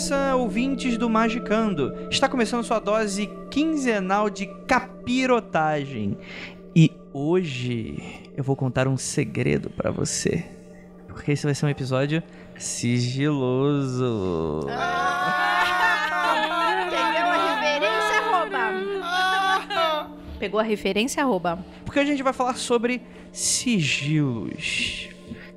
Sun, ouvintes do Magicando. Está começando sua dose quinzenal de capirotagem. Hoje eu vou contar um segredo pra você. Porque esse vai ser um episódio sigiloso. Entendeu a referência, arroba? Pegou a referência, arroba? Porque hoje a gente vai falar sobre sigilos.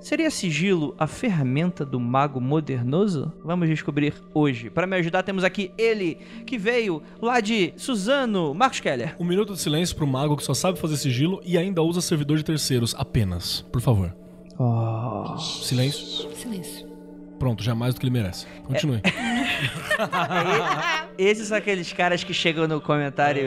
Seria sigilo a ferramenta do mago modernoso? Vamos descobrir hoje. Para me ajudar, temos aqui ele, que veio lá de Suzano, Marcos Keller. Um minuto de silêncio pro mago que só sabe fazer sigilo e ainda usa servidor de terceiros, apenas. Por favor. Oh. Silêncio. Silêncio. Pronto, já mais do que ele merece. Continue. Esses são aqueles caras que chegam no comentário.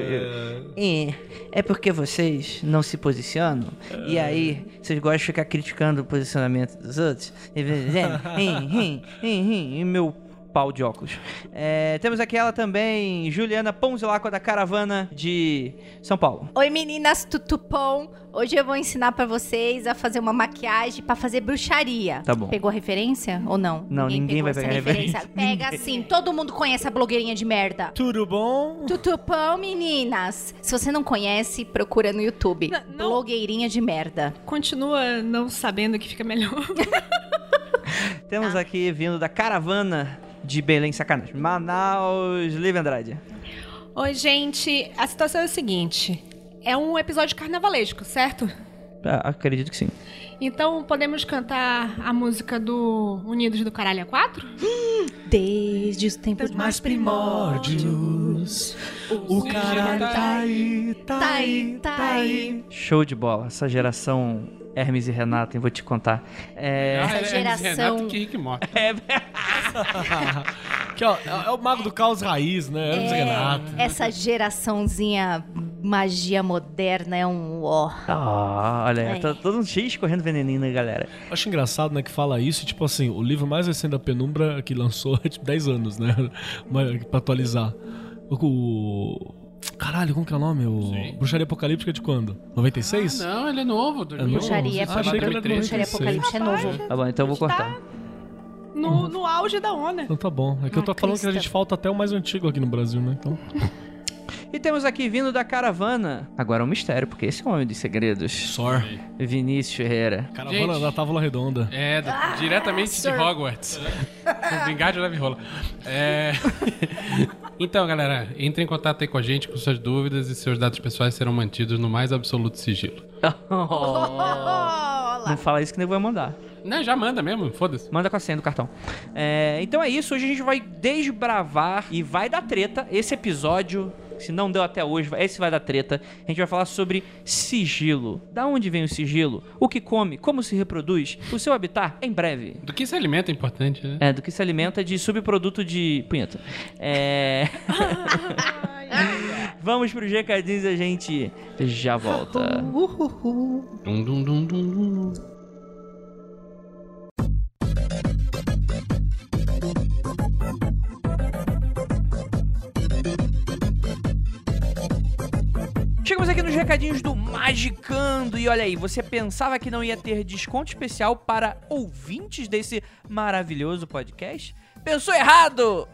É, é porque vocês não se posicionam. E aí, vocês gostam de ficar criticando o posicionamento dos outros. E "Him, him, him, him", e meu pau de óculos. É, temos aqui ela também, Juliana Ponzilacqua da Caravana de São Paulo. Oi, meninas tutupom. Hoje eu vou ensinar pra vocês a fazer uma maquiagem pra fazer bruxaria. Tá bom. Pegou a referência ou não? Não, ninguém pegou vai pegar a referência. Pega Ninguém. sim. Todo mundo conhece a blogueirinha de merda. Tudo bom? Tutupão, meninas. Se você não conhece, procura no YouTube. Não, não. Blogueirinha de merda. Continua não sabendo que fica melhor. Temos Tá. aqui vindo da Caravana de Belém Sacanagem. Manaus, Livre Andrade. Oi, gente. A situação é a seguinte: é um episódio carnavalesco, certo? Ah, acredito que sim. Então podemos cantar a música do Unidos do Caralho a 4? Desde os tempos mais primórdios. O caralho tá aí, tá Tá aí, tá aí. Show de bola. Essa geração Hermes e Renato, eu vou te contar. É... Essa é Hermes e geração- Renato que Rick Morty. Que, ó, é, é o mago do caos raiz, né? Hermes e Renato. Essa geraçãozinha magia moderna é um ó. Ah, olha, É. tá todo mundo cheio escorrendo veneninho, né, galera? Acho engraçado, né, que fala isso, e, tipo assim, o livro mais recente da Penumbra que lançou é tipo 10 anos, né? Pra atualizar. O. Caralho, como que é o nome? O Sim. Bruxaria Apocalíptica de quando? 96? Ah, não, ele é novo. novo? Bruxaria, Ah, achei que era Bruxaria 96. Apocalipse é novo. Tá bom, então eu vou cortar. No, no auge da onda. Então tá bom. É que eu tô falando que a gente falta até o mais antigo aqui no Brasil, né? Então. E temos aqui vindo da caravana. Agora é um mistério, porque esse é o homem dos segredos. Sor. Vinícius Ferreira. Caravana Gente. da Távola Redonda. É, da- diretamente de. Hogwarts. Vingardium Leve Rola. É... então, galera, entre em contato aí com a gente com suas dúvidas e seus dados pessoais serão mantidos no mais absoluto sigilo. Não fala isso que nem vai mandar. Não, já manda mesmo, foda-se. Manda com a senha do cartão. É, então é isso. Hoje a gente vai desbravar e vai dar treta. Esse episódio, se não deu até hoje, esse vai dar treta. A gente vai falar sobre sigilo. Da onde vem o sigilo? O que come? Como se reproduz? O seu habitat? Em breve. Do que se alimenta é importante, né? É, do que se alimenta de subproduto de punheta. É. Vamos pro recadinhos e a gente já volta. Dum, dum, dum, dum, dum. Chegamos aqui nos recadinhos do Magicando. E olha aí, você pensava que não ia ter desconto especial para ouvintes desse maravilhoso podcast? Pensou errado!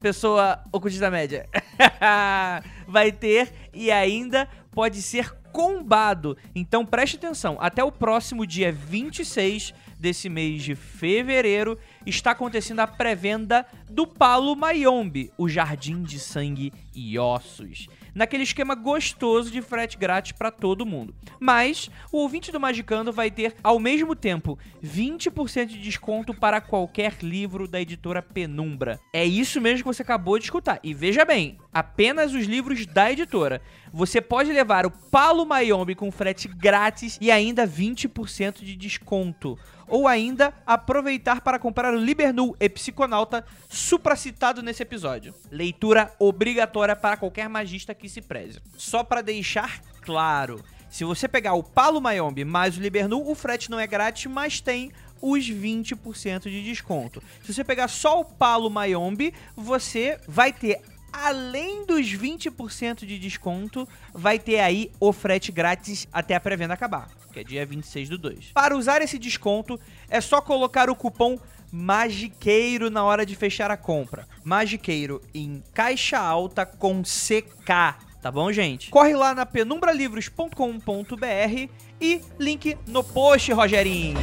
Pessoa ocultista média. Vai ter e ainda pode ser combado. Então preste atenção, até o próximo dia 26 desse mês de fevereiro está acontecendo a pré-venda do Palo Mayombe, o Jardim de Sangue e Ossos. Naquele esquema gostoso de frete grátis para todo mundo. Mas o ouvinte do Magicando vai ter ao mesmo tempo 20% de desconto para qualquer livro da editora Penumbra. É isso mesmo que você acabou de escutar. E veja bem, apenas os livros da editora. Você pode levar o Palo Mayombe com frete grátis e ainda 20% de desconto. Ou ainda aproveitar para comprar o Libernu e Psiconauta supracitado nesse episódio. Leitura obrigatória para qualquer magista que se preze. Só para deixar claro, se você pegar o Palo Mayombe mais o Libernu, o frete não é grátis, mas tem os 20% de desconto. Se você pegar só o Palo Mayombe, você vai ter além dos 20% de desconto, vai ter aí o frete grátis até a pré-venda acabar, que é dia 26 do 2. Para usar esse desconto, é só colocar o cupom Magiqueiro na hora de fechar a compra. Magiqueiro em caixa alta com CK. Tá bom, gente? Corre lá na penumbralivros.com.br e link no post, Rogerinho.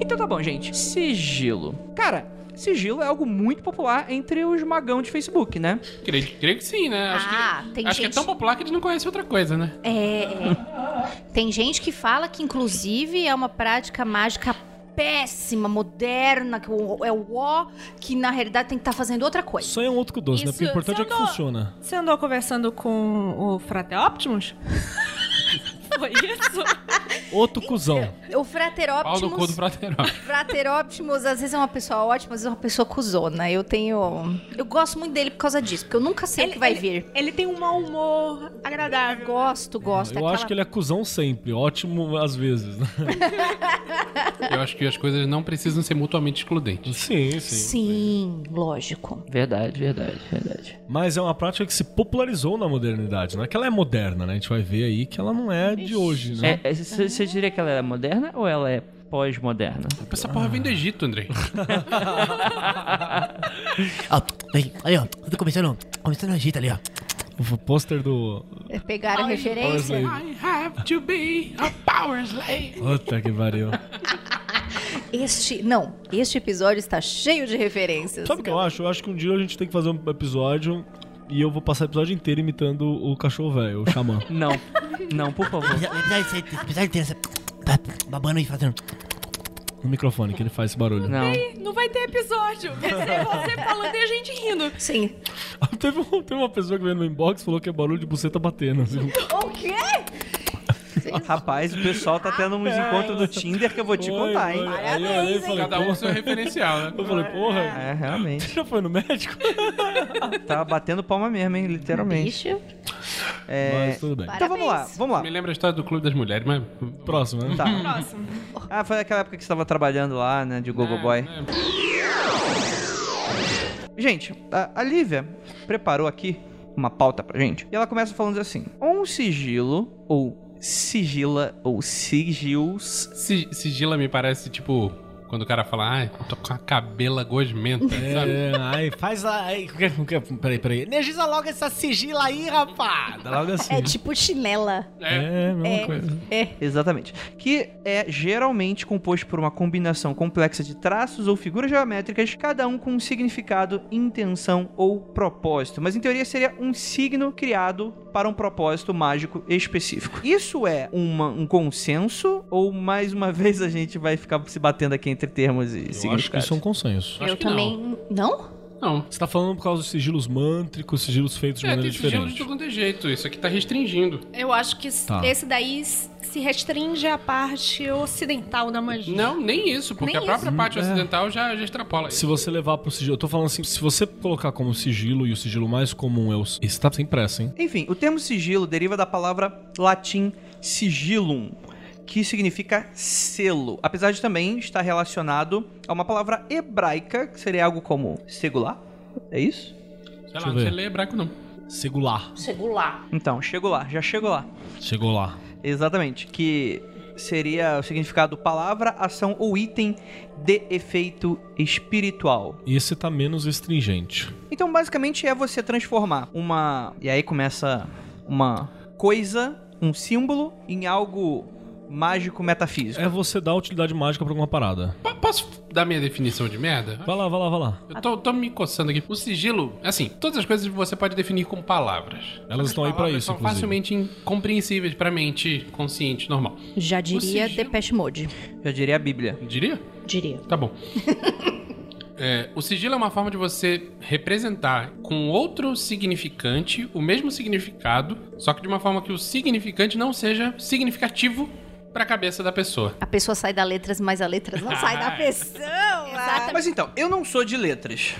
Então tá bom, gente. Sigilo. Cara, sigilo é algo muito popular entre os magão de Facebook, né? Creio, creio que sim, né? Acho, Ah, que, tem acho que é gente- tão popular que eles não conhecem outra coisa, né? É, é. Tem gente que fala que, inclusive, é uma prática mágica péssima, moderna, que o- é o ó, que na realidade tem que estar fazendo outra coisa. Só é um outro que o doce, né? Porque o Isso, importante é você que andou- funciona. Você andou conversando com o Frate Optimus? Foi isso? Outro cuzão. O Frater Pau no cu do Optimus, Frateró. Frater Optimus, às vezes é uma pessoa ótima, às vezes é uma pessoa cuzona. Eu tenho... Eu gosto muito dele por causa disso, porque eu nunca sei o que vai vir. Ele tem um mau humor agradável. Gosto, gosto. Eu aquela- acho que ele é cuzão sempre. Ótimo às vezes. né? Eu acho que as coisas não precisam ser mutuamente excludentes. Sim, sim. Sim, lógico. Verdade, verdade, verdade. Mas é uma prática que se popularizou na modernidade. Não é que ela é moderna, né? A gente vai ver aí que ela não é de hoje, né? Você diria que ela é moderna ou ela é pós-moderna? Essa porra vem do Egito, Andrei. Ó, aí, aí, ó. Tudo começando, começando a agita ali, ó. O pôster do. É Pegaram a referência. I have to be a power slave. Puta que pariu. Este. Não, este episódio está cheio de referências. Sabe o que eu acho? Eu acho que um dia a gente tem que fazer um episódio e eu vou passar o episódio inteiro imitando o cachorro velho, o xamã. Não. Não, por favor. De ter essa. Tá babando e fazendo. No microfone, que ele faz esse barulho. Não. Não vai ter episódio. Vai ser você falando e a gente rindo. Sim. teve, teve uma pessoa que veio no inbox e falou que é barulho de buceta batendo. assim. O quê? Rapaz, o pessoal tá tendo uns encontros do Tinder que eu vou te Foi, contar, hein? foi. Aí eu olhei e falei, Cada um com porra. seu referencial, né? Eu falei, porra, É, realmente. você já foi no médico? Tá batendo palma mesmo, hein? Literalmente. Bicho. É... Mas tudo bem. Então vamos lá, Parabéns. vamos lá. Me lembra a história do Clube das Mulheres, mas... Próximo, né? Tá. Próximo. Ah, foi aquela época que você tava trabalhando lá, né, de Gogo Boy. É, Gente, a, a Lívia preparou aqui uma pauta pra gente. E ela começa falando assim: um sigilo, ou sigila, ou sigils. Si- Sigila me parece, tipo, quando o cara fala, ai, tô com a cabela gosmenta, sabe? É, ai, faz lá. Ai, peraí, peraí. Energiza logo essa sigila aí, rapaz. Dá logo assim. É tipo chinela. É, mesma coisa. Exatamente. Que é geralmente composto por uma combinação complexa de traços ou figuras geométricas, cada um com um significado, intenção ou propósito. Mas em teoria seria um signo criado para um propósito mágico específico. Isso é uma- um consenso ou mais uma vez a gente vai ficar se batendo aqui entre termos e Eu acho que significados? isso é um consenso. Acho eu também. Não? Não. Você tá falando por causa dos sigilos mântricos, sigilos feitos de É, maneira tem sigilo de diferente. todo é jeito. Isso aqui tá restringindo. Eu acho que Tá. esse daí se restringe à parte ocidental da magia. Não, nem isso, porque Nem a própria isso. parte É. ocidental já, já extrapola isso. Se você levar pro sigilo, eu tô falando assim, se você colocar como sigilo e o sigilo mais comum é o. Esse tá sem pressa, hein? Enfim, o termo sigilo deriva da palavra latim sigillum, que significa selo, apesar de também estar relacionado a uma palavra hebraica, que seria algo como segular. É isso? Sei lá, não sei ler hebraico, não. Segular. Segular. Então, chego lá, já chego lá. Chegou lá. Exatamente, que seria o significado palavra, ação ou item de efeito espiritual. Esse tá menos astringente. Então, basicamente é você transformar uma. E aí começa uma coisa um símbolo em algo mágico metafísico. É você dar utilidade mágica pra alguma parada. Po- Posso dar minha definição de merda? Vai lá, vai lá, vai lá. Eu tô, tô me coçando aqui. O sigilo, assim, todas as coisas você pode definir com palavras. Elas estão aí pra Palavras isso, São inclusive. facilmente incompreensíveis pra mente consciente, normal. Já diria sigilo- Depeche Mode. Eu diria a Bíblia. Diria? Diria. Tá bom. É, o sigilo é uma forma de você representar com outro significante o mesmo significado, só que de uma forma que o significante não seja significativo pra cabeça da pessoa. A pessoa sai da letras, mas a letras não sai da pessoa. Exatamente. Mas então, eu não sou de letras.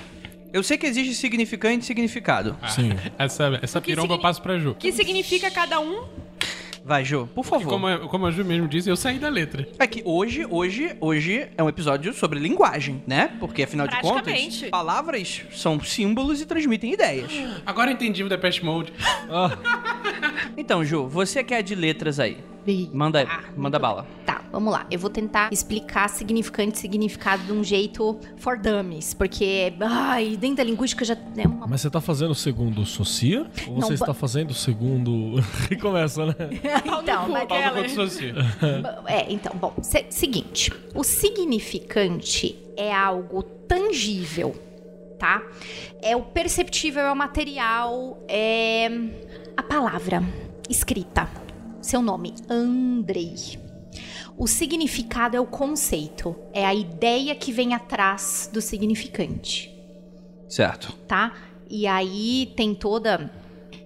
Eu sei que existe significante e significado. Sim. Essa, essa piromba eu passo pra Ju. O que significa cada um? Vai, Jô, por favor. Como, a- como a Ju mesmo disse, eu saí da letra. É que hoje, hoje, hoje é um episódio sobre linguagem, né? Porque afinal de contas, Praticamente. palavras são símbolos e transmitem ideias. Agora eu entendi o Depeche Mode. Então, Ju, você que é de letras aí. Manda, tá, manda bala. Tá, vamos lá. Eu vou tentar explicar significante e significado de um jeito for dummies, porque ai, dentro da linguística já é uma Mas você tá fazendo o segundo Socia? Ou Não, você ba- está fazendo o segundo. E começa, né? então, mas. É, então, bom, se- seguinte, o significante é algo tangível, tá? É o perceptível, é o material, é a palavra escrita. Seu nome, Andrei. O significado é o conceito, é a ideia que vem atrás do significante Certo. tá? E aí tem toda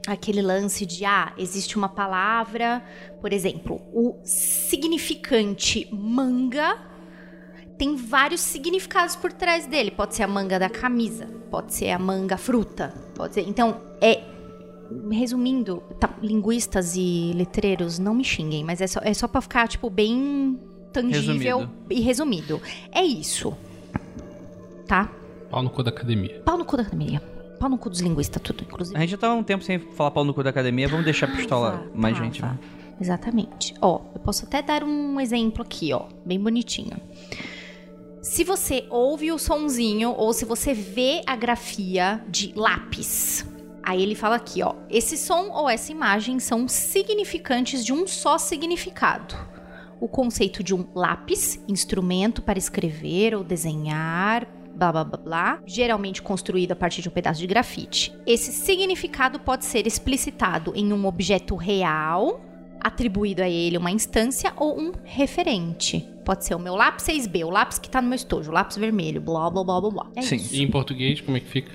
aquele lance de ah, existe uma palavra, por exemplo, o significante manga tem vários significados por trás dele. Pode ser a manga da camisa, pode ser a manga fruta, pode ser. Então, é resumindo, tá, linguistas e letreiros não me xinguem, mas é só, é só para ficar tipo bem tangível Resumido. e resumido. É isso. Tá? Pau no cu da academia. Pau no cu da academia. Pau no cu dos linguistas, tudo, inclusive. A gente já tá há um tempo sem falar pau no cu da academia, vamos deixar a pistola Tava, mais tava. gente. né? Exatamente. Ó, eu posso até dar um exemplo aqui, ó, bem bonitinho. Se você ouve o sonzinho ou se você vê a grafia de lápis, aí ele fala aqui, ó, esse som ou essa imagem são significantes de um só significado. O conceito de um lápis, instrumento para escrever ou desenhar, blá blá blá blá, geralmente construído a partir de um pedaço de grafite. Esse significado pode ser explicitado em um objeto real, atribuído a ele uma instância ou um referente. Pode ser o meu lápis 6B, o lápis que tá no meu estojo, o lápis vermelho, blá blá blá blá blá. É Sim. isso. E em português, como é que fica?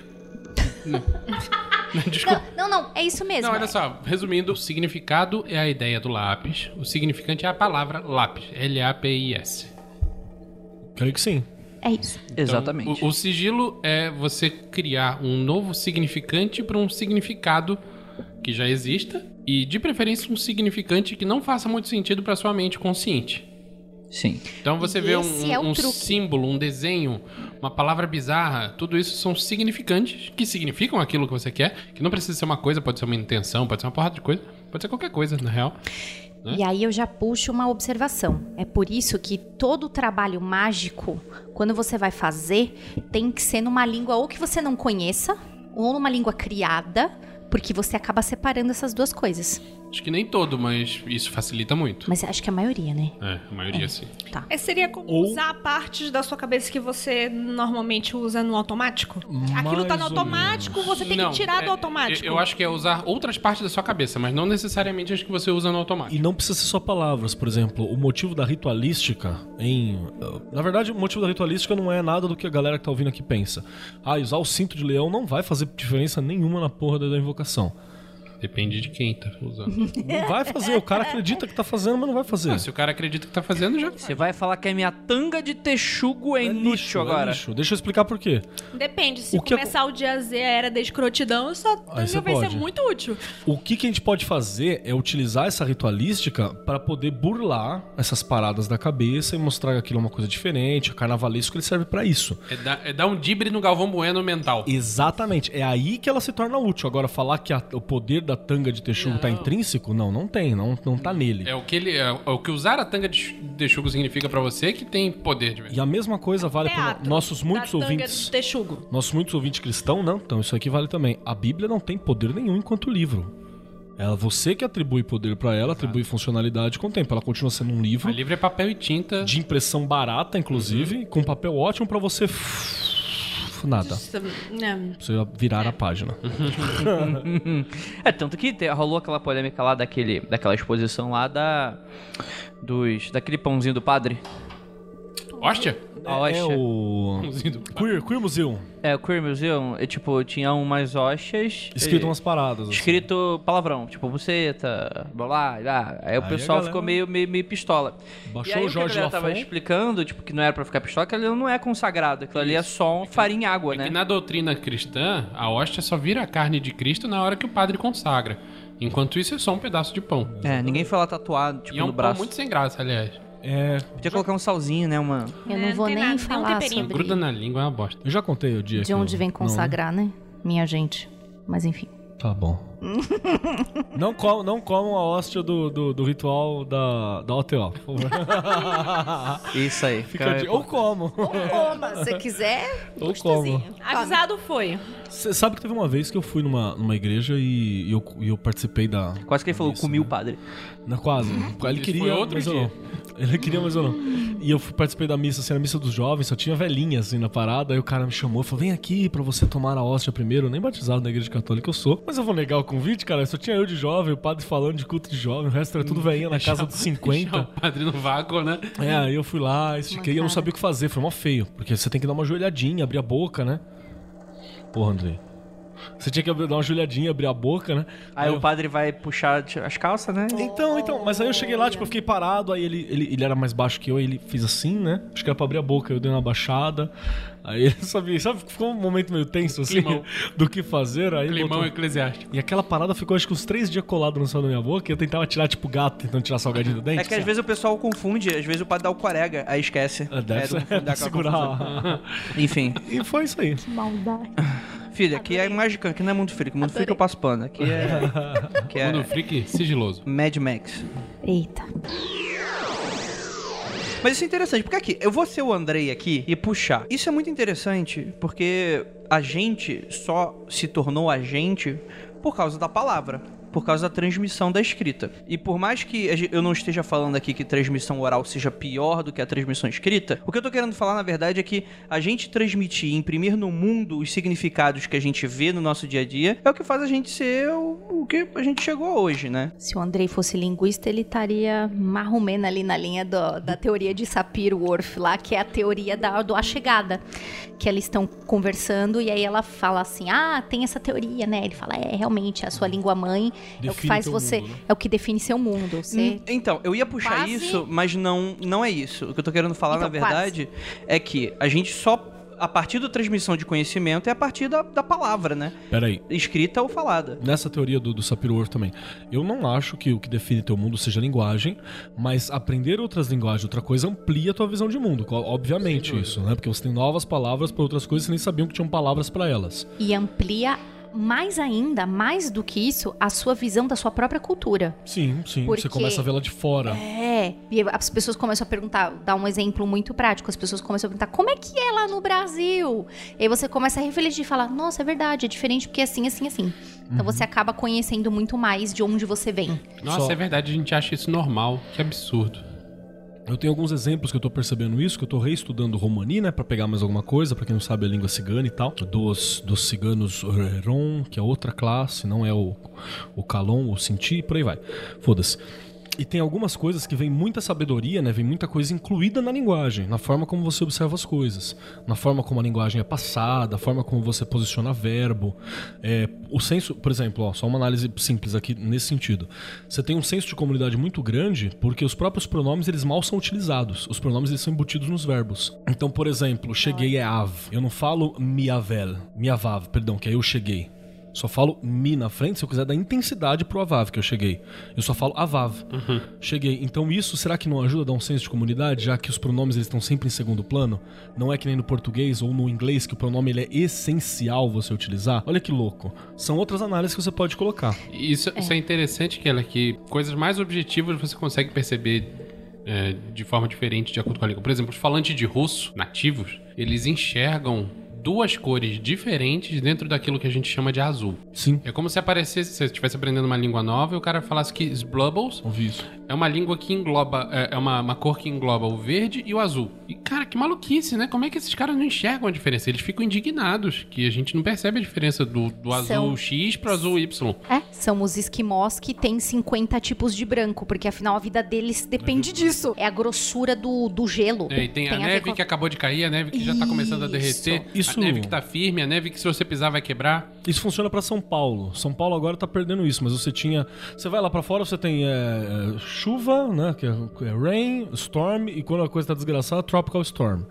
Não. Não, Desculpa. Não, não, não, é isso mesmo. Não, olha só. Resumindo, o significado é a ideia do lápis. O significante é a palavra lápis. L-A-P-I-S. Creio que sim. É isso. Então, Exatamente. O, o sigilo é você criar um novo significante para um significado que já exista e, de preferência, um significante que não faça muito sentido para sua mente consciente. Sim. Então você E vê um, é um truque. símbolo, um desenho, uma palavra bizarra, tudo isso são significantes que significam aquilo que você quer, que não precisa ser uma coisa, pode ser uma intenção, pode ser uma porrada de coisa, pode ser qualquer coisa, na real. Né? E aí eu já puxo uma observação. É por isso que todo trabalho mágico, quando você vai fazer, tem que ser numa língua ou que você não conheça, ou numa língua criada, porque você acaba separando essas duas coisas. Acho que nem todo, mas isso facilita muito. Mas acho que a maioria, né? É, a maioria sim. Tá. É, seria como Ou- usar partes da sua cabeça que você normalmente usa no automático? Aquilo tá no Mais automático, você tem Não, que tirar do é, automático. Eu, eu acho que é usar outras partes da sua cabeça, mas não necessariamente as que você usa no automático. E não precisa ser só palavras, por exemplo, o motivo da ritualística em. uh, Na verdade, o motivo da ritualística não é nada do que a galera que tá ouvindo aqui pensa. Ah, usar o cinto de leão não vai fazer diferença nenhuma na porra da invocação. Depende de quem tá usando. Não vai fazer, o cara acredita que tá fazendo, mas não vai fazer. Ah, se o cara acredita que tá fazendo, já. Você vai falar que a minha tanga de texugo é, inútil lixo, é agora. lixo. Deixa eu explicar por quê. Depende, se O que começar o dia Z, a era da escrotidão, só Aí você vai pode. ser muito útil. O que, que a gente pode fazer é utilizar essa ritualística para poder burlar essas paradas da cabeça e mostrar que aquilo é uma coisa diferente. O carnavalesco ele serve para isso. É dar, é dar um dibre no Galvão Bueno mental. Exatamente. É aí que ela se torna útil. Agora, falar que a- o poder da tanga de texugo tá intrínseco, não, não tem. Não, não tá nele. É o que ele. É, o que usar a tanga de texugo significa pra você que tem poder de. E a mesma coisa vale para nossos muitos da tanga ouvintes. de texugo. Nossos muitos ouvintes cristãos, não. Então, isso aqui vale também. A Bíblia não tem poder nenhum enquanto livro. Ela, você que atribui poder pra ela, atribui funcionalidade com o tempo. Ela continua sendo um livro O livro é papel e tinta. de impressão barata, inclusive, com papel ótimo pra você nada. Você virar a página. É, tanto que te- rolou aquela polêmica lá daquele, daquela exposição lá da. Dos. daquele pãozinho do padre. Hóstia? A É hóstia. o Queer, Queer Museum. É, o Queer Museum, é, tipo, tinha umas hóstias. Escrito e- umas paradas. assim. Escrito palavrão, tipo, buceta, blá blá blá. Aí o Aí a pessoal galera- ficou meio, meio, meio pistola. Baixou e aí o o que a Jorge galera tava explicando, tipo, que não era pra ficar pistola, que aquilo não é consagrado, aquilo ali é só um farinha e água, É né? que na doutrina cristã, a hóstia só vira a carne de Cristo na hora que o padre consagra. Enquanto isso, é só um pedaço de pão. É, ninguém foi lá tatuado, tipo, E é um no pão braço. muito sem graça, aliás. É, Podia colocar um salzinho, né, uma... Eu É, não não vou nem nada, um falar temperinho. sobre Gruda na língua é uma bosta. eu já contei o dia de onde eu- vem não- consagrar, né? Minha gente. Mas enfim. Tá bom. não, com, não comam a hóstia do, do, do ritual da, da OTO, por favor. Isso aí. Fica de, ou como. Coma, se quiser. Ou como. Avisado foi. Você sabe que teve uma vez que eu fui numa, numa igreja e eu, e eu participei da. Quase que ele falou, comi o né? padre. Não, quase. Ele Isso queria, foi outro mas eu dia. Ele queria, mas eu não. E eu fui, participei da missa, assim, a missa dos jovens, só tinha velhinha, assim, na parada. Aí o cara me chamou e falou, vem aqui pra você tomar a hóstia primeiro. Eu nem batizado na igreja católica eu sou. Mas eu vou negar o convite, cara. Só tinha eu de jovem, o padre falando de culto de jovem. O resto era tudo velhinha na casa dos Deixar 50. o padre no vácuo, né? É, aí eu fui lá, estiquei e eu não sabia o que fazer. Foi mó feio. Porque você tem que dar uma joelhadinha, abrir a boca, né? Porra, Andrei. Você tinha que abrir- dar uma joelhadinha, abrir a boca, né? Aí eu- o padre vai puxar as calças, né? Então, então, mas aí eu cheguei lá, tipo, eu fiquei parado, aí ele, ele, ele era mais baixo que eu, aí ele fez assim, né? Acho que era pra abrir a boca, eu dei uma baixada. Aí ele sabia, sabe, ficou um momento meio tenso, assim, Climão. do que fazer. Aí Climão botou- eclesiástico. E aquela parada ficou, acho que uns três dias colado no céu da minha boca, e eu tentava tirar, tipo, gato, tentando tirar salgadinho do dente. É que às vezes o pessoal confunde, às vezes o padre dá o corega, aí esquece. Ah, Deve É, ser, confusão. segurar. Enfim. e foi isso aí. Maldade. Filha, aqui é mágica, aqui não é mundo freak. Mundo freak eu passo pano. Aqui é. Aqui é Mundo freak sigiloso. Mad Max. Eita. Mas isso é interessante, porque aqui, eu vou ser o Andrei aqui e puxar. Isso é muito interessante, porque a gente só se tornou a gente por causa da palavra. Por causa da transmissão da escrita. E por mais que eu não esteja falando aqui que transmissão oral seja pior do que a transmissão escrita, o que eu tô querendo falar, na verdade, é que a gente transmitir imprimir no mundo os significados que a gente vê no nosso dia a dia é o que faz a gente ser o, que a gente chegou hoje, né? Se o Andrei fosse linguista, ele estaria marromeno ali na linha do- da teoria de Sapir-Whorf lá, que é a teoria da, do A Chegada. Que eles estão conversando e aí ela fala assim, ah, tem essa teoria, né? Ele fala, é, realmente, a sua língua mãe é o que Define faz você, mundo, né? é o que define seu mundo. Você... Hum, Então, eu ia puxar Quase- isso, mas não, não é isso. O que eu tô querendo falar, Então, na verdade, é que a gente só. A partir da transmissão de conhecimento é a partir da, da palavra, né? Peraí, Escrita ou falada. Nessa teoria do, do Sapir-Whorf também, eu não acho que o que define teu mundo seja a linguagem, mas aprender outras linguagens, outra coisa, amplia a tua visão de mundo. Obviamente isso, né? Porque você tem novas palavras para outras coisas, você nem sabiam que tinham palavras para elas. E amplia mais ainda, mais do que isso, a sua visão da sua própria cultura. Sim, sim. Porque- Você começa a vê-la de fora. É, e as pessoas começam a perguntar, dar um exemplo muito prático, as pessoas começam a perguntar, como é que é lá no Brasil? E aí você começa a refletir e falar, nossa, é verdade, é diferente porque é assim, assim, assim. Então você acaba conhecendo muito mais de onde você vem. Nossa, Só- é verdade, a gente acha isso normal. Que absurdo. Eu tenho alguns exemplos que eu tô percebendo isso, que eu tô reestudando Romani, né, Pra pegar mais alguma coisa, pra quem não sabe a língua cigana e tal, dos, dos ciganos Ron, que é outra classe, não é o, o Calon, o Sinti, por aí vai. Foda-se. E tem algumas coisas que vem muita sabedoria, né? Vem muita coisa incluída na linguagem, na forma como você observa as coisas, na forma como a linguagem é passada, a forma como você posiciona verbo. É, o senso, por exemplo, ó, só uma análise simples aqui nesse sentido. Você tem um senso de comunidade muito grande porque os próprios pronomes eles mal são utilizados. Os pronomes eles são embutidos nos verbos. Então, por exemplo, cheguei é av. Eu não falo miavel, miavav, perdão, que aí eu cheguei. Só falo mi na frente se eu quiser dar intensidade pro avav que eu cheguei. Eu só falo avav. Cheguei. Então isso será que não ajuda a dar um senso de comunidade, já que os pronomes eles estão sempre em segundo plano? Não é que nem no português ou no inglês que o pronome ele é essencial você utilizar? Olha que louco. São outras análises que você pode colocar. E Isso é, isso é interessante, Keller, que coisas mais objetivas você consegue perceber é, de forma diferente de acordo com a língua. Por exemplo, os falantes de russo nativos, eles enxergam duas cores diferentes dentro daquilo que a gente chama de azul. Sim. É como se aparecesse, se você estivesse aprendendo uma língua nova e o cara falasse que Sblubbles Ouvi isso. é uma língua que engloba, é é uma, uma cor que engloba o verde e o azul. E, cara, que maluquice, né? Como é que esses caras não enxergam a diferença? Eles ficam indignados, que a gente não percebe a diferença do, do azul São- X pro azul Y. É, são os esquimós que têm 50 tipos de branco, porque afinal a vida deles depende disso. É a grossura do, do gelo. É, e tem, a ver neve com que acabou de cair, a neve que já tá começando a derreter, Isso. A neve que tá firme, a neve que se você pisar vai quebrar. Isso funciona pra São Paulo. São Paulo agora tá perdendo isso, mas você tinha. Você vai lá pra fora, você tem é, é, chuva, né? Que é, é rain, storm, e quando a coisa tá desgraçada, tropical storm.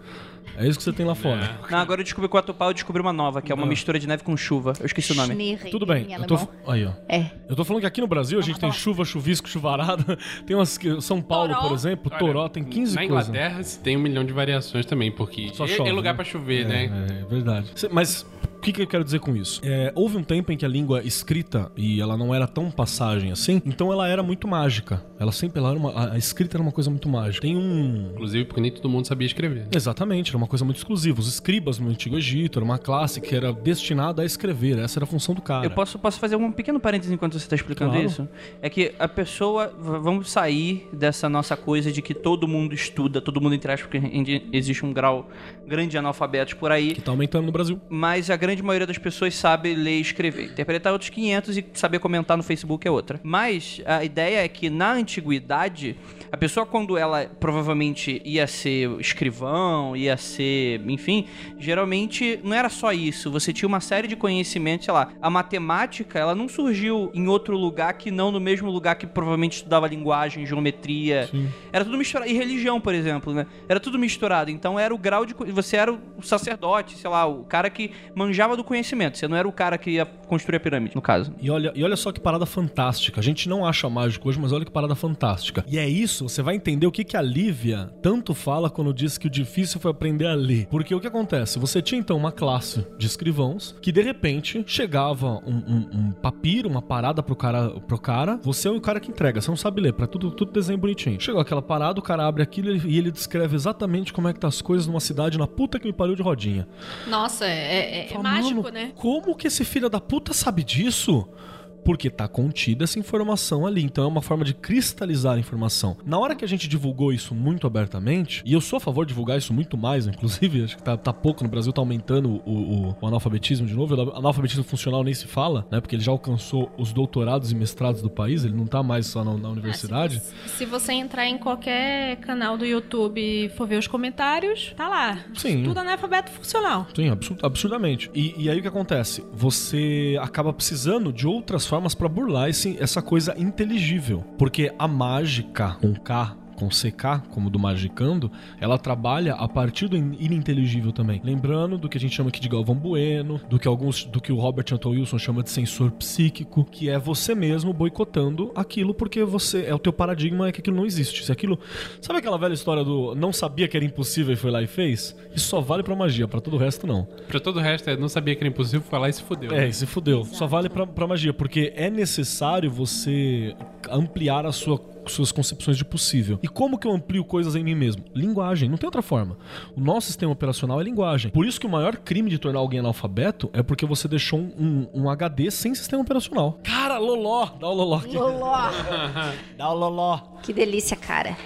É isso que você tem lá fora. Não, agora eu descobri com o Atupá, eu descobri uma nova, que é uma mistura de neve com chuva. Eu esqueci o nome. Schneeregen Tudo bem. em Eu tô, alemão. aí, ó. É. Eu tô falando que aqui no Brasil a gente tem chuva, chuvisco, chuvarada. Tem umas. que- São Paulo, Toró. por exemplo, Olha, Toró tem 15 Na coisas. Inglaterra se tem um milhão de variações também, porque Só é, chove, é lugar né? pra chover, É, né? É, verdade. Cê- Mas o que, que eu quero dizer com isso? É, houve um tempo em que a língua escrita e ela não era tão passagem assim, então ela era muito mágica. Ela sempre ela era uma, a- a escrita era uma coisa muito mágica. Tem um Inclusive porque nem todo mundo sabia escrever. Exatamente, era uma coisa muito exclusiva. Os escribas no Antigo Egito era uma classe que era destinada a escrever. Essa era a função do cara. Eu posso, posso fazer um pequeno parênteses enquanto você tá explicando Claro. isso? É que a pessoa. Vamos sair dessa nossa coisa de que todo mundo estuda, todo mundo aspas, porque existe um grau grande de analfabetos por aí. Que tá aumentando no Brasil. Mas a grande maioria das pessoas sabe ler e escrever. Interpretar outros 500 e saber comentar no Facebook é outra. Mas a ideia é que na antiguidade, a pessoa quando ela provavelmente ia ser escrivão, ia ser, enfim, geralmente não era só isso. Você tinha uma série de conhecimentos, sei lá, a matemática, ela não surgiu em outro lugar que não no mesmo lugar que provavelmente estudava linguagem, geometria. Era tudo misturado. E religião, por exemplo, né? Era tudo misturado. Então era o grau de. Você era o sacerdote, sei lá, o cara que manjava do conhecimento. Você não era o cara que ia construir a pirâmide, no caso. E olha, e olha só que parada fantástica. A gente não acha mágico hoje, mas olha que parada fantástica. E é isso, você vai entender o que, que a Lívia tanto fala quando diz que o difícil foi aprender Porque o que acontece? Você tinha então uma classe de escrivãos que de repente chegava um, um- um papiro, uma parada pro cara, pro cara. Você é o cara que entrega, você não sabe ler, pra tudo, tudo desenho bonitinho. Chegou aquela parada, o cara abre aquilo e ele descreve exatamente como é que tá as coisas numa cidade na puta que me pariu de rodinha. Nossa, é, é- é Fala, mágico, "Mano, né? Como que esse filho da puta sabe disso? Porque tá contida essa informação ali. Então é uma forma de cristalizar a informação. Na hora que a gente divulgou isso muito abertamente, e eu sou a favor de divulgar isso muito mais, inclusive, acho que tá, tá pouco no Brasil, tá aumentando o, o- o analfabetismo de novo. O analfabetismo funcional nem se fala, né? Porque ele já alcançou os doutorados e mestrados do país, ele não tá mais só na, na universidade. Se, se você entrar em qualquer canal do YouTube e for ver os comentários, tá lá. Sim. Tudo analfabeto funcional. Sim, absu- absurdamente. E, e aí o que acontece? Você acaba precisando de outras formas pra burlar esse- essa coisa inteligível. Porque a mágica, com K, com CK, como do Magicando, ela trabalha a partir do in- ininteligível também. Lembrando do que a gente chama aqui de Galvão Bueno, do que alguns, do que o Robert Anton Wilson chama de sensor psíquico, que é você mesmo boicotando aquilo porque você é o teu paradigma é que aquilo não existe. Se aquilo, sabe aquela velha história do não sabia que era impossível e foi lá e fez? Isso só vale pra magia, pra todo o resto não. Pra todo o resto, é, não sabia que era impossível falar e se fudeu. É, e se fudeu. Só vale pra magia, porque é necessário você ampliar a sua suas concepções de possível. E como que eu amplio coisas em mim mesmo? Linguagem, não tem outra forma. O nosso sistema operacional é linguagem. Por isso que o maior crime de tornar alguém analfabeto é porque você deixou um, um, um HD sem sistema operacional. Cara, loló! Dá o loló aqui. Loló. Dá o loló. Que delícia, cara.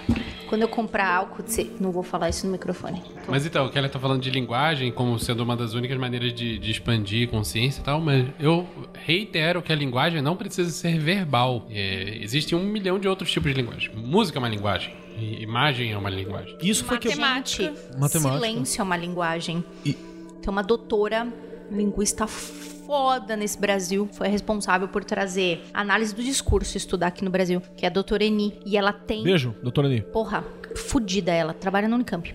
Quando eu comprar álcool, você- não vou falar isso no microfone. Mas então, o Kelly tá falando de linguagem como sendo uma das únicas maneiras de, de expandir consciência e tal, mas eu reitero que a linguagem não precisa ser verbal. É, existe um milhão de outros tipos de linguagem. Música é uma linguagem. e imagem é uma linguagem. Isso foi que eu... Matemática. Gente, Matemática. silêncio é uma linguagem. E- Tem uma doutora linguista foda nesse Brasil, foi responsável por trazer análise do discurso estudar aqui no Brasil, que é a doutora Eni. E ela tem Beijo, doutora Ani. Porra, fudida ela, trabalha no Unicamp.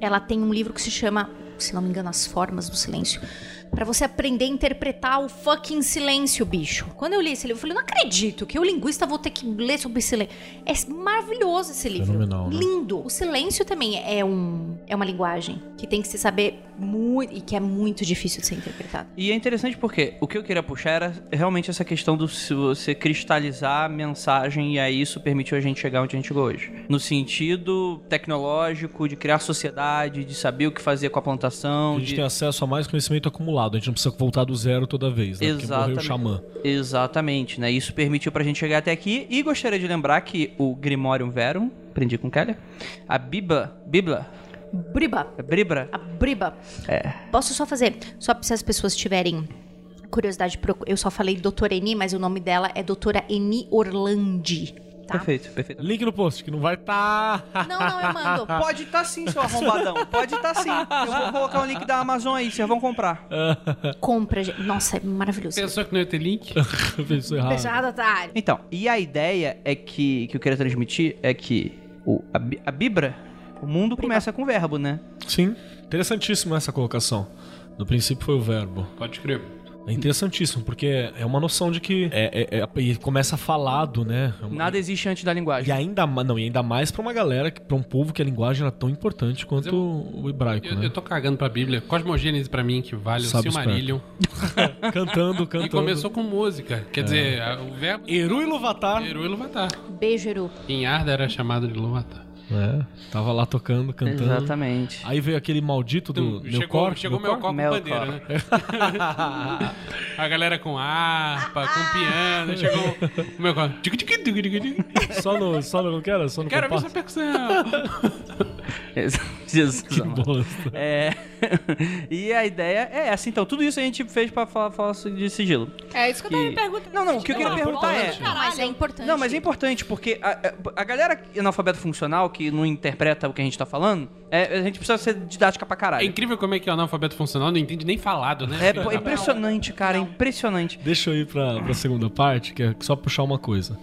Ela tem um livro que se chama, se não me engano, As Formas do Silêncio. Pra você aprender a interpretar o fucking silêncio, bicho. Quando eu li esse livro, eu falei, não acredito que eu, linguista, vou ter que ler sobre silêncio. É maravilhoso esse livro. Fenomenal, né? Lindo. O silêncio também é, um, é uma linguagem que tem que se saber muito e que é muito difícil de ser interpretada. E é interessante porque o que eu queria puxar era realmente essa questão do se você cristalizar a mensagem e aí isso permitiu a gente chegar onde a gente chegou hoje. No sentido tecnológico, de criar sociedade, de saber o que fazer com a interpretação. A gente de- tem acesso a mais conhecimento acumulado. A gente não precisa voltar do zero toda vez, né? Porque morreu o Exatamente. xamã. Exatamente, né? Isso permitiu pra gente chegar até aqui. E gostaria de lembrar que o Grimorium Verum, aprendi com Keller, a Bibla, Bibla, Briba. a Bribra, A briba. É. Posso só fazer? Só se as pessoas tiverem curiosidade, eu só falei doutora Eni, mas o nome dela é doutora Eni Orlandi. Tá? Perfeito, perfeito. Link no post, que não vai tá. Não, não, eu mando. Pode estar sim, seu arrombadão. Pode estar sim. Eu vou colocar o link da Amazon aí, vocês vão comprar. Compra, gente. Nossa, é maravilhoso. Pensou que não ia ter link? Pensou errado. Pesado, otário. Então, e a ideia é que, que eu queria transmitir é que o, a, a Bibra, o mundo começa com verbo, né? Sim. Interessantíssimo essa colocação. No princípio foi o verbo. Pode crer. É interessantíssimo, porque é uma noção de que é, é- é- e começa falado, né? É Nada existe antes da E linguagem. ainda, ma- não, e ainda mais pra uma galera, que- pra um povo que a linguagem era tão importante quanto eu- o hebraico, Eu, né? eu tô cagando pra Bíblia. Cosmogênese pra mim que vale o Silmarillion. Cantando, E cantando. começou com música. Quer dizer, a- o verbo... Eru e Luvatar. Eru e Luvatar. Beijo, Eru. Em Arda era chamado de Luvatar. É, tava lá tocando, cantando. Exatamente. Aí veio aquele maldito do Então, meu chegou cor. chegou meu copo com Melkor. bandeira, né? a galera com harpa, com piano. Chegou o meu copo. Só no, só no, não quero, só no Quero ver essa percussão. Jesus. Que amado. bosta. É. e a ideia é essa. Então, tudo isso a gente fez pra falar, falar de sigilo. É isso que eu tava Que- me perguntando. Não, não, o que eu queria Não, é perguntar é. Não, mas é importante. Não, mas é importante, porque a, a- a galera analfabeto funcional que não interpreta o que a gente tá falando, é, a gente precisa ser didática pra É caralho. incrível como é que o analfabeto funcional não entende nem falado, né? É, pô, é impressionante, cara, é impressionante. Deixa eu ir pra, pra segunda parte, que é só puxar uma coisa.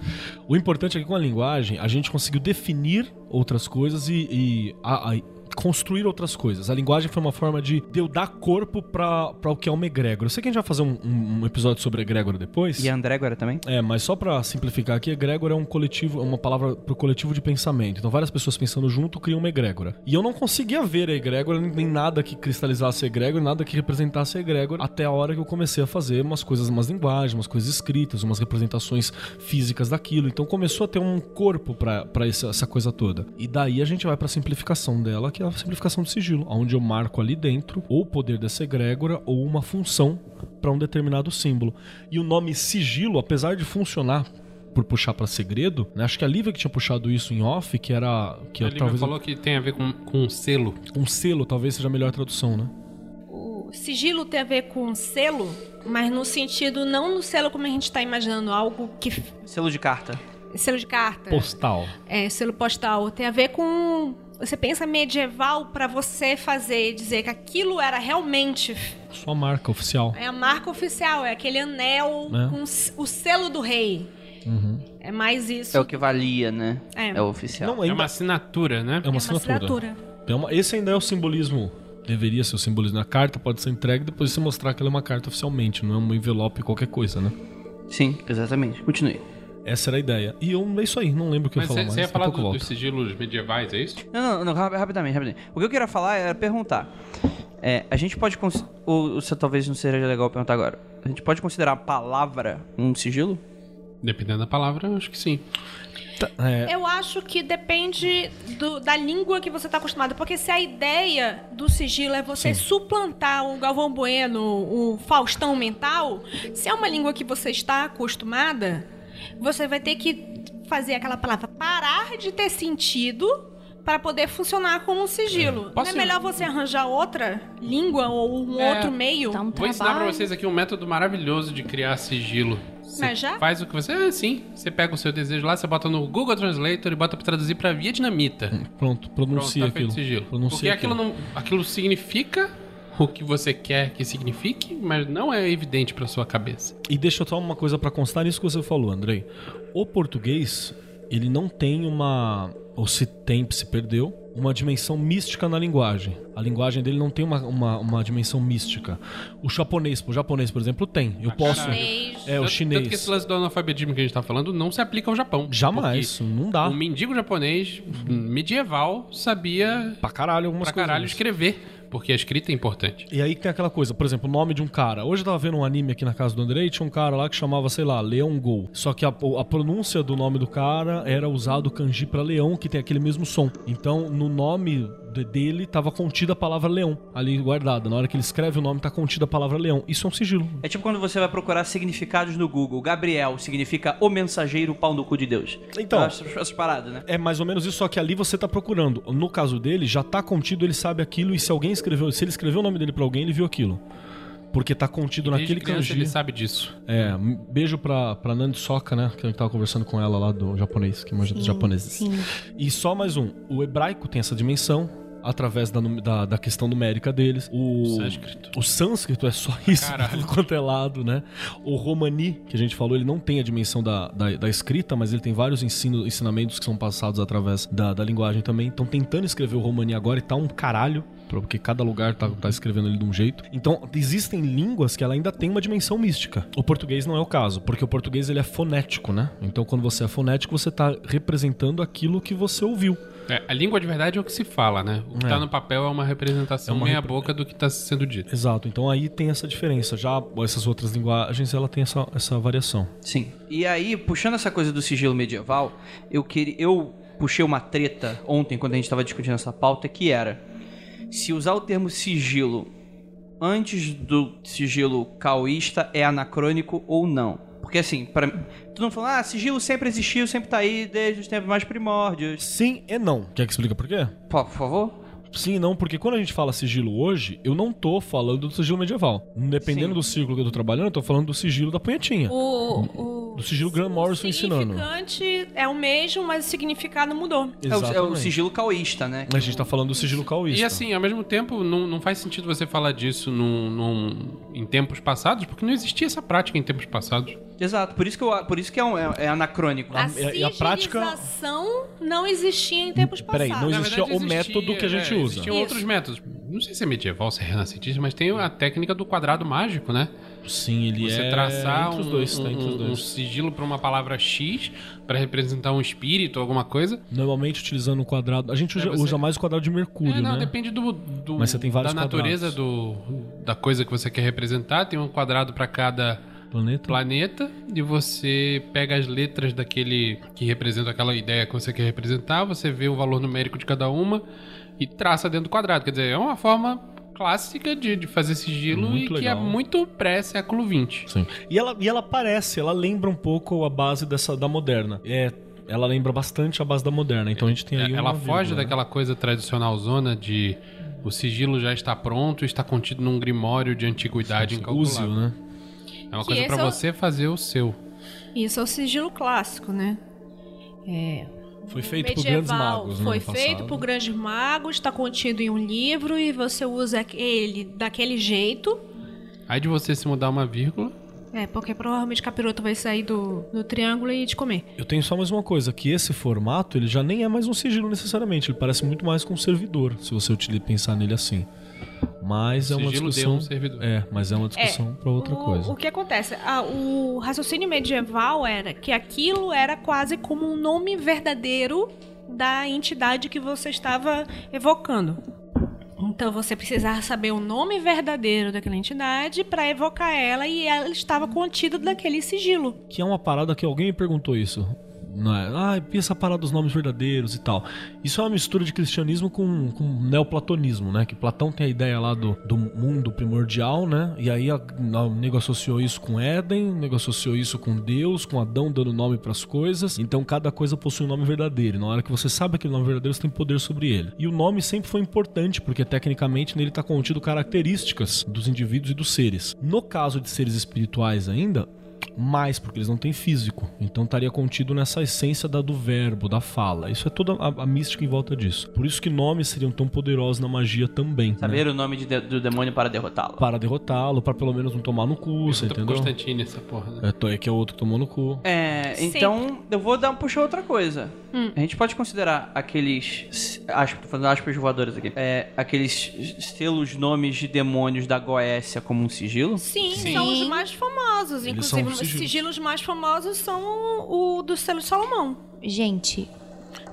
O importante é que com a linguagem a gente conseguiu definir outras coisas e, e a- a- construir outras coisas. A linguagem foi uma forma de, de eu dar corpo pra, pra o que é uma egrégora. Eu sei que a gente vai fazer um, um- episódio sobre egrégora depois. E a André agora também? É, mas só pra simplificar aqui, egrégora é um coletivo, é uma palavra pro coletivo de pensamento. Então várias pessoas pensando junto criam uma egrégora. E eu não conseguia ver a egrégora, nem nada que cristalizasse a egrégora, nada que representasse a egrégora, até a hora que eu comecei a fazer umas coisas, umas linguagens, umas coisas escritas, umas representações físicas daquilo. Então começou a ter um corpo pra pra essa, essa coisa toda. E daí a gente vai pra simplificação dela, que é a simplificação do sigilo, onde eu marco ali dentro ou o poder dessa egrégora ou uma função para um determinado símbolo. E o nome sigilo, apesar de funcionar por puxar pra segredo, né? Acho que a Lívia que tinha puxado isso em off, que era que A talvez falou que tem a ver com, com um selo. um selo, talvez seja a melhor tradução, né? O sigilo tem a ver com selo, mas no sentido, não no selo como a gente tá imaginando, algo que. Selo de carta. Selo de carta. Postal. É, selo postal. Tem a ver com. Você pensa medieval pra você fazer, dizer que aquilo era realmente. Sua marca oficial. É a marca oficial, é aquele anel É. com o selo do rei. Uhum. É mais isso. É o que valia, né? É. É o oficial. Não, É uma assinatura, né? é uma É uma assinatura. assinatura. É uma- esse ainda é o simbolismo. Deveria ser o simbolismo. A carta pode ser entregue depois de você mostrar que ela é uma carta oficialmente, não é um envelope qualquer coisa, né? Sim, exatamente. Continue. Essa era a ideia. E eu, é isso aí, não lembro o que Mas eu você falar você ia mais. falar do- dos sigilos medievais, é isso? Não, não, não, ra- rapidamente, rapidamente. O que eu queria falar era perguntar. É, a gente pode. cons- Ou se talvez não seja legal perguntar agora. A gente pode considerar a palavra um sigilo? Dependendo da palavra, eu acho que sim. É, Eu acho que depende do- da língua que você está acostumado. Porque se a ideia do sigilo é você suplantar o Galvão Bueno, o Faustão mental, se é uma língua que você está acostumada, você vai ter que fazer aquela palavra parar de ter sentido para poder funcionar como um sigilo. Posso- Não é melhor você arranjar outra língua ou um É. outro meio? Um Vou ensinar pra trabalho. vocês aqui um método maravilhoso de criar sigilo. Você Mas já? faz o que você. Ah, sim. Você pega o seu desejo lá, você bota no Google Translator e bota pra traduzir pra vietnamita. pronto, Pronto, pronuncia tá feito aquilo. sigilo. Pronuncia Porque aquilo, não, aquilo significa o que você quer que signifique, mas não é evidente pra sua cabeça. E deixa eu só uma coisa pra constar nisso que você falou, Andrei. O português, ele não tem uma. Ou se tem, se perdeu, uma dimensão mística na linguagem. A linguagem dele não tem uma, uma, uma dimensão mística. O japonês, o japonês, por exemplo, tem. Eu posso. caralho. Chinês. É, o chinês. Tanto que esse lance do analfabetismo que a gente tá falando não se aplica ao Japão. Jamais, não dá. Um mendigo japonês medieval sabia Pra caralho algumas pra coisas. caralho escrever, porque a escrita é importante. E aí tem aquela coisa, por exemplo, o nome de um cara. Hoje eu tava vendo um anime aqui na casa do Andrei, tinha um cara lá que chamava, sei lá, Leão Gol. Só que a, a pronúncia do nome do cara era usado kanji pra leão, que tem aquele mesmo som. Então, no nome dele tava contida a palavra leão ali guardada. Na hora que ele escreve o nome, tá contida a palavra leão. Isso é um sigilo. É tipo quando você vai procurar significados no Google. Gabriel significa o mensageiro pau no cu de Deus. Então. Essas, essas paradas, né? É mais ou menos isso, só que ali você tá procurando. No caso dele, já tá contido, ele sabe aquilo, e se alguém escreveu, se ele escreveu o nome dele pra alguém, ele viu aquilo. Porque tá contido Desde naquele criança kanji. ele sabe disso. É, um beijo pra, pra Nandi Soka, né? Que a gente tava conversando com ela lá do japonês, que manja dos japoneses. Sim. E só mais um. O hebraico tem essa dimensão, através da, da, da questão numérica deles. O Sânscrito. O sânscrito é só isso, Caralho. tudo quanto é lado, né? O romani, que a gente falou, ele não tem a dimensão da, da, da escrita, mas ele tem vários ensino, ensinamentos que são passados através da, da linguagem também. Então, tentando escrever o romani agora e tá um caralho, porque cada lugar tá, tá escrevendo ele de um jeito. Então, existem línguas que ela ainda tem uma dimensão mística. O português não é o caso, porque o português ele é fonético, né? Então, quando você é fonético, você tá representando aquilo que você ouviu. É, a língua de verdade é o que se fala, né? O que É. tá no papel é uma representação É uma meia repre- boca do que tá sendo dito. Exato, então aí tem essa diferença. Já essas outras linguagens, ela tem essa, essa variação. Sim. E aí, puxando essa coisa do sigilo medieval, eu queria. Eu puxei uma treta ontem quando a gente tava discutindo essa pauta, que era se usar o termo sigilo antes do sigilo caoísta é anacrônico ou não. Porque assim, para todo mundo falando, ah, sigilo sempre existiu, sempre tá aí desde os tempos mais primórdios. Sim e não. Quer que explica por quê? Pô, por favor? Sim e não, porque quando a gente fala sigilo hoje, eu não tô falando do sigilo medieval. Dependendo Sim. do círculo que eu tô trabalhando, eu tô falando do sigilo da punhetinha. O, o, Do sigilo Graham Morrison o ensinando. significante é o mesmo, mas o significado mudou. É o, é o Exatamente. sigilo caoísta, né? A gente tá falando do sigilo caoísta. E assim, ao mesmo tempo, não, não faz sentido você falar disso num, num- em tempos passados, porque não existia essa prática em tempos passados. Exato, por isso que, eu, por isso que é, um- é- é anacrônico. A e a prática- sigilização não existia em tempos Peraí, passados. não Na existia verdade, o método que a gente é, usa. Existiam Isso. outros métodos. Não sei se é medieval, se é renascentista, mas tem a técnica do quadrado mágico, né? Sim, ele Você é traçar entre os um, dois, tá um- entre os um dois. sigilo para uma palavra X para representar um espírito ou alguma coisa. Normalmente utilizando o quadrado. A gente usa, você- usa mais o quadrado de Mercúrio, É, não, né? depende do, do- Mas você tem vários da natureza do, da coisa que você quer representar. Tem um quadrado para cada Planeta. planeta e você pega as letras daquele que representa aquela ideia que você quer representar, você vê o valor numérico de cada uma e traça dentro do quadrado. Quer dizer, é uma forma clássica de, de fazer sigilo Muito e que é legal. muito pré-século XX. Sim. E ela, e ela parece, ela lembra um pouco a base dessa da moderna. É, ela lembra bastante a base da moderna. Então a gente tem aí uma Ela foge vírgula, né? daquela coisa tradicional zona de o sigilo já está pronto, está contido num grimório de antiguidade Úzio, incalculável. né? É uma Que coisa para é o- você fazer o seu. Isso é o sigilo clássico, né? É, Foi feito por grandes medieval magos, né, foi no feito passado. por grandes magos, está contido em um livro e você usa ele daquele jeito. Aí de você se mudar uma vírgula, É, porque provavelmente o capiroto vai sair do, do triângulo e te comer. Eu tenho só mais uma coisa, que esse formato, ele já nem é mais um sigilo necessariamente, ele parece muito mais com um servidor, se você pensar nele assim. Mas é uma discussão... um servidor. É, mas é uma discussão pra outra o, coisa. O que acontece? Ah, o raciocínio medieval era que aquilo era quase como um nome verdadeiro da entidade que você estava evocando. Então você precisava saber o nome verdadeiro daquela entidade para evocar ela e ela estava contida naquele sigilo. Que é uma parada que alguém me perguntou isso. É? Ah, essa parada dos nomes verdadeiros e tal. Isso é uma mistura de cristianismo com, com neoplatonismo, né? Que Platão tem a ideia lá do, do mundo primordial, né? E aí a, o nego associou isso com Éden, o nego associou isso com Deus, com Adão dando nome pras coisas. Então cada coisa possui um nome verdadeiro. E na hora que você sabe aquele nome verdadeiro, você tem poder sobre ele. E o nome sempre foi importante, porque tecnicamente nele tá contido características dos indivíduos e dos seres. No caso de seres espirituais ainda, mais, porque eles não têm físico. Então estaria contido nessa essência da, do verbo, da fala. Isso é toda a, a mística em volta disso. Por isso que nomes seriam tão poderosos na magia também. né? Saber o nome de- do demônio para derrotá-lo. Para derrotá-lo, para pelo menos não tomar no cu, você entendeu? Constantine essa porra, né? É, é que é o outro que tomou no cu. É, então eu vou dar puxar outra coisa. A gente pode considerar aqueles. Aspas, fazendo aspas voadoras aqui. É, aqueles selos nomes de demônios da Goécia como um sigilo? Sim, Sim. são os mais famosos. Eles Inclusive, sigilos. sigilos mais famosos são o, o do selo de Salomão. Gente,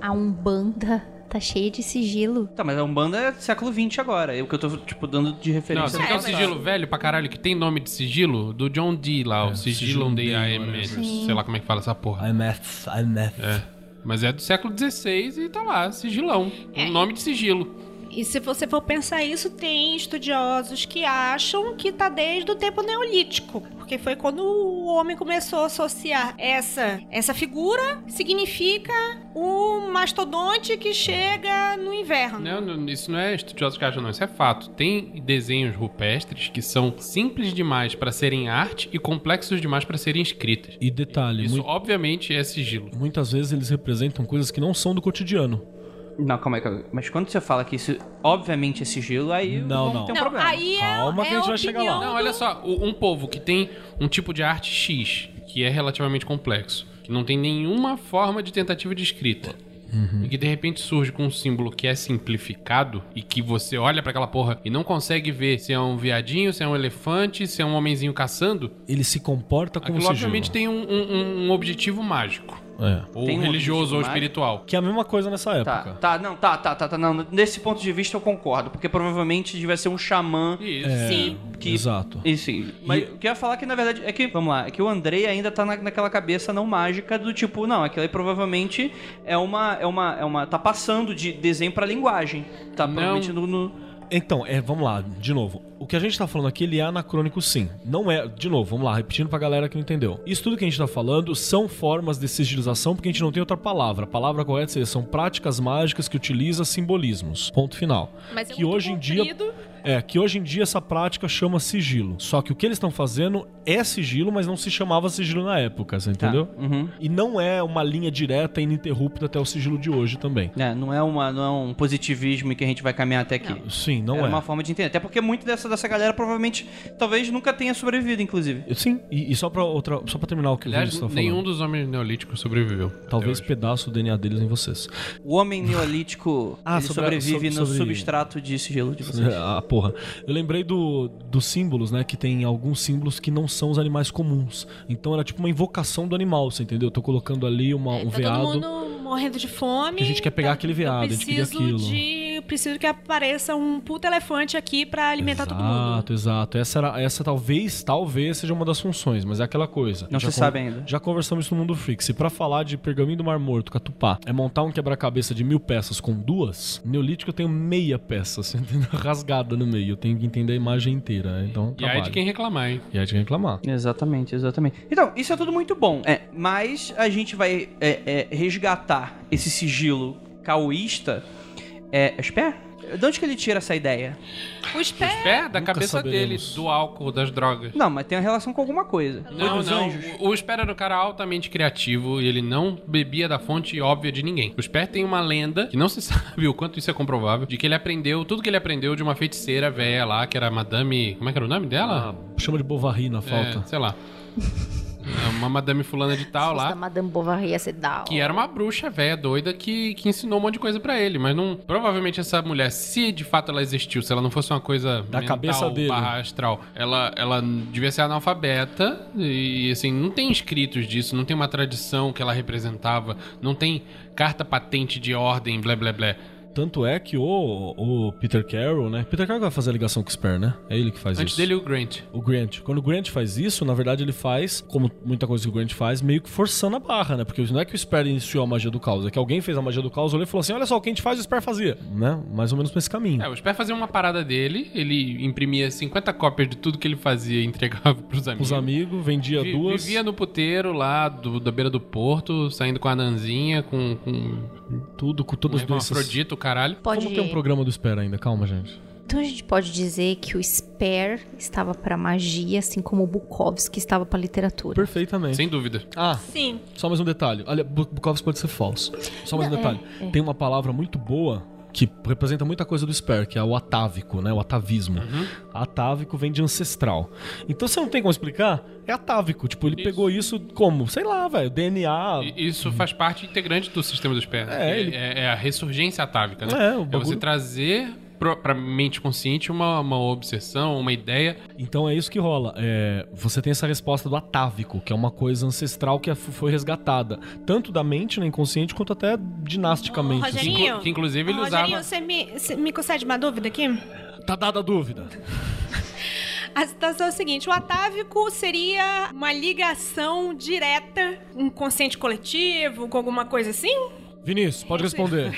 a Umbanda tá cheia de sigilo. Tá, mas a Umbanda é século XX agora. É o que eu tô, tipo, dando de Não, referência. você quer o mas- sigilo velho pra caralho que tem nome de sigilo? Do John Dee lá, o sigilo Dee, D-A-M-S. Sei lá como é que fala essa porra. IMF, IMF. É. Mas é do século XVI e tá lá, sigilão. É. Um nome de sigilo. E se você for pensar isso, tem estudiosos que acham que tá desde o tempo neolítico. Porque foi quando o homem começou a associar essa, essa figura, significa o mastodonte que chega no inverno. Não, não, isso não é estudioso que acham, não. Isso é fato. Tem desenhos rupestres que são simples demais para serem arte e complexos demais para serem escritas. E detalhe, Isso, mui- obviamente, é sigilo. muitas vezes eles representam coisas que não são do cotidiano. Não, calma aí, calma aí. Mas quando você fala que isso, obviamente, é sigilo, aí Não, vamos não. ter um Não, problema. aí é, Calma é que a gente vai opinião chegar lá. Não, olha só, um povo que tem um tipo de arte X, que é relativamente complexo, que não tem nenhuma forma de tentativa de escrita. E que de repente surge com um símbolo que é simplificado e que você olha pra aquela porra e não consegue ver se é um viadinho, se é um elefante, se é um homenzinho caçando. Ele se comporta como Aquilo sigilo. obviamente tem um, um- um objetivo mágico. É. Ou Tem um religioso ou espiritual. Que é a mesma coisa nessa época. Tá, tá, não, tá, tá, tá, tá, não. Nesse ponto de vista eu concordo, porque provavelmente devia ser um xamã Isso. Sim. que... Exato. Isso, sim. Mas o que eu ia falar que, na verdade, é que, vamos lá, é que o Andrei ainda tá na- naquela cabeça não mágica do tipo, não, aquilo aí provavelmente é uma, é uma, é uma, tá passando de desenho pra linguagem. Tá Não. provavelmente no... no- Então, é, vamos lá, de novo. O que a gente tá falando aqui, ele é anacrônico sim. Não é, de novo, vamos lá, repetindo pra galera que não entendeu. Isso tudo que a gente tá falando são formas de sigilização porque a gente não tem outra palavra. A palavra correta seria, são práticas mágicas que utilizam simbolismos. Ponto final. Mas é que hoje em dia comprido. É que hoje em dia essa prática chama sigilo. Só que o que eles estão fazendo é sigilo, mas não se chamava sigilo na época, você entendeu? Uhum. E não é uma linha direta e ininterrupta até o sigilo de hoje também. É, não é, uma, não é um positivismo que a gente vai caminhar até aqui. Sim, não é é. uma forma de entender. Até porque muito dessa, dessa galera provavelmente, talvez nunca tenha sobrevivido, inclusive. Sim, e, e só pra outra, só para terminar o que Aliás, tá nenhum dos homens neolíticos sobreviveu. Talvez pedaço do DNA deles em vocês. O homem neolítico, Ah, ele sobre sobrevive sobre- no sobre- substrato de sigilo de vocês. Ah, porra. Eu lembrei do, dos símbolos, né? Que tem alguns símbolos que não são os animais comuns. Então era tipo uma invocação do animal, você entendeu? Eu tô colocando ali uma, um Tá veado. todo mundo morrendo de fome. Que a gente quer pegar Então, aquele veado, a eu gente queria preciso aquilo. De, eu preciso que apareça um puta elefante aqui pra alimentar todo mundo. Exato, exato. Essa, era, essa talvez, talvez seja uma das funções, mas é aquela coisa. Não Já se sabe ainda. Já conversamos isso no Mundo Freak. Se pra falar de pergaminho do Mar Morto, Catupá, é montar um quebra-cabeça de mil peças com duas, Neolítico eu tenho meia peça, assim, rasgada no meio. Eu tenho que entender a imagem inteira. Então, E aí trabalho. de quem reclamar, hein? E aí de quem reclamar. Exatamente, exatamente. Então, isso é tudo muito bom. É, mas a gente vai é, é, resgatar esse sigilo caoísta. É. Espera? De onde que ele tira essa ideia? Os pés. Pé da Nunca cabeça saberemos. dele, do álcool, das drogas. Não, mas tem uma relação com alguma coisa. Não, dos não. anjos. O o Sper era um cara altamente criativo e ele não bebia da fonte óbvia de ninguém. O Sper tem uma lenda, que não se sabe o quanto isso é comprovável, de que ele aprendeu tudo que ele aprendeu de uma feiticeira velha lá, que era Madame. Como é que era o nome dela? Ah, chama de Bovary na falta. É, sei lá. É Uma Madame Fulana de Tal lá. Madame Bovary ia ser da Que era uma bruxa velha doida que, que ensinou um monte de coisa pra ele. Mas não. Provavelmente essa mulher, se de fato ela existiu, se ela não fosse uma coisa Da mental cabeça dele. barra astral, ela, ela devia ser analfabeta. E assim, não tem escritos disso, não tem uma tradição que ela representava, não tem carta patente de ordem, blé blé blé. Tanto é que o, o Peter Carroll, né? Peter Carroll vai fazer a ligação com o Sper, né? É ele que faz Antes isso. dele, o Grant. O Grant. Quando o Grant faz isso, na verdade ele faz, como muita coisa que o Grant faz, meio que forçando a barra, né? Porque não é que o Sper iniciou a magia do caos, é que alguém fez a magia do caos, olhou e falou assim: olha só, o que a gente faz, o Sper fazia. Né? Mais ou menos pra esse caminho. É, o Sper fazia uma parada dele, ele imprimia 50 cópias de tudo que ele fazia e entregava pros amigos. Os amigos, vendia Vi- duas. Vivia no puteiro lá do- da beira do porto, saindo com a Nanzinha, com, com Tudo com todas as doenças. Afrodito, caralho. Pode Como tem um programa do Sper ainda? Calma, gente. Então a gente pode dizer que o Sper estava para magia, assim como o Bukowski estava para literatura. Perfeitamente. Sem dúvida. Ah, Sim. só mais um detalhe. Olha, Bu- Bukowski pode ser falso. Só mais um Não, detalhe. é, é. Tem uma palavra muito boa que representa muita coisa do Sper, que é o atávico, né? O atavismo. Uhum. Atávico vem de ancestral. Então você não tem como explicar? É atávico. Tipo, ele pegou isso como? Sei lá, velho. DNA. E Isso faz parte integrante do sistema do Sper. É, É, ele- é- é a ressurgência atávica, né? É, o É você bagulho- trazer pro, pra mente consciente uma, uma obsessão, uma ideia. Então é isso que rola. É, você tem essa resposta do atávico, que é uma coisa ancestral que é- foi resgatada. Tanto da mente, né, inconsciente, quanto até dinasticamente. Ô, assim. Rogerinho, Inclu- que inclusive ele Ô, Rogerinho, usava- você me, você me concede uma dúvida aqui? Tá dada a dúvida. A situação é a seguinte: o atávico seria uma ligação direta, um consciente coletivo, com alguma coisa assim? Vinícius, pode responder.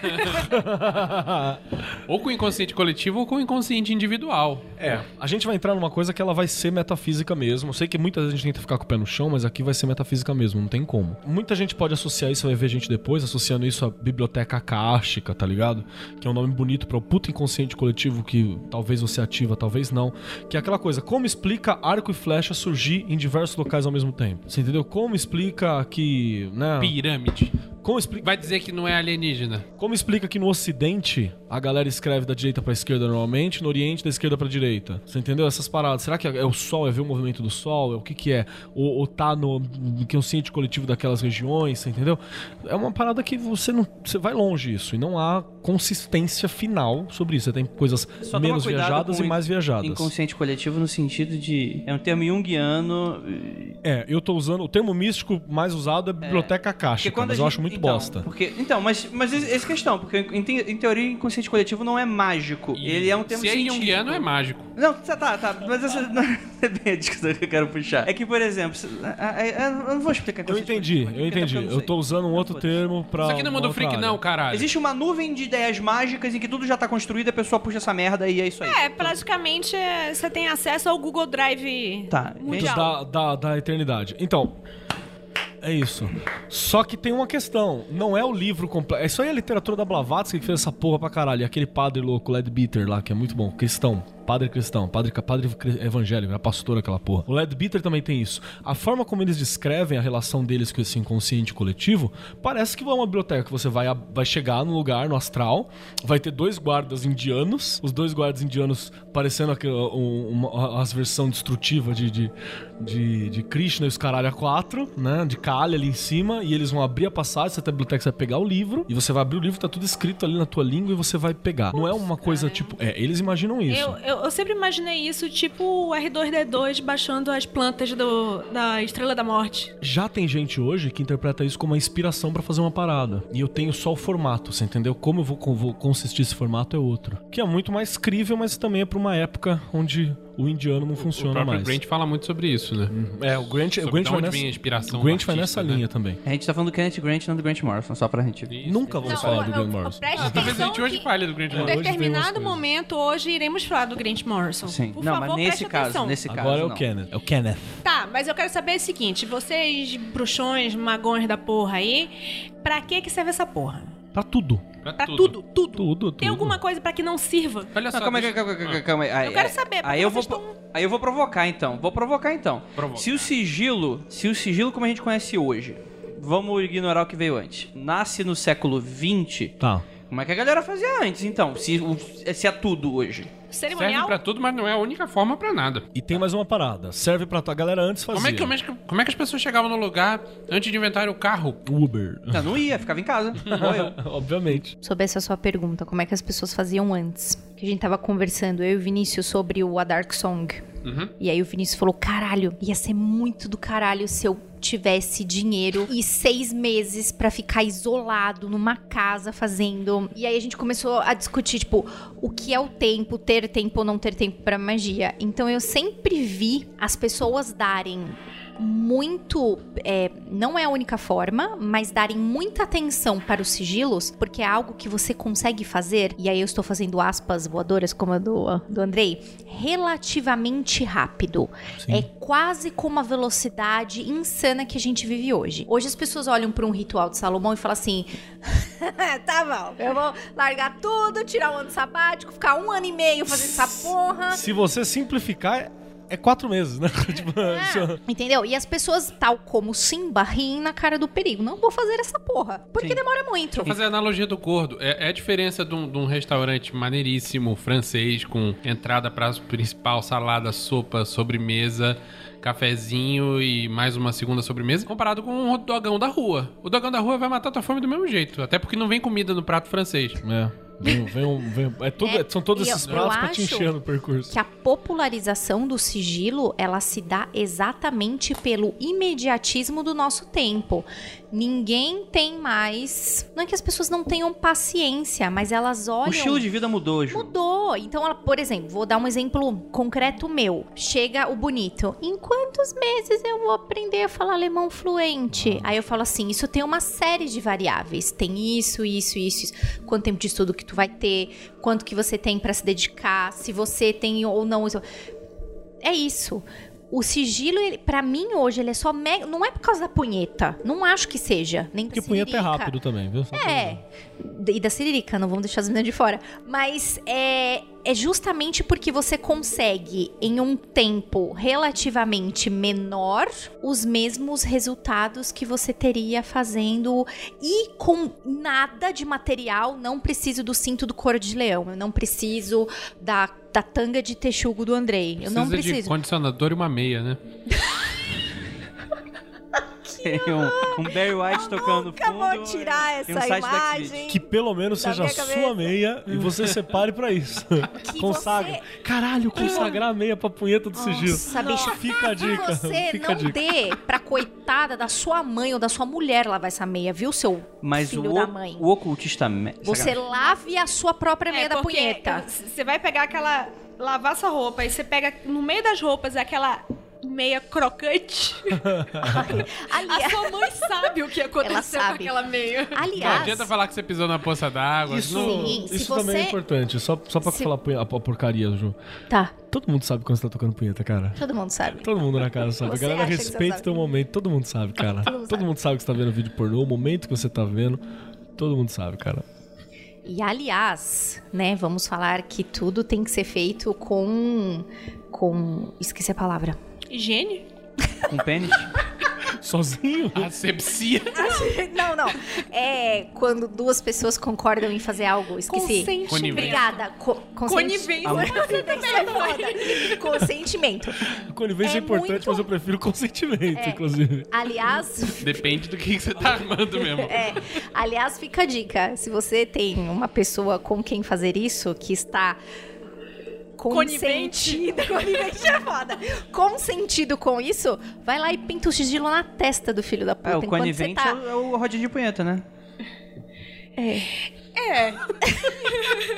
Ou com o inconsciente coletivo ou com o inconsciente individual. É, a gente vai entrar numa coisa que ela vai ser metafísica mesmo. Eu sei que muita gente tenta ficar com o pé no chão, mas aqui vai ser metafísica mesmo, não tem como. Muita gente pode associar isso, vai ver gente depois, associando isso à biblioteca akáshica, tá ligado? Que é um nome bonito para o puto inconsciente coletivo que talvez você ativa, talvez não. Que é aquela coisa, como explica arco e flecha surgir em diversos locais ao mesmo tempo? Você entendeu? Como explica que, né? Pirâmide. Como explica, Vai dizer que não é alienígena. como explica que no ocidente a galera escreve da direita pra esquerda normalmente, no oriente da esquerda pra direita? Você entendeu essas paradas? Será que é o sol, é ver o movimento do sol, é o que que é? Ou, ou tá no inconsciente coletivo daquelas regiões, você entendeu? É uma parada que você não, você vai longe isso e não há consistência final sobre isso. Você tem coisas Só menos viajadas e mais viajadas. Inconsciente coletivo no sentido de. É um termo junguiano. É, eu tô usando o termo místico mais usado é biblioteca akáshica, mas eu a acho gente- muito então, bosta. Porque, então, mas, mas esse- essa questão, porque em, em teoria, inconsciente coletivo não é mágico. E ele é um termo Se é científico. junguiano, é mágico. Não, tá, tá, tá. Mas essa não é bem a discussão que eu quero puxar. É que, por exemplo, eu não vou explicar Eu entendi, eu entendi. Eu tô usando um outro termo pra. Isso aqui não é mundo freak, área. não, caralho. Existe uma nuvem de ideias mágicas em que tudo já tá construído, a pessoa puxa essa merda e é isso aí. É, praticamente é, você tem acesso ao Google Drive Tá, mundial. da, da, da eternidade. Então, é isso. Só que tem uma questão. Não é o livro completo. Isso aí é a literatura da Blavatsky que fez essa porra pra caralho. E aquele padre louco, Ledbeater lá, que é muito bom. Cristão. Padre cristão. Padre, padre evangélico. É pastor aquela porra. O Ledbeater também tem isso. A forma como eles descrevem a relação deles com esse inconsciente coletivo parece que é uma biblioteca você vai, vai chegar num lugar, no astral, vai ter dois guardas indianos. Os dois guardas indianos parecendo aquele, um, uma, as versão destrutiva de, de, de, de Krishna e os caralho a quatro, né? De Kali ali em cima, e eles vão abrir a passagem, você tá na biblioteca, você vai pegar o livro, e você vai abrir o livro, tá tudo escrito ali na tua língua e você vai pegar. Não é uma coisa tipo. É, eles imaginam isso. Eu, eu, eu sempre imaginei isso, tipo o R2D2 baixando as plantas do, da Estrela da Morte. Já tem gente hoje que interpreta isso como uma inspiração pra fazer uma parada. E eu tenho só o formato, você entendeu? Como eu vou, vou consistir esse formato é outro. Que é muito mais crível, mas também é pra uma época onde o indiano não O funciona próprio mais. Grant fala muito sobre isso, né? É, o Grant, o Sobre Grant de vai onde nessa, vem a inspiração o Grant vai nessa né? linha também. A gente tá falando do Kenneth Grant, não do Grant Morrison, só pra gente. Isso. Nunca vamos Não, falar eu- do Grant eu- Morrison. Ah, talvez a gente hoje fale do Grant Em Morrison. umas determinado momento, hoje iremos falar do Grant Morrison. Sim. Por não, favor, mas nesse caso, atenção. nesse caso. Agora é o não. Kenneth. É o Kenneth. Tá, mas eu quero saber o seguinte: vocês, bruxões, magões da porra aí, pra que que serve essa porra? Pra tudo. Pra tudo, tudo. Tudo, tudo. Tem alguma coisa pra que não sirva? Olha só. Não, calma aí, deixa- calma aí, calma aí, Ah, calma aí. Aí- Eu quero aí- saber, Aí eu, vou, aí eu vou provocar então. Vou provocar então. Provoca. Se o sigilo, se o sigilo como a gente conhece hoje, vamos ignorar o que veio antes, nasce no século XX, Tá. Como é que a galera fazia antes então? Se, se é tudo hoje. Serve Cerimonial? pra tudo, mas não é a única forma pra nada. E tem mais uma parada. Serve pra tua galera antes fazia. Como é, que, como, é que, como é que as pessoas chegavam no lugar antes de inventarem o carro? Uber. Não, não ia, ficava em casa. Eu. Obviamente. Sobre essa sua pergunta, como é que as pessoas faziam antes? Que a gente tava conversando, eu e o Vinícius, sobre o A Dark Song. Uhum. E aí o Vinícius falou: caralho, ia ser muito do caralho se eu tivesse dinheiro e seis meses pra ficar isolado numa casa fazendo. E aí a gente começou a discutir, tipo, o que é o tempo, ter tempo ou não ter tempo pra magia. Então eu sempre vi as pessoas darem muito. é, não é a única forma, mas darem muita atenção para os sigilos, porque é algo que você consegue fazer, e aí eu estou fazendo aspas voadoras, como a do, do Andrei, relativamente rápido. É quase como a velocidade insana que a gente vive hoje. Hoje as pessoas olham para um ritual de Salomão e falam assim: tá bom, eu vou largar tudo, tirar um ano sabático, ficar um ano e meio fazendo essa porra. Se você simplificar, é quatro meses, né? tipo, isso- Entendeu? E as pessoas, tal como Simba, riem na cara do perigo. Não vou fazer essa porra. Porque Sim. demora muito. Vou fazer a analogia do gordo. É, é a diferença de um, de um restaurante maneiríssimo, francês, com entrada, prato principal, salada, sopa, sobremesa, cafezinho e mais uma segunda sobremesa, comparado com um dogão da rua. O dogão da rua vai matar tua fome do mesmo jeito, até porque não vem comida no prato francês. É. Vem, vem, um- vem- é tudo, É, são todos esses pratos pra te encher no percurso. que a popularização do sigilo, ela se dá exatamente pelo imediatismo do nosso tempo. Ninguém tem mais, não é que as pessoas não tenham paciência, mas elas olham O estilo de vida mudou, Ju. Mudou. Então, ela, por exemplo, vou dar um exemplo concreto meu. Chega o bonito. Em quantos meses eu vou aprender a falar alemão fluente? Aí eu falo assim: isso tem uma série de variáveis. Tem isso, isso, isso, isso. Quanto tempo de estudo que tu vai ter? Quanto que você tem pra se dedicar? Se você tem ou não. É isso. O sigilo, para mim, hoje, ele é só mega. Não é por causa da punheta. Não acho que seja. Nem Porque punheta é rápido também, viu? Só É. E da Siririca, não vamos deixar as meninas de fora. Mas é, é justamente porque você consegue, em um tempo relativamente menor, os mesmos resultados que você teria fazendo. E com nada de material, não preciso do cinto do couro de leão. Eu não preciso da, da tanga de texugo do Andrei. Eu não Precisa de preciso. condicionador e uma meia, né? Tem um, um Barry White tocando fundo. vou tirar um essa da imagem. Que pelo menos Da seja minha sua meia e você separe pra isso. Que Consagra. você- Caralho, consagrar a meia pra punheta do sigilo. Nossa, bicho. Fica a Que dica. você Fica a não dica. dê pra coitada da sua mãe ou da sua mulher lavar essa meia, viu, seu Mas filho o, da mãe? o ocultista... me- Você lave a sua própria meia da É, porque punheta. Você vai pegar aquela. lavar essa roupa e você pega no meio das roupas aquela meia crocante. A Aliás, sua mãe sabe o que aconteceu com aquela meia. Não aliás adianta falar que você pisou na poça d'água. Isso, não- Sim, isso também é você- importante. Só, só pra se- falar punha- a porcaria, Ju. tá, Todo mundo sabe quando você tá tocando punheta, cara. todo mundo sabe. Todo mundo na casa sabe. Você a galera você respeita o teu momento. Todo mundo sabe, cara. Todo mundo Todo sabe. mundo sabe que você tá vendo vídeo pornô, o momento que você tá vendo. Todo mundo sabe, cara. E aliás, né, vamos falar que tudo tem que ser feito com com esqueci a palavra. Higiene? Com pênis? Sozinho? Asepsia. não, não. É quando duas pessoas concordam em fazer algo, esqueci. Consentimento. Obrigada. Co consenti- Conivência. É foda. Consentimento. Conivência é, É importante, muito- mas eu prefiro consentimento, É. inclusive. Aliás, Depende do que que você tá armando mesmo. É, aliás, fica a dica. Se você tem uma pessoa com quem fazer isso, que está consentida, conivente é foda, consentido com isso, vai lá e pinta o sigilo na testa do filho da puta. É, o conivente tá... é o- é o rodinho de punheta, né? É.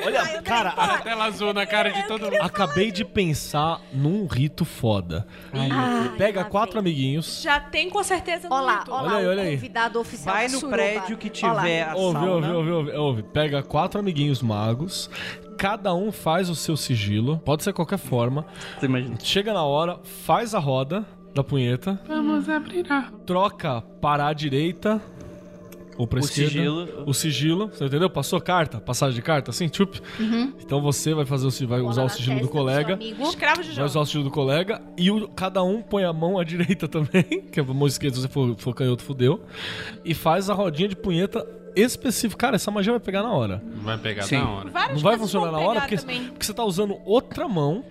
Olha, cara, A tela azul na cara de todo mundo. acabei de pensar num rito foda. Ai, Pega quatro vem. amiguinhos. Já tem com certeza Ó lá, muito. ó lá, Olha aí, o olha aí. convidado oficial Vai no Suruba. prédio que tiver a Ouve, sauna. ouve, ouve, ouve, ouve. Pega quatro amiguinhos magos. Cada um faz o seu sigilo. Pode ser qualquer forma. Você imagina. Chega na hora, faz a roda da punheta. Vamos abrir a... Troca para a direita. Ou pra O esquerda. sigilo. O sigilo. Você entendeu? Passou carta? Passagem de carta, assim, tchup. Então você vai fazer o, vai Bola usar o sigilo do colega. amigo. Escravo de Vai jogo. usar o sigilo do colega e o- cada um põe a mão à direita também, que é a mão esquerda, se você for, for canhoto, fudeu. E faz a rodinha de punheta específica. Cara, essa magia vai pegar na hora. Vai pegar Sim. na hora. Várias Não vai funcionar na hora porque, porque você tá usando outra mão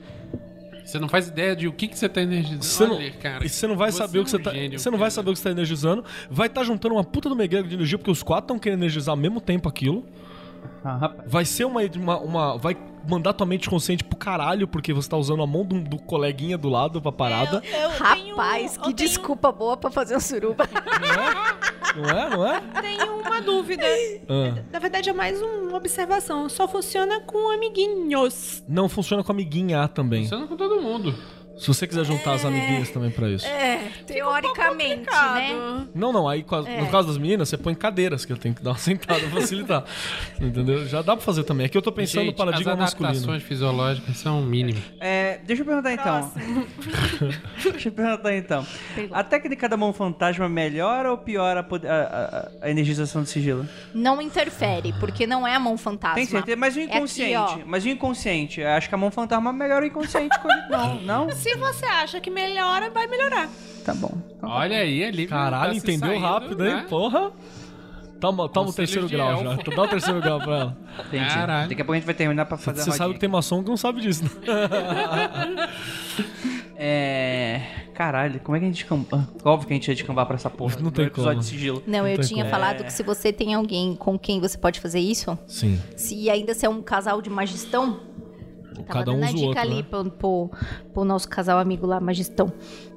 Você não faz ideia de o que, que você tá energizando. Você não, Olha, cara. e você não vai você saber o que é você um tá. gênio, você não vai cara. saber o que você tá energizando. Vai estar juntando uma puta do megueiro de energia, porque os quatro estão querendo energizar ao mesmo tempo aquilo. Ah, rapaz. Vai ser uma, uma, uma- Vai mandar tua mente consciente pro caralho, porque você tá usando a mão do, do coleguinha do lado pra parada. Eu, eu tenho- Rapaz, eu que tenho- desculpa boa pra fazer um suruba. Não é? Não é? Tenho uma dúvida. Ah. Na verdade, é mais uma observação. Só funciona com amiguinhos. Não funciona com amiguinha também. Funciona com todo mundo. Se você quiser juntar as amiguinhas também pra isso. É, teoricamente, né? Complicado. Não, não. Aí, as- no caso das meninas, você põe cadeiras, que eu tenho que dar uma sentada pra facilitar. Entendeu? Já dá pra fazer também. Aqui eu tô pensando no paradigma as masculino. adaptações fisiológicas são o mínimo. É, deixa eu perguntar então. deixa eu perguntar então. A técnica da mão fantasma melhora ou piora a, a- a- a energização do sigilo? Não interfere, porque não é a mão fantasma. Tem certeza? Mas o É aqui, inconsciente. mas o inconsciente. Acho que a mão fantasma melhora o inconsciente. Não, não? Se você acha que melhora, vai melhorar. Tá bom. Então, Olha aí, ali. Caralho, tá entendeu saindo, rápido, hein? né? Porra. Toma, toma o terceiro grau já. elfo. Dá o terceiro grau pra ela. entendi. Caralho. Daqui a pouco a gente vai terminar pra fazer Você a sabe que tem maçom que não sabe disso, né? É... Caralho, como é que a gente descamba? Óbvio que a gente ia descambar pra essa porra. Não tem episódio como. de sigilo. Não, eu tem tinha como. falado que se você tem alguém com quem você pode fazer isso, Sim. se ainda se é um casal de magistão, tava Cada um dando a dica outro, ali né? pro, pro, pro nosso casal amigo lá, magistão.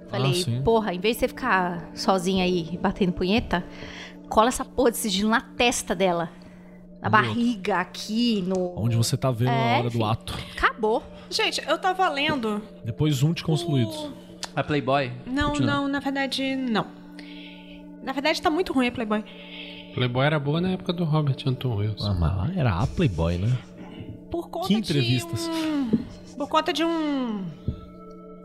Falei, sim. porra, em vez de você ficar sozinha aí batendo punheta, cola essa porra de sigilo na testa dela. Na barriga, aqui, no. Onde você tá vendo É, a hora do enfim. ato. Acabou. Gente, eu tava lendo. Depois um últimos fluidos. A Playboy? Não, Continua. não, na verdade, não. Na verdade, tá muito ruim a Playboy. Playboy era boa na época do Robert Anton Wilson. Ah, mas era a Playboy, né? Por conta Que entrevistas. de um... Por conta de um...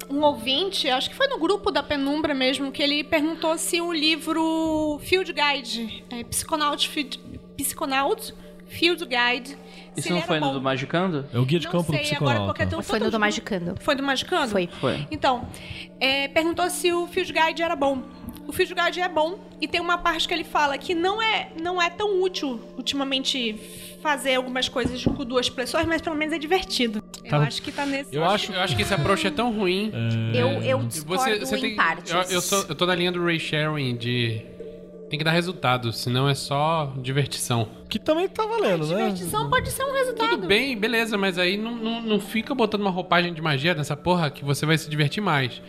Um ouvinte, acho que foi no grupo da Penumbra mesmo, que ele perguntou se o livro Field Guide, é, Psychonaut, Field, Psychonaut Field Guide, Isso não foi no bom. do Magicando? É o guia de Não campo do sei agora, porque psiconauta. tem Foi no do Magicando. Foi do Magicando? Foi. Foi. Então, é, perguntou se o Field Guide era bom. O Field Guide é bom e tem uma parte que ele fala que não é, não é tão útil ultimamente fazer algumas coisas com duas pessoas, mas pelo menos é divertido. Eu Tá. acho que tá nesse. Eu acho, eu acho que esse approach é tão ruim. Eu, eu E discordo em partes. Eu, eu, sou- eu tô na linha do Ray Sharing de. Tem que dar resultado, senão é só divertição. Que também tá valendo, né? Divertição pode ser um resultado. Tudo bem, beleza, mas aí não, não, não fica botando uma roupagem de magia nessa porra que você vai se divertir mais.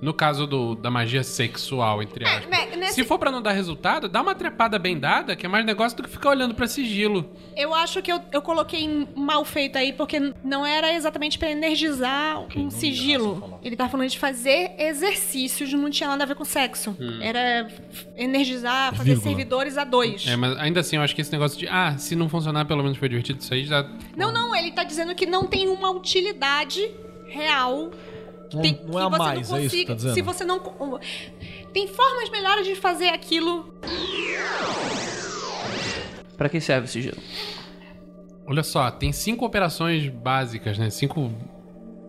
No caso do, da magia sexual, entre É, aspas. né, nesse- Se for pra não dar resultado, dá uma trepada bem dada, que é mais negócio do que ficar olhando pra sigilo. Eu acho que eu, eu coloquei mal feito aí, porque não era exatamente pra energizar um sigilo. Ele tava falando de fazer exercícios, não tinha nada a ver com sexo. Era energizar, fazer Vírgula. servidores a dois. É, mas ainda assim, eu acho que esse negócio de, ah, se não funcionar, pelo menos foi divertido, isso aí já. Não, não, ele tá dizendo que não tem uma utilidade real. Não, Tem- não é a que você mais, é isso que tá dizendo? Se você não. Tem formas melhores de fazer aquilo. Pra que serve o sigilo? Olha só, tem cinco operações básicas, né? Cinco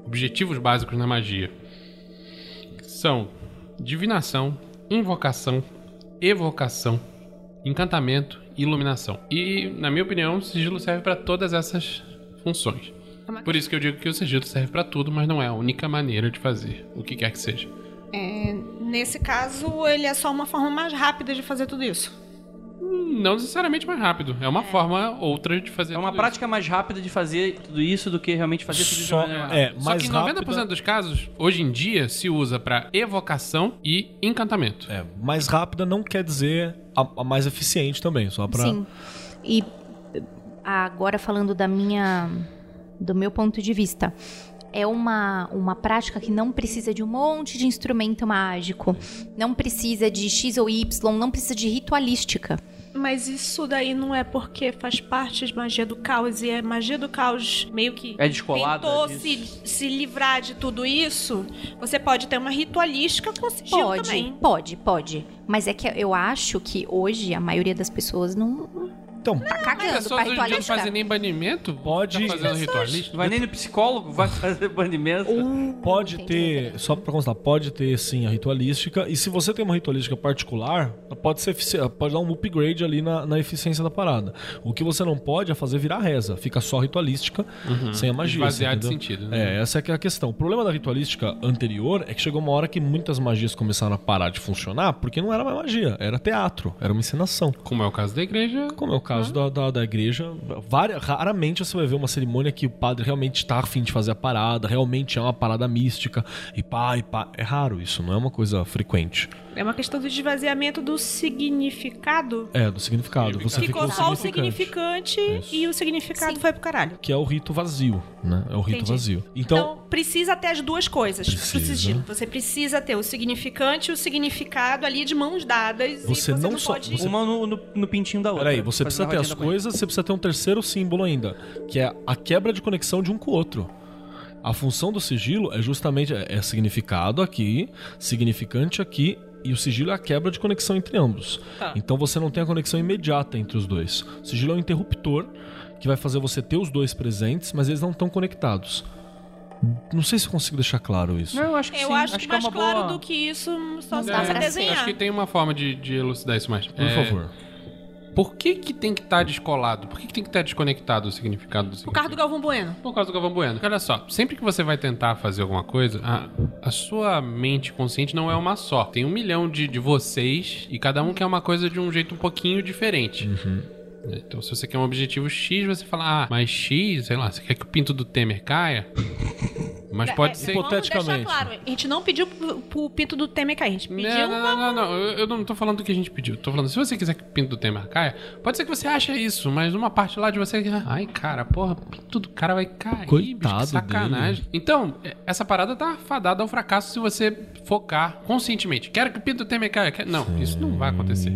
objetivos básicos na magia. São divinação, invocação, evocação, encantamento e iluminação. E, na minha opinião, o sigilo serve para todas essas funções. Por isso que eu digo que o sigilo serve para tudo, mas não é a única maneira de fazer o que quer que seja. É, nesse caso, ele é só uma forma mais rápida de fazer tudo isso. Não necessariamente mais rápido, é uma forma outra de fazer É uma tudo prática mais rápida de fazer tudo isso do que realmente fazer tudo de Só, maneira rápida. é, isso. Só mais que em 90% rápida, dos casos, hoje em dia, se usa para evocação e encantamento. é, mais rápida não quer dizer a, a mais eficiente também, só pra... Sim. E agora falando da minha do meu ponto de vista, é uma, uma prática que não precisa de um monte de instrumento mágico, não precisa de X ou Y, não precisa de ritualística. Mas isso daí não é porque faz parte de magia do caos e é magia do caos meio que É descolada tentou disso. se, se livrar de tudo isso. Você pode ter uma ritualística com sigilo Pode, também. pode, pode. Mas é que eu acho que hoje a maioria das pessoas não Então, tá As cagando pessoas hoje em dia não fazem nem banimento? Pode- Tá fazendo ritualista? Vai nem no psicólogo, vai fazer banimento. Pode Entendi a ter, só pra constar, pode ter sim a ritualística. E se você tem uma ritualística particular, pode ser pode dar um upgrade ali na, na eficiência da parada. O que você não pode é fazer virar reza. Fica só ritualística, sem a magia. Esvaziar de sentido, né? É, essa é que é a questão. O problema da ritualística anterior é que chegou uma hora que muitas magias começaram a parar de funcionar porque não era mais magia, era teatro, era uma encenação. Como é o caso da igreja. Como é o caso da, da, da igreja, raramente você vai ver uma cerimônia que o padre realmente está afim de fazer a parada, realmente é uma parada mística, e pá, e pá. É raro isso, não é uma coisa frequente. É uma questão do esvaziamento do significado. É, do significado. Você Ficou só o significante. Isso. e o significado Sim. foi pro caralho. Que é o rito vazio, né? É o rito Entendi. vazio. Então, Então, precisa ter as duas coisas pro Precisa. sigilo. Você precisa ter o significante e o significado ali de mãos dadas. Você e você não não, só- pode. você- Uma no, no, no pintinho da outra. peraí, você precisa ter as coisas, você precisa ter um terceiro símbolo ainda, que é a quebra de conexão de um com o outro. A função do sigilo é justamente é, é significado aqui, significante aqui, e o sigilo é a quebra de conexão entre ambos. Tá. Então você não tem a conexão imediata entre os dois. O sigilo é um interruptor que vai fazer você ter os dois presentes, mas eles não estão conectados. Não sei se eu consigo deixar claro isso. Não, eu acho que Eu sim. acho, que é mais uma claro boa... do que isso só se pra desenhar. Acho que tem uma forma de, de elucidar isso mais. Por É, favor. Por que, que tem que estar descolado? Por que, que tem que estar desconectado o significado do Por significado? causa do Galvão Bueno. Por causa do Galvão Bueno. Olha só, sempre que você vai tentar fazer alguma coisa, a, a sua mente consciente não é uma só. Tem um milhão de, de vocês e cada um quer uma coisa de um jeito um pouquinho diferente. Então, se você quer um objetivo X, você fala, ah, mas X, sei lá, você quer que o pinto do Temer caia? Mas pode É, ser. Hipoteticamente. claro, a gente não pediu pro, pro pinto do Temer cair, a gente pediu Não, uma... não, não, não, não. Eu, não tô falando do que a gente pediu. Tô falando, se você quiser que o pinto do Temer caia, pode ser que você ache isso, mas uma parte lá de você. Ai, cara, porra, o pinto do cara vai cair. Coitado bicho, que sacanagem. Então, é, essa parada tá fadada ao fracasso se você focar conscientemente. Quero que o pinto do Temer caia. Quero- Não, isso não vai acontecer.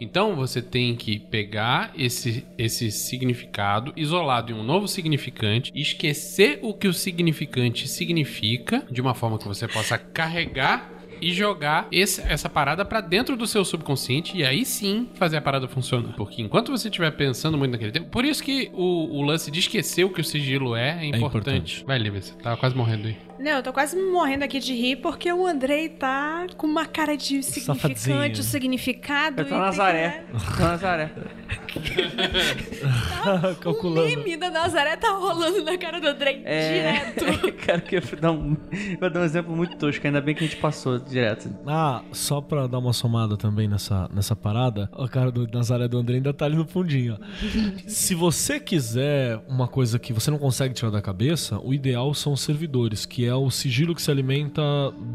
Então você tem que pegar esse, esse significado isolado em um novo significante, esquecer o que o significante significa, de uma forma que você possa carregar e jogar esse- essa parada pra dentro do seu subconsciente e aí sim fazer a parada funcionar. Porque enquanto você estiver pensando muito naquele tempo, por isso que o, o lance de esquecer o que o sigilo é é importante. importante. Vai, Lívia, você tava quase morrendo aí. Não, eu tô quase morrendo aqui de rir porque o Andrei tá com uma cara de significante, Safadinho. o significado. Eu tô e na Nazaré. Tô na Nazaré. que- O meme da Nazaré tá rolando na cara do Andrei É. direto. Cara, que eu vou dar um, vou dar um exemplo muito tosco, ainda bem que a gente passou direto. Ah, só pra dar uma somada também nessa, nessa parada, o cara do Nazaré do André ainda tá ali no fundinho, ó. Se você quiser uma coisa que você não consegue tirar da cabeça, o ideal são os servidores, que é o sigilo que se alimenta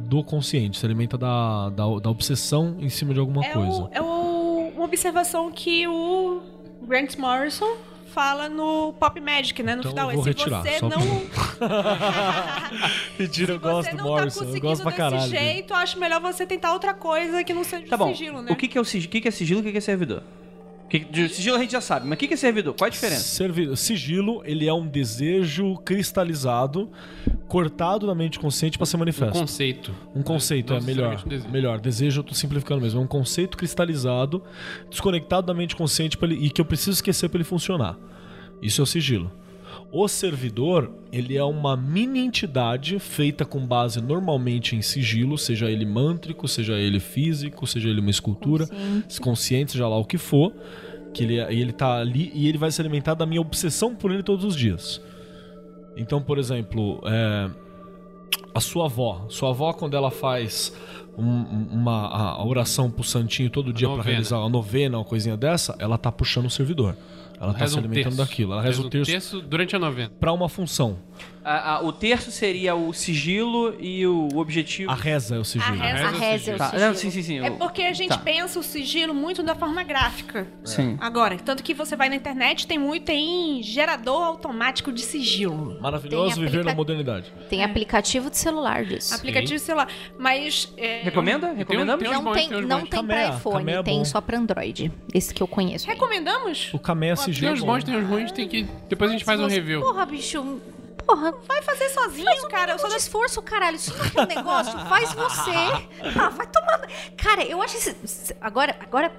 do consciente, se alimenta da, da, da obsessão em cima de alguma É, coisa. o, é o- uma observação que o Grant Morrison fala no Pop Magic, né? No Então final. eu vou Se retirar, você só não. Mentira, eu Se gosto você do não Morrison, tá eu conseguindo gosto pra desse caralho. dele. jeito, acho melhor você tentar outra coisa que não seja Tá bom. sigilo, né? O que, que é o sigilo? O que, que é sigilo e o que, que é servidor? Que, de sigilo a gente já sabe, mas o que, que é servidor? Qual a diferença? Servi- Sigilo, ele é um desejo cristalizado, cortado na mente consciente pra ser Um manifesto. conceito. Um conceito, Não é melhor. um desejo. Melhor. Desejo, eu tô simplificando mesmo. É um conceito cristalizado, desconectado da mente consciente ele- e que eu preciso esquecer pra ele funcionar. Isso é o sigilo. O servidor, ele é uma mini entidade feita com base normalmente em sigilo, seja ele mântrico, seja ele físico, seja ele uma escultura, consciente, seja lá o que for, que ele, e ele tá ali e ele vai se alimentar da minha obsessão por ele todos os dias. Então, por exemplo, é, a sua avó. Sua avó, quando ela faz um- uma a, oração pro santinho todo dia pra novena. realizar uma novena, uma coisinha dessa, ela tá puxando o servidor. Ela tá Reza se um alimentando terço. daquilo. Ela reza o terço durante a novena. pra uma função. A- a- o terço seria o sigilo e o objetivo. A reza é o sigilo. A reza- A reza é o Tá, sigilo. não, sim, sim, sim. É porque a gente tá. pensa o sigilo muito da forma gráfica. Sim. Agora, tanto que você vai na internet, tem muito, tem gerador automático de sigilo. Maravilhoso Tem viver na modernidade. Tem aplicativo de celular disso. Aplicativo celular. Mas. é, Recomenda? tem Recomendamos? tem uns Não bons, tem, tem uns não tem pra Camea, iPhone, Camea é tem bom. só pra Android. Esse que eu conheço. aí. Recomendamos? O Camé é Tem uns bom. bons, tem uns ruins, tem que. Depois a gente faz um review. Porra, bicho. Porra, Vai fazer sozinho, faz um cara. Eu só de esforço, caralho. Isso não é um negócio, faz você. Ah, vai tomando. Cara, eu acho esse. Agora, agora.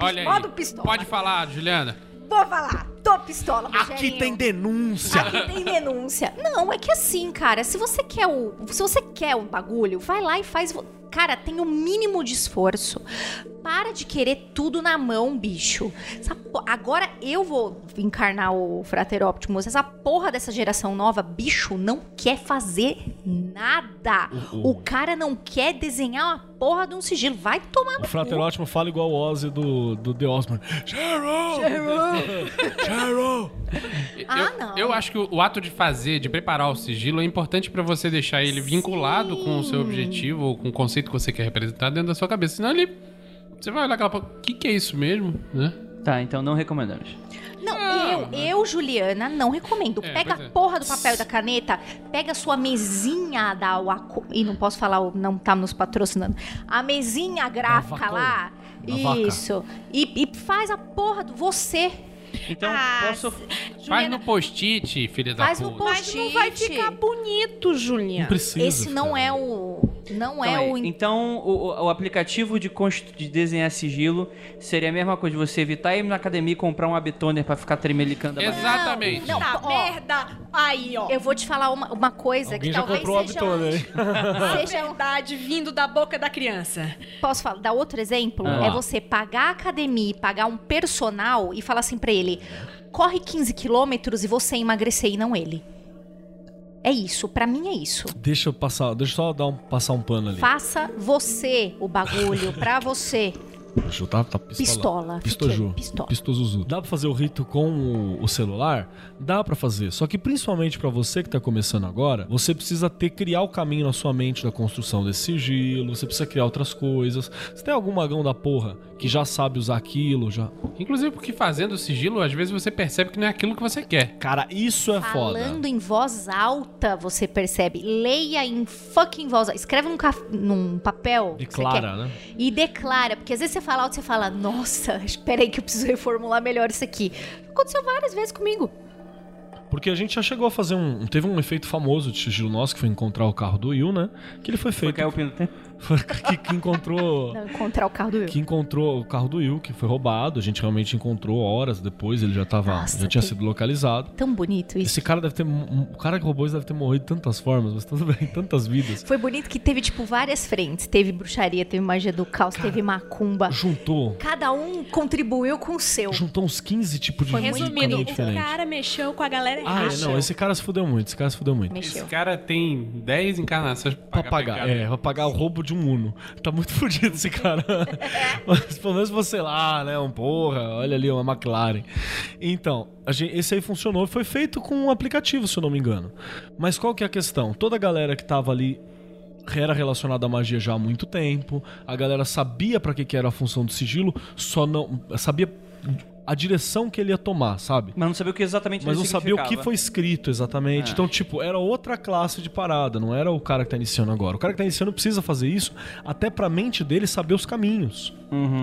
Olha aí. modo pistola. Pode falar, Juliana. Vou falar. Tô pistola, Aqui Rogerinho. tem denúncia. Aqui tem denúncia. Não, é que assim, cara, se você quer o. Se você quer um bagulho, vai lá e faz. Cara, tem o mínimo de esforço. Para de querer tudo na mão, bicho. Essa Agora eu vou encarnar o Frater Optimus. Essa porra dessa geração nova, bicho, não quer fazer nada. O- o- O cara não quer desenhar uma porra de um sigilo. Vai tomar O no Frater cu. Ótimo fala igual o Ozzy do, do The Osmond. Cheryl! Cheryl! Ah, eu, não. eu acho que o, ato de fazer, de preparar o sigilo, é importante pra você deixar ele vinculado com o seu objetivo ou com o conceito que você quer representar dentro da sua cabeça. Senão ele. Você vai olhar aquela. O que, que é isso mesmo? Né? Tá, então não recomendamos. Não, Não, eu, eu, Juliana, não recomendo. É, pega pois é. a porra do papel e da caneta, pega a sua mesinha da Waco, e não posso falar, não tá nos patrocinando. A mesinha gráfica lá. Isso. E, e faz a porra do você. Então, Ah, posso. Faz Juliana, no post-it, filha da Faz no. Mas não vai ficar bonito, Juliana. Não precisa. Esse não é o. Não é Calma aí. o. Então, o, o- aplicativo de, const- de desenhar sigilo seria a mesma coisa de você evitar ir na academia e comprar um abtoner pra ficar tremelicando a. Exatamente. Não, Tá ó, merda. Aí, ó. Eu vou te falar uma, uma coisa Alguém que já talvez comprou o seja. Abitone, hein? seja Verdade vindo da boca da criança. Posso falar, dar outro exemplo? Ah. É você pagar a academia e pagar um personal e falar assim pra ele: corre 15 quilômetros e você emagrecer e não ele. É isso, pra mim é isso. Deixa eu passar, deixa eu só dar um, passar um pano ali. Faça você o bagulho pra você. Tá, tá pistola. Pistola. Pistoju. Pistola. Pistozuzu. Dá pra fazer o rito com o, o celular? Dá pra fazer. Só que principalmente pra você que tá começando agora, você precisa ter criar o caminho na sua mente da construção desse sigilo, você precisa criar outras coisas. Você tem algum magão da porra que já sabe usar aquilo, já. Inclusive porque fazendo o sigilo, às vezes você percebe que não é aquilo que você quer. Cara, isso é foda. Falando em voz alta, você percebe. Leia em fucking voz alta. Escreve num, caf- num papel. Declara, né? E declara. Porque às vezes você fala alto e você fala, nossa, espera aí que eu preciso reformular melhor isso aqui. Aconteceu várias vezes comigo. Porque a gente já chegou a fazer um. Teve um efeito famoso de sigilo nosso, que foi encontrar o carro do Will, né? Que ele foi Foi feito. cair o pino do tempo. Foi que, que encontrou. Não, encontrar o carro do Will. Que encontrou o carro do Will, que foi roubado. A gente realmente encontrou horas depois, ele já tava. Nossa, já tinha tem- sido localizado. Tão bonito isso. Esse cara deve ter. O cara que roubou isso deve ter morrido de tantas formas, mas tudo bem, tantas vidas. Foi bonito que teve, tipo, várias frentes. Teve bruxaria, teve magia do caos, teve macumba. Juntou. Cada um contribuiu com o seu. Juntou uns 15 tipos de, Foi muito o diferente. cara mexeu com a galera Ah, não, esse cara se fudeu muito, esse cara se fudeu muito. Mexeu. Esse cara tem 10 encarnações Pra pagar, pecado. é, pra pagar o roubo de um Uno. Tá muito fudido esse cara. Mas pelo menos você lá, né? Um porra, olha ali, uma McLaren. Então, a gente- esse aí funcionou, foi feito com um aplicativo, se eu não me engano. Mas qual que é a questão? Toda a galera que tava ali era relacionada à magia já há muito tempo. A galera sabia pra que, que era a função do sigilo, só não. Sabia a direção que ele ia tomar, sabe? Mas não sabia o que exatamente Mas não sabia o que foi escrito exatamente. Ah. Então, tipo, era outra classe de parada, não era o cara que tá iniciando agora. O cara que tá iniciando precisa fazer isso até pra mente dele saber os caminhos.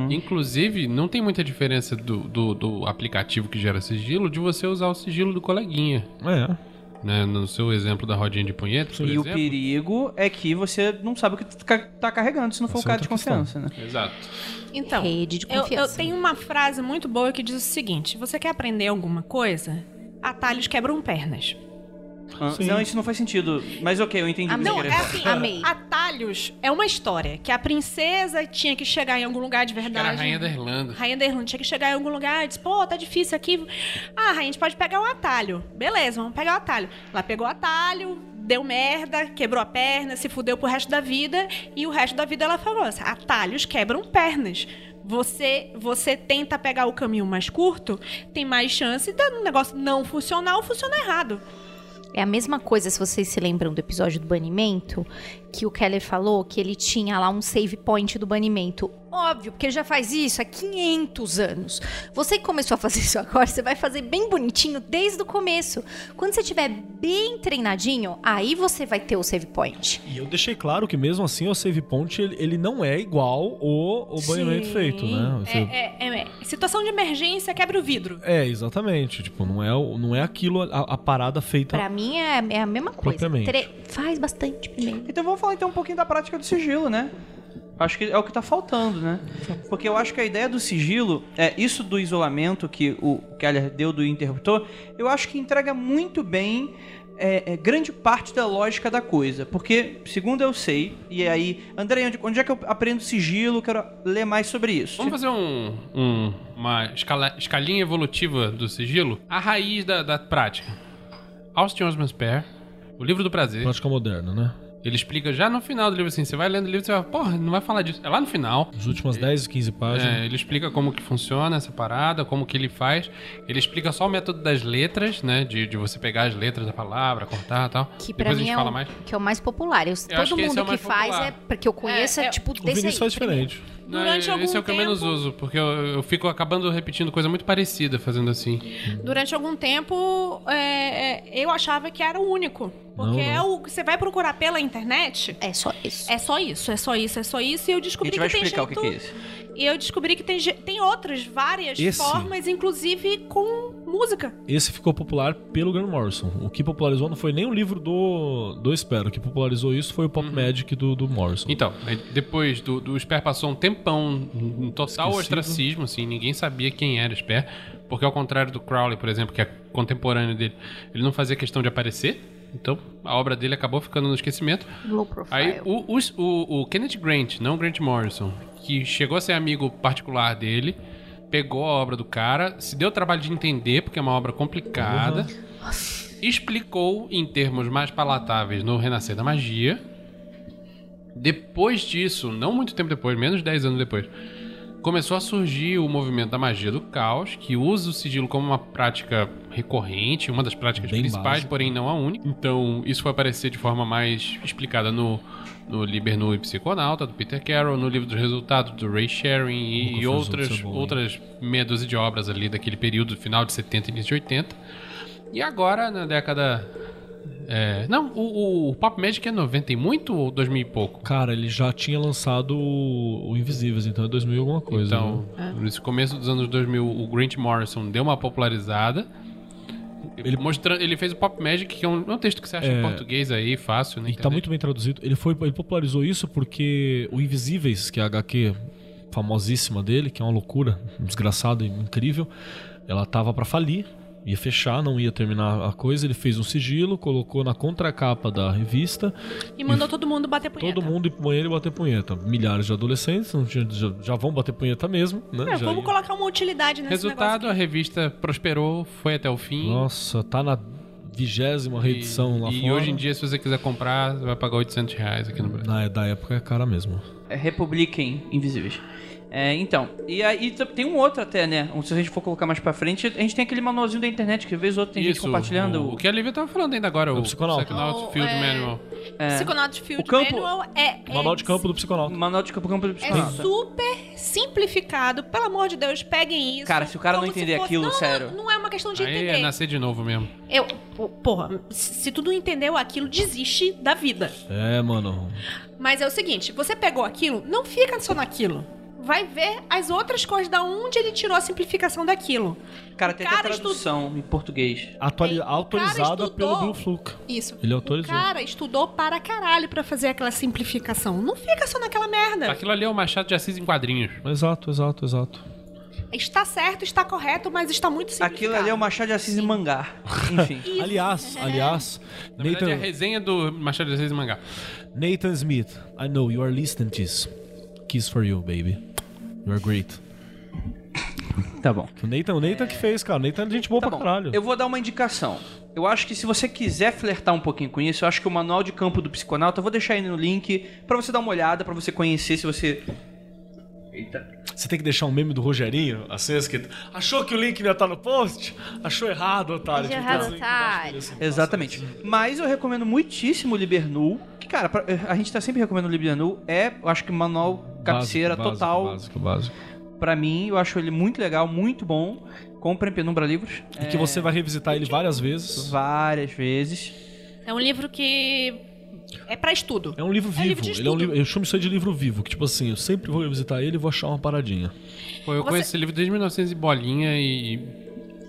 Inclusive, não tem muita diferença do, do, do aplicativo que gera sigilo de você usar o sigilo do coleguinha. É. Né? No seu exemplo da rodinha de punheta, por E o exemplo. perigo é que você não sabe o que tu tá- tá carregando, se não for Essa o é cara de confiança, né? Exato. Então, Rede de eu, eu confiança. tenho uma frase muito boa que diz o seguinte: você quer aprender alguma coisa? Atalhos quebram pernas. Ah, Sim. Não, isso não faz sentido. Mas ok, eu entendi o que Não, é assim, Amei. atalhos é uma história que a princesa tinha que chegar em algum lugar de Que era verdade. a rainha da Irlanda. Rainha da Irlanda tinha que chegar em algum lugar e disse, pô, tá difícil aqui. Ah, a gente pode pegar o atalho. Beleza, vamos pegar o atalho. Ela pegou o atalho, deu merda, quebrou a perna, se fudeu pro resto da vida. E o resto da vida ela falou assim, atalhos quebram pernas. Você, você tenta pegar o caminho mais curto, tem mais chance do negócio não funcionar ou funcionar errado. É a mesma coisa, se vocês se lembram do episódio do banimento, que o Keller falou que ele tinha lá um save point do banimento. Óbvio, porque ele já faz isso há 500 anos. Você que começou a fazer isso agora, você vai fazer bem bonitinho desde o começo. Quando você estiver bem treinadinho, aí você vai ter o save point. E eu deixei claro que mesmo assim o save point ele, não é igual o, o banimento Sim. feito, né? Você- É, é- é- situação de emergência, quebra o vidro. É, exatamente. Tipo, não é, não é aquilo, a, a parada feita. Pra mim é, é a mesma coisa. Tre- faz bastante primeiro. Então vamos falar então um pouquinho da prática do sigilo, né? Acho que é o que tá faltando, né? Porque eu acho que a ideia do sigilo, é isso do isolamento que o Keller deu do interruptor, eu acho que entrega muito bem é, é, grande parte da lógica da coisa. Porque, segundo eu sei, e aí, André, onde, onde é que eu aprendo sigilo? Quero ler mais sobre isso. Vamos fazer um, um- uma escala- escalinha evolutiva do sigilo? A raiz da, da prática. Austin Osman Spare, o livro do prazer. Prática moderna, né? Ele explica já no final do livro assim, você vai lendo o livro e você vai, porra, não vai falar disso. É lá no final. As últimas 10, 15 páginas. É, ele explica como que funciona essa parada, como que ele faz. Ele explica só o método das letras, né? De, de você pegar as letras da palavra, cortar e tal. Que pra Depois a mim gente é fala o, mais. que é o mais popular. Eu- acho todo que esse mundo é o que mais faz popular. é porque eu conheço é, É, é- tipo O desse Vinícius aí. faz primeiro. Durante Não, algum esse é o que eu menos tempo- uso, porque eu, eu fico acabando repetindo coisa muito parecida fazendo assim. Durante algum tempo, é, é, eu achava que era o único. Porque Não, não. é o que você vai procurar pela internet. É só isso. É só isso, é só isso, é só isso. E eu A descobri gente vai que tem explicar o jeito... que, que é isso. E eu descobri que tem, tem outras, várias Esse- formas, inclusive com música. Esse ficou popular pelo Grant Morrison. O que popularizou não foi nem o livro do, do Espero. O que popularizou isso foi o Pop Magic do, do Morrison. Então, depois do, do Sper passou um tempão em total Esquecido. ostracismo, assim, ninguém sabia quem era Sper, porque ao contrário do Crowley, por exemplo, que é contemporâneo dele, ele não fazia questão de aparecer, então a obra dele acabou ficando no esquecimento. Low profile. Aí o, os- o, o Kenneth Grant, não o Grant Morrison, que chegou a ser amigo particular dele, pegou a obra do cara, se deu o trabalho de entender, porque é uma obra complicada. explicou em termos mais palatáveis no Renascer da Magia. Depois disso, não muito tempo depois, menos de 10 anos depois, começou a surgir o movimento da magia do caos, que usa o sigilo como uma prática recorrente, uma das práticas Bem principais, básica. porém não a única. Então, isso foi aparecer de forma mais explicada no, no Liber e Psiconauta, do Peter Carroll, no livro dos resultados do Ray Sharing e, e outras, hein? outras meia dúzia de obras ali daquele período, final de 70 e início de 80. E agora, na década. é, não, o, o Pop Magic é 90 e muito ou 2000 e pouco? Cara, ele já tinha lançado o o Invisíveis, então é 2000 e alguma coisa. Então, né? nesse começo dos anos 2000, o Grant Morrison deu uma popularizada. Ele, mostrando, ele fez o Pop Magic, que é um, é um texto que você acha em É. português aí, fácil, né? E tá muito bem traduzido. Ele, foi, ele popularizou isso porque o Invisíveis, que é a HQ famosíssima dele, que é uma loucura, um desgraçado e incrível, ela tava pra falir, ia fechar, não ia terminar a coisa. Ele fez um sigilo, colocou na contracapa da revista, E mandou todo mundo bater punheta. todo mundo ir pro banheiro e bater punheta. Milhares de adolescentes não tinha- já, já vão bater punheta mesmo, né? É, Já vamos ia. colocar uma utilidade nesse Resultado, a revista prosperou, foi até o fim. Nossa, tá na vigésima reedição lá e fora. hoje em dia, se você quiser comprar, você vai pagar 800 reais aqui no Brasil. Na, da época é cara mesmo. É, Republiquem Invisíveis. É, então, e aí tem um outro até, né? Se a gente for colocar mais pra frente, a gente tem aquele manualzinho da internet que vez ou outra tem gente compartilhando. O, o que a Lívia tava falando ainda agora, o, Psiconauta. Psychonaut Field é. Manual. É, Psychonaut Field O campo- Manual é, O Manual de é campo do o psiconauta. manual de campo campo do É psiconauta. super simplificado. Pelo amor de Deus, peguem isso. Cara, se o cara não entender fosse- aquilo, não, não, sério. Não, é uma questão de Aí entender. é nascer de novo mesmo. Eu, pô, porra, se se tu não entendeu aquilo, desiste da vida. É, mano. Mas é o seguinte, você pegou aquilo, não fica só naquilo. Vai ver as outras coisas, da onde ele tirou a simplificação daquilo. Cara, tem O até cara tradução em português. Atuali- o cara autorizada estudou. pelo Blue Fluke. Isso. Ele O autorizou. cara estudou para caralho pra fazer aquela simplificação. Não fica só naquela merda. Aquilo ali é o Machado de Assis em quadrinhos. Exato, exato, exato. Está certo, está correto, mas está muito simplificado. Aquilo ali é o Machado de Assis em mangá. Enfim. Aliás, aliás, Na verdade, é a Nathan, resenha do Machado de Assis em mangá. Nathan Smith, I know you are listening to this. Kiss for you, baby. You are great. Tá bom. O Nathan, o Nathan que fez, cara. O Nathan é gente boa Tá pra bom. caralho. Eu vou dar uma indicação. Eu acho que se você quiser flertar um pouquinho com isso, eu acho que o manual de campo do psiconauta, eu vou deixar aí no link pra você dar uma olhada, pra você conhecer se você Eita. Você tem que deixar um meme do Rogerinho, assim, escrito. Achou que o link ia estar no post? Achou errado, otário. Achou Tipo, errado, link embaixo otário. assim, Exatamente. Mas eu recomendo muitíssimo o Libernu. Cara, pra- a gente tá sempre recomendando o Libernu. É, eu acho que manual cabeceira básico, total. Básico, básico. Pra mim, eu acho ele muito legal, muito bom. Comprem Penumbra Livros. E que você vai revisitar ele várias vezes. Várias vezes. É um livro que é pra estudo. É um livro É vivo. livro de ele é um livro, eu chamo isso aí de livro vivo. Que tipo assim, eu sempre vou revisitar ele e vou achar uma paradinha. Pô, eu Você- conheço esse livro desde 1900 e bolinha e,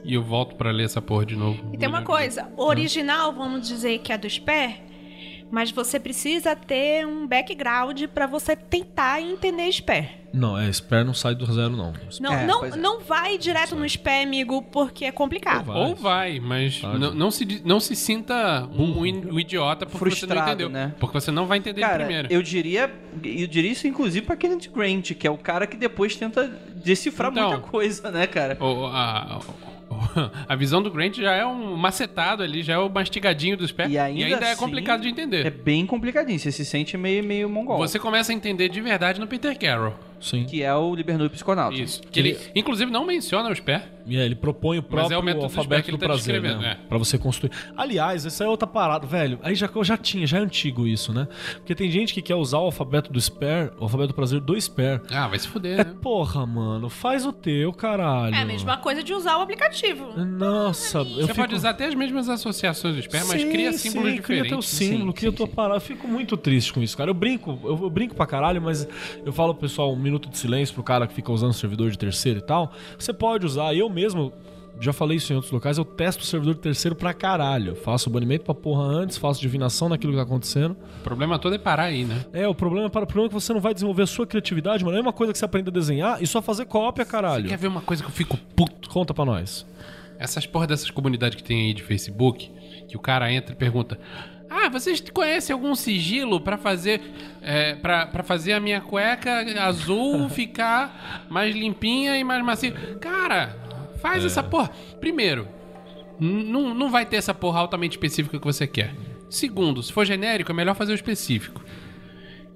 e eu volto pra ler essa porra de novo. E tem uma coisa, o original, vamos dizer que é do Sper, mas você precisa ter um background pra você tentar entender Sper. Não, é, Sper não sai do zero, não. Não, É, não, é. não vai direto no Sper, amigo, porque é complicado. Vai. Ou vai, mas não, não se, não se sinta um, um um idiota porque você não Frustrado, entendeu. né? Porque você não vai entender de Cara, primeira. eu diria, eu diria isso inclusive pra Kenneth Grant, que é o cara que depois tenta decifrar Então. muita coisa, né, cara? O- a, o- a visão do Grant já é um macetado ali, já é o mastigadinho dos pés. E ainda é assim, complicado de entender. É bem complicadinho, você se sente meio, meio mongol. Você começa a entender de verdade no Peter Carroll. Sim. Que é o Libernu Psiconauta. Isso. Que ele, inclusive, não menciona os pés. Ele propõe o Mas próprio é o método alfabeto do tá prazer, né? é. Pra você construir. Aliás, essa é outra parada, velho. Aí já, já tinha, já é antigo isso, né? Porque tem gente que quer usar o alfabeto do Sper, o alfabeto do prazer do Sper. Ah, vai se fuder, É né? porra, mano, faz o teu, caralho. É a mesma coisa de usar o aplicativo. Nossa, eu Você fico... pode usar até as mesmas associações dos pés, mas Sim, cria sim, símbolos Cria diferentes. teu símbolo, Sim, cria sim, tua sim. parada. Eu fico muito triste com isso, cara. Eu brinco, eu, eu brinco pra caralho, mas eu falo pro pessoal um minuto de silêncio pro cara que fica usando servidor de terceiro e tal. Você pode usar, eu mesmo. Já falei isso em outros locais, eu testo o servidor terceiro pra caralho. Faço o banimento pra porra antes, faço divinação naquilo que tá acontecendo. O problema todo é parar aí, né? É, o problema, é para, o problema é que você não vai desenvolver a sua criatividade, mano. É uma coisa que você aprende a desenhar e só fazer cópia, caralho. Quer ver uma coisa que eu fico puto? Conta pra nós. Essas porra dessas comunidades que tem aí de Facebook, que o cara entra e pergunta: Ah, vocês conhecem algum sigilo pra fazer é, pra fazer a minha cueca azul ficar mais limpinha e mais macia? Cara, faz essa porra. Primeiro, Não, não vai ter essa porra altamente específica que você quer. Segundo, se for genérico, é melhor fazer o específico.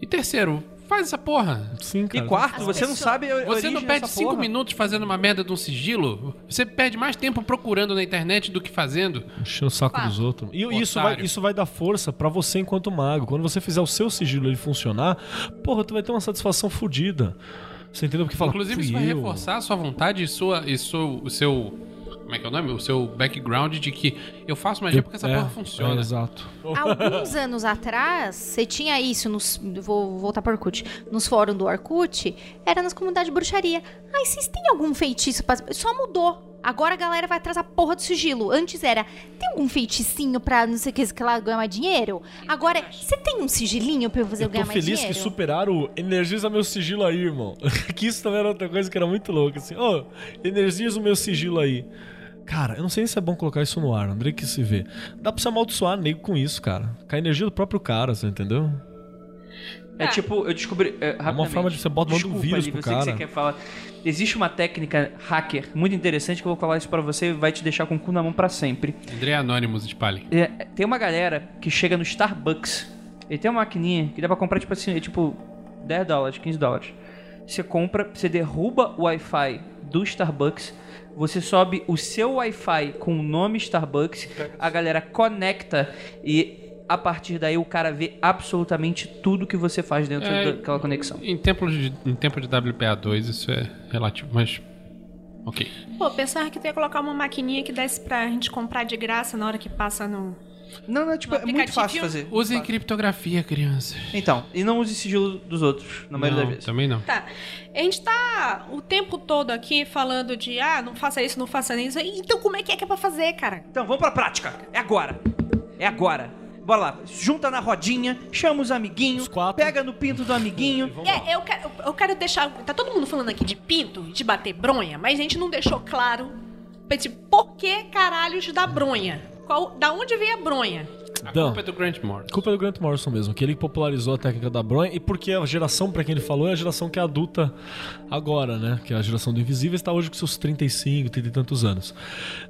E terceiro, faz essa porra. Sim, E cara. quarto, você não sabe a Você não perde dessa cinco porra. minutos fazendo uma merda de um sigilo. Você perde mais tempo procurando na internet do que fazendo. Enchendo o saco dos outros. E isso vai, isso vai dar força pra você enquanto mago. Quando você fizer o seu sigilo ele funcionar, porra, tu vai ter uma satisfação fodida. Você entendeu? Porque fala, Inclusive, isso vai eu. reforçar a sua vontade e, sua, e sua- o seu. Como é que é o nome? O seu background de que eu faço magia porque essa É, porra funciona. É, exato. Alguns anos atrás, você tinha isso nos. Vou voltar para Orkut. Nos fóruns do Orkut, era nas comunidades de bruxaria. Ai, vocês têm algum feitiço pra. Só mudou. Agora a galera vai atrás da porra do sigilo. Antes era, tem algum feiticinho pra não sei o que, que lá ganhar mais dinheiro? Agora, você tem um sigilinho pra eu fazer eu, Eu tô ganhar mais feliz dinheiro? que superaram o energiza meu sigilo aí, irmão. que isso também era outra coisa que era muito louca, assim. Ô, energiza o meu sigilo aí. Cara, eu não sei se é bom colocar isso no ar, André que se vê. Dá pra você amaldiçoar nego com isso, cara. Com a energia do próprio cara, você entendeu? É tipo, eu descobri. É, rapidamente. forma de você bota- manda um vírus pro sei que cara. você quer falar. Existe uma técnica hacker muito interessante que eu vou falar isso pra você e vai te deixar com o cu na mão pra sempre. André Anonymous de Palin. É, tem uma galera que chega no Starbucks e tem uma maquininha que dá pra comprar, tipo assim, é tipo 10 dólares, 15 dólares. Você compra, você derruba o Wi-Fi do Starbucks, você sobe o seu Wi-Fi com o nome Starbucks, a galera conecta e a partir daí o cara vê absolutamente tudo que você faz dentro É, daquela conexão. Em tempo de, em tempo de WPA2 isso é relativo, mas. Ok. Pô, pensava que tu ia colocar uma maquininha que desse pra gente comprar de graça na hora que passa no. Não, não, tipo, No é muito fácil fazer. Usem Fácil. criptografia, crianças. Então, e não use sigilo dos outros, na maioria Não, das vezes. Também não. Tá. A gente tá o tempo todo aqui falando de, ah, não faça isso, não faça isso. Então como é que é que é pra fazer, cara? Então, vamos pra prática. É agora. É agora. Bora lá. Junta na rodinha, chama os amiguinhos, pega no pinto do amiguinho. É, eu quero, eu quero deixar. Tá todo mundo falando aqui de pinto, de bater bronha, mas a gente não deixou claro tipo, por que caralhos da bronha? Qual, da onde veio a bronha? A Não. culpa é do Grant Morrison. Culpa do Grant Morrison mesmo, que ele popularizou a técnica da bronha e porque a geração pra quem ele falou é a geração que é adulta agora, né? Que é a geração do Invisível está hoje com seus 35, 30 e tantos anos.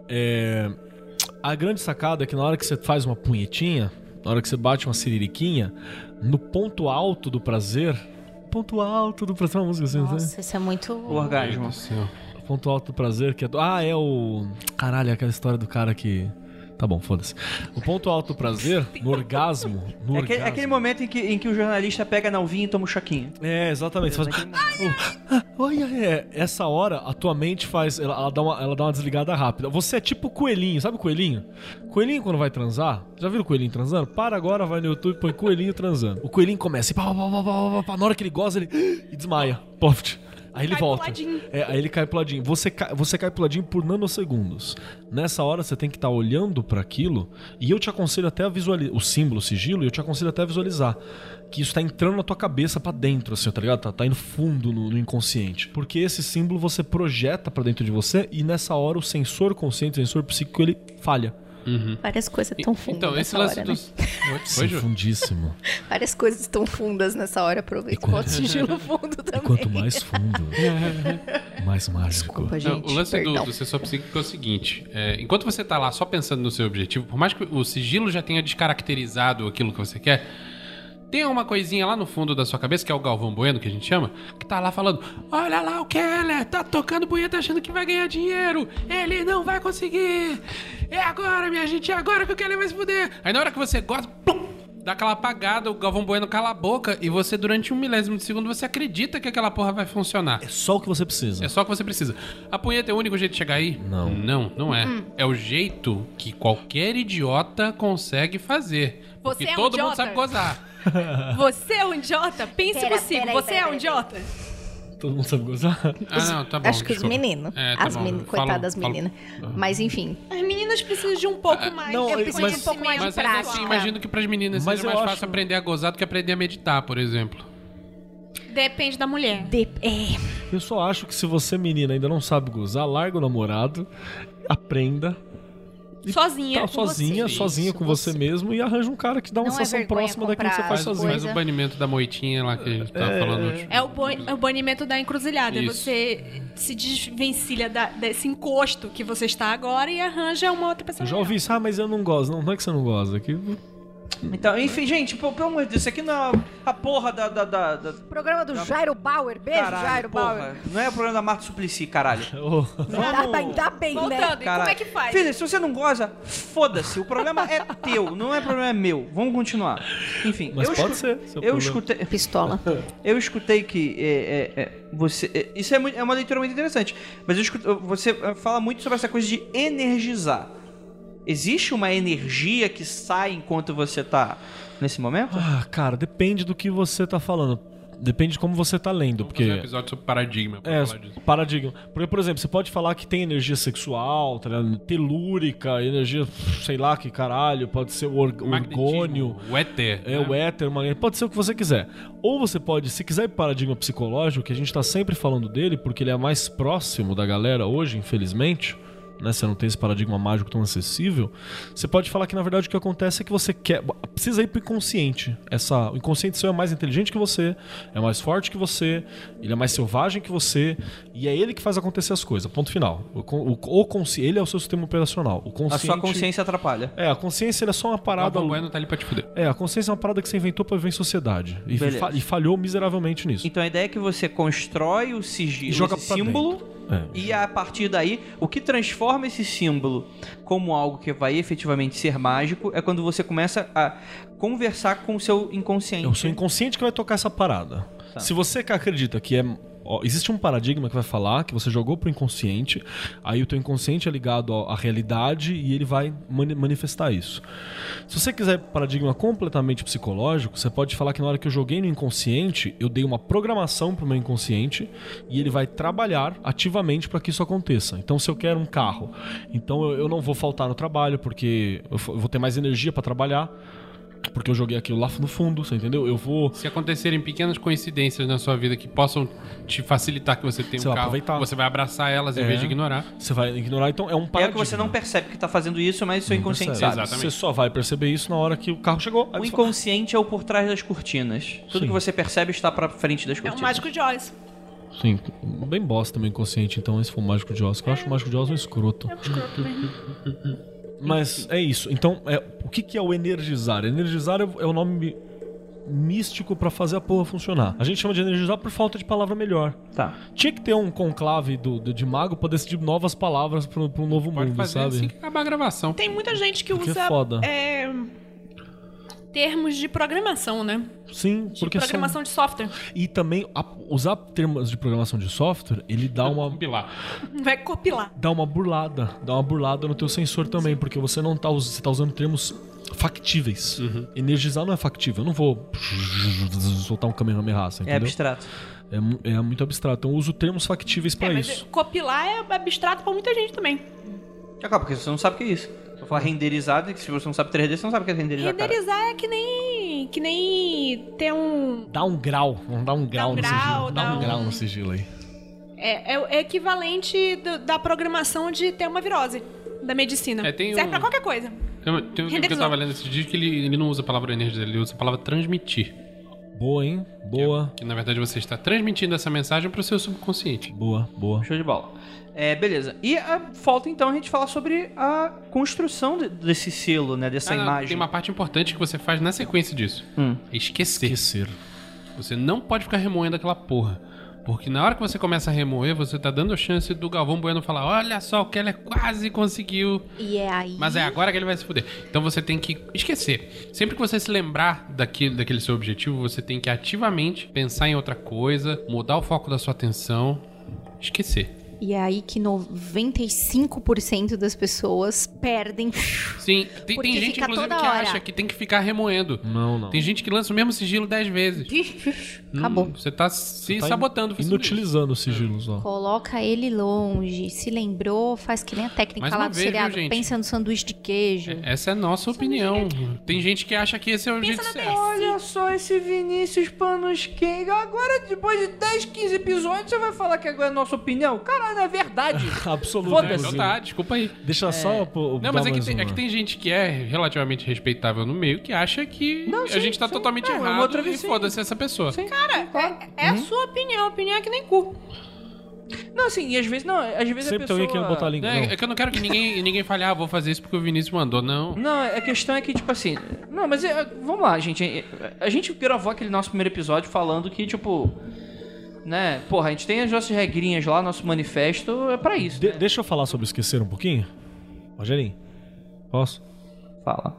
É, A grande sacada é que na hora que você faz uma punhetinha, na hora que você bate uma siririquinha, no ponto alto do prazer. Ponto alto do prazer, uma música assim? Nossa, isso é muito. O orgasmo. Ponto alto do prazer, que é. do- Ah, é o. Caralho, é aquela história do cara que. Tá bom, foda-se. O ponto alto do prazer, no orgasmo. No É aquele, é orgasmo. aquele momento em que, em que o jornalista pega na uvinha e toma um choquinho. É, exatamente. Você faz... Ah, Olha, é, essa hora a tua mente faz. Ela, ela dá uma, ela dá uma desligada rápida. Você é tipo coelhinho, sabe o coelhinho? Coelhinho quando vai transar, já viram o coelhinho transando? Para agora, vai no YouTube, põe coelhinho transando. O coelhinho começa e pá, pá, pá, pá, pá, pá. na hora que ele goza, ele e desmaia. Poft. Aí ele volta. É, aí ele cai pro ladinho. Você cai, você cai pro ladinho por nanosegundos. Nessa hora você tem que estar olhando para aquilo e eu te aconselho até a visualizar o símbolo, o sigilo, e eu te aconselho até a visualizar que isso tá entrando na tua cabeça pra dentro, assim, tá ligado? Tá, tá indo fundo no, no inconsciente. Porque esse símbolo você projeta pra dentro de você e nessa hora o sensor consciente, o sensor psíquico, ele falha. Várias coisas tão fundas. Então, esse nessa lance hora, né? dos. Oi, Ju? Fundíssimo. Várias coisas tão fundas nessa hora. Aproveita e bota o sigilo fundo E também. quanto mais fundo, mais mágico. Desculpa, Não, gente. o lance do, perdão. do sensor psíquico é o seguinte: é, enquanto você tá lá só pensando no seu objetivo, por mais que o sigilo já tenha descaracterizado aquilo que você quer, tem uma coisinha lá no fundo da sua cabeça, que é o Galvão Bueno, que a gente chama, que tá lá falando: Olha lá o Keller, tá tocando punheta achando que vai ganhar dinheiro, ele não vai conseguir. É agora, minha gente, é agora que o Keller vai se fuder. Aí na hora que você gosta, plum, dá aquela apagada, o Galvão Bueno cala a boca e você, durante um milésimo de segundo, você acredita que aquela porra vai funcionar. É só o que você precisa. É só o que você precisa. A punheta é o único jeito de chegar aí? Não. Não, não é. É o jeito que qualquer idiota consegue fazer. Você Porque é um todo mundo idiota? sabe gozar. Você é um idiota? Pense Pera, consigo, pera aí, você pera é um idiota? Todo mundo sabe gozar? Ah, não, tá bom. Acho que os desculpa. meninos. É, tá as bom. meninas, Fala- coitadas das fala- meninas. Mas enfim. As meninas precisam de um pouco mais. não, de eu- conhecimento mas- um pouco mais de Mas ainda prática. assim, imagino que pras meninas Mas seja eu mais acho- fácil aprender a gozar do que aprender a meditar, por exemplo. Depende da mulher. De- é, Eu só acho que se você, menina, ainda não sabe gozar, larga o namorado, aprenda. Sozinha. Tá com sozinha, você. sozinha com você, mesmo e arranja um cara que dá uma Não é sensação vergonha próxima daquilo que você faz sozinho. Coisa. o banimento da moitinha lá que a gente tava falando hoje. É o, é o banimento da encruzilhada. Isso. Você se desvencilha da- desse encosto que você está agora e arranja uma outra pessoa. Eu já ouvi isso, ah, mas eu não gosto. Não, não é que você não gosta, é que Então, enfim, gente, pô, pelo amor de Deus, isso aqui não é a porra da. da, da, da- Programa do Jairo Bauer. Beijo, caralho, Jairo porra. Bauer. Não é o problema da Marta Suplicy, caralho. Oh, Ainda bem, ainda bem, né? Voltando, e como Caralho. é que faz? Filha, se você não goza, foda-se. O problema é teu, não é problema meu. Vamos continuar. Enfim, Mas eu pode escu- ser, seu Eu problema. escutei, Pistola. eu escutei que é, é, é, você. é, isso é, muito- é uma leitura muito interessante. Mas eu escutei- você é, fala muito sobre essa coisa de energizar. Existe uma energia que sai enquanto você tá nesse momento? Ah, cara, depende do que você tá falando. Depende de como você tá lendo, Vamos fazer um porque episódio sobre paradigma pra É, falar disso. paradigma. Porque, por exemplo, você pode falar que tem energia sexual, tá ligado? telúrica, energia, sei lá que caralho, pode ser o or- orgônio. O éter. É né? o éter, magnetismo, pode ser o que você quiser. Ou você pode, se quiser ir para paradigma psicológico, que a gente tá sempre falando dele, porque ele é mais próximo da galera hoje, infelizmente, né? Você não tem esse paradigma mágico tão acessível. Você pode falar que na verdade o que acontece é que você quer. Precisa ir pro inconsciente. Essa, o inconsciente seu é mais inteligente que você, é mais forte que você, ele é mais selvagem que você, e é ele que faz acontecer as coisas. Ponto final. O, o, o consci- ele é o seu sistema operacional. O A sua consciência atrapalha. É, a consciência ele é só uma parada. Galvão Bueno tá ali pra te fuder. É, a consciência é uma parada que você inventou pra viver em sociedade. E, fa- e falhou miseravelmente nisso. Então a ideia é que você constrói o sigilo, E joga esse pra símbolo, É. e a partir daí, o que transforma esse símbolo como algo que vai efetivamente ser mágico é quando você começa a conversar com o seu inconsciente. É o seu inconsciente que vai tocar essa parada. Tá. Se você acredita que é. Existe um paradigma que vai falar que você jogou pro inconsciente, aí o teu inconsciente é ligado à realidade e ele vai mani- manifestar isso. Se você quiser paradigma completamente psicológico, você pode falar que na hora que eu joguei no inconsciente, eu dei uma programação pro meu inconsciente e ele vai trabalhar ativamente para que isso aconteça. Então, se eu quero um carro, então eu, eu não vou faltar no trabalho porque eu eu vou ter mais energia para trabalhar. Porque eu joguei aquilo lá no fundo, você entendeu? Eu vou. Se acontecerem pequenas coincidências na sua vida que possam te facilitar que você tenha Você um vai carro, aproveitar. você vai abraçar elas em É. vez de ignorar. Você vai ignorar, então é um É paradigma. que você não percebe que tá fazendo isso, mas o seu inconsciente Percebe. sabe. Exatamente. Você só vai perceber isso na hora que o carro chegou. O você fala, inconsciente é o por trás das cortinas. Tudo Sim. que você percebe está pra frente das É cortinas. o mágico de Oz. Sim, bem bosta também inconsciente, então esse foi o Mágico de Oz. que Eu acho o Mágico de Oz um escroto. É um escroto mesmo. Mas é isso. Então, é, o que, que é o energizar? Energizar é, o- é o nome místico pra fazer a porra funcionar. A gente chama de energizar por falta de palavra melhor. Tá. Tinha que ter um conclave do, do- de mago pra decidir novas palavras pro, pro novo Pode mundo, fazer sabe? assim que acabar a gravação. Tem muita gente que Porque é usa foda. é, termos de programação, né? Sim, De porque são- programação de software. E também a- usar termos de programação de software, ele dá uma Compilar. Vai copilar. dá uma burlada, dá uma burlada no teu sensor também, porque você não tá, você tá usando termos factíveis. Energizar não é factível. Eu não vou soltar um Kamehameha, É entendeu? abstrato. É, é muito abstrato. Então eu uso termos factíveis pra É, mas isso. copilar é abstrato pra muita gente também. Calma, porque você não sabe o que é isso. Eu falar renderizado, que se você não sabe 3D, você não sabe o que é renderizar, cara. Renderizar é que nem. que nem ter um. Dá um grau, vamos dar um grau um no grau, sigilo. Dá dá um um- grau no sigilo aí. É, é o equivalente do- da programação de ter uma virose da medicina. É, tem Serve um- pra qualquer coisa. Tem, um- tem um livro que eu tava lendo esse dia que ele, ele não usa a palavra energia, ele usa a palavra transmitir. Boa, hein? Boa, Que na verdade você está transmitindo essa mensagem pro seu subconsciente. boa, boa. Show de bola. É, beleza. E ah, falta então a gente falar sobre a construção de- desse selo, né? Dessa Ah, imagem. Tem uma parte importante que você faz na sequência disso. Hum. Esquecer. Esquecer. Você não pode ficar remoendo aquela porra. Porque na hora que você começa a remoer, você tá dando chance do Galvão Bueno falar: Olha só, o Keller quase conseguiu. E é aí. Mas é agora que ele vai se fuder. Então você tem que esquecer. Sempre que você se lembrar daquele, daquele seu objetivo, você tem que ativamente pensar em outra coisa, mudar o foco da sua atenção, esquecer. E é aí que 95% das pessoas perdem. Sim, tem, tem gente, inclusive, que hora. acha que tem que ficar remoendo. Não, não. Tem gente que lança o mesmo sigilo 10 vezes. Acabou. Hum, Você tá se Tá sabotando. in-. Inutilizando os sigilos, ó. Coloca ele longe. Se lembrou, faz que nem a técnica Mais lá do vez, viu, seriado. gente? Pensa no sanduíche de queijo. Essa é a nossa opinião. Tem gente que acha que esse é o jeito certo. Olha só esse Vinícius Panos quente. Agora, depois de 10, 15 episódios, você vai falar que agora é a nossa opinião? Caralho, não é verdade. Absoluto. Foda-se. Então tá, desculpa aí. Deixa só. pô, Não, dar mas é que, tem, é que tem gente que é relativamente respeitável no meio que acha que Não, a sim, gente tá sim. totalmente Não, é uma errado outra e visão. foda-se essa pessoa. Cara, é, é a sua opinião. A opinião é que nem cu. Não, assim, e às vezes, não, às vezes Sempre a tem pessoa... alguém querendo botar a língua. É, não. é que eu não quero que ninguém, ninguém fale, ah, vou fazer isso porque o Vinícius mandou. Não. Não, a questão é que, tipo assim. Não, mas é, vamos lá, gente. é, A gente gravou aquele nosso primeiro episódio falando que, tipo. Né? Porra, a gente tem as nossas regrinhas lá, nosso manifesto é pra isso. De- né? deixa eu falar sobre esquecer um pouquinho? Rogerinho, posso? Fala.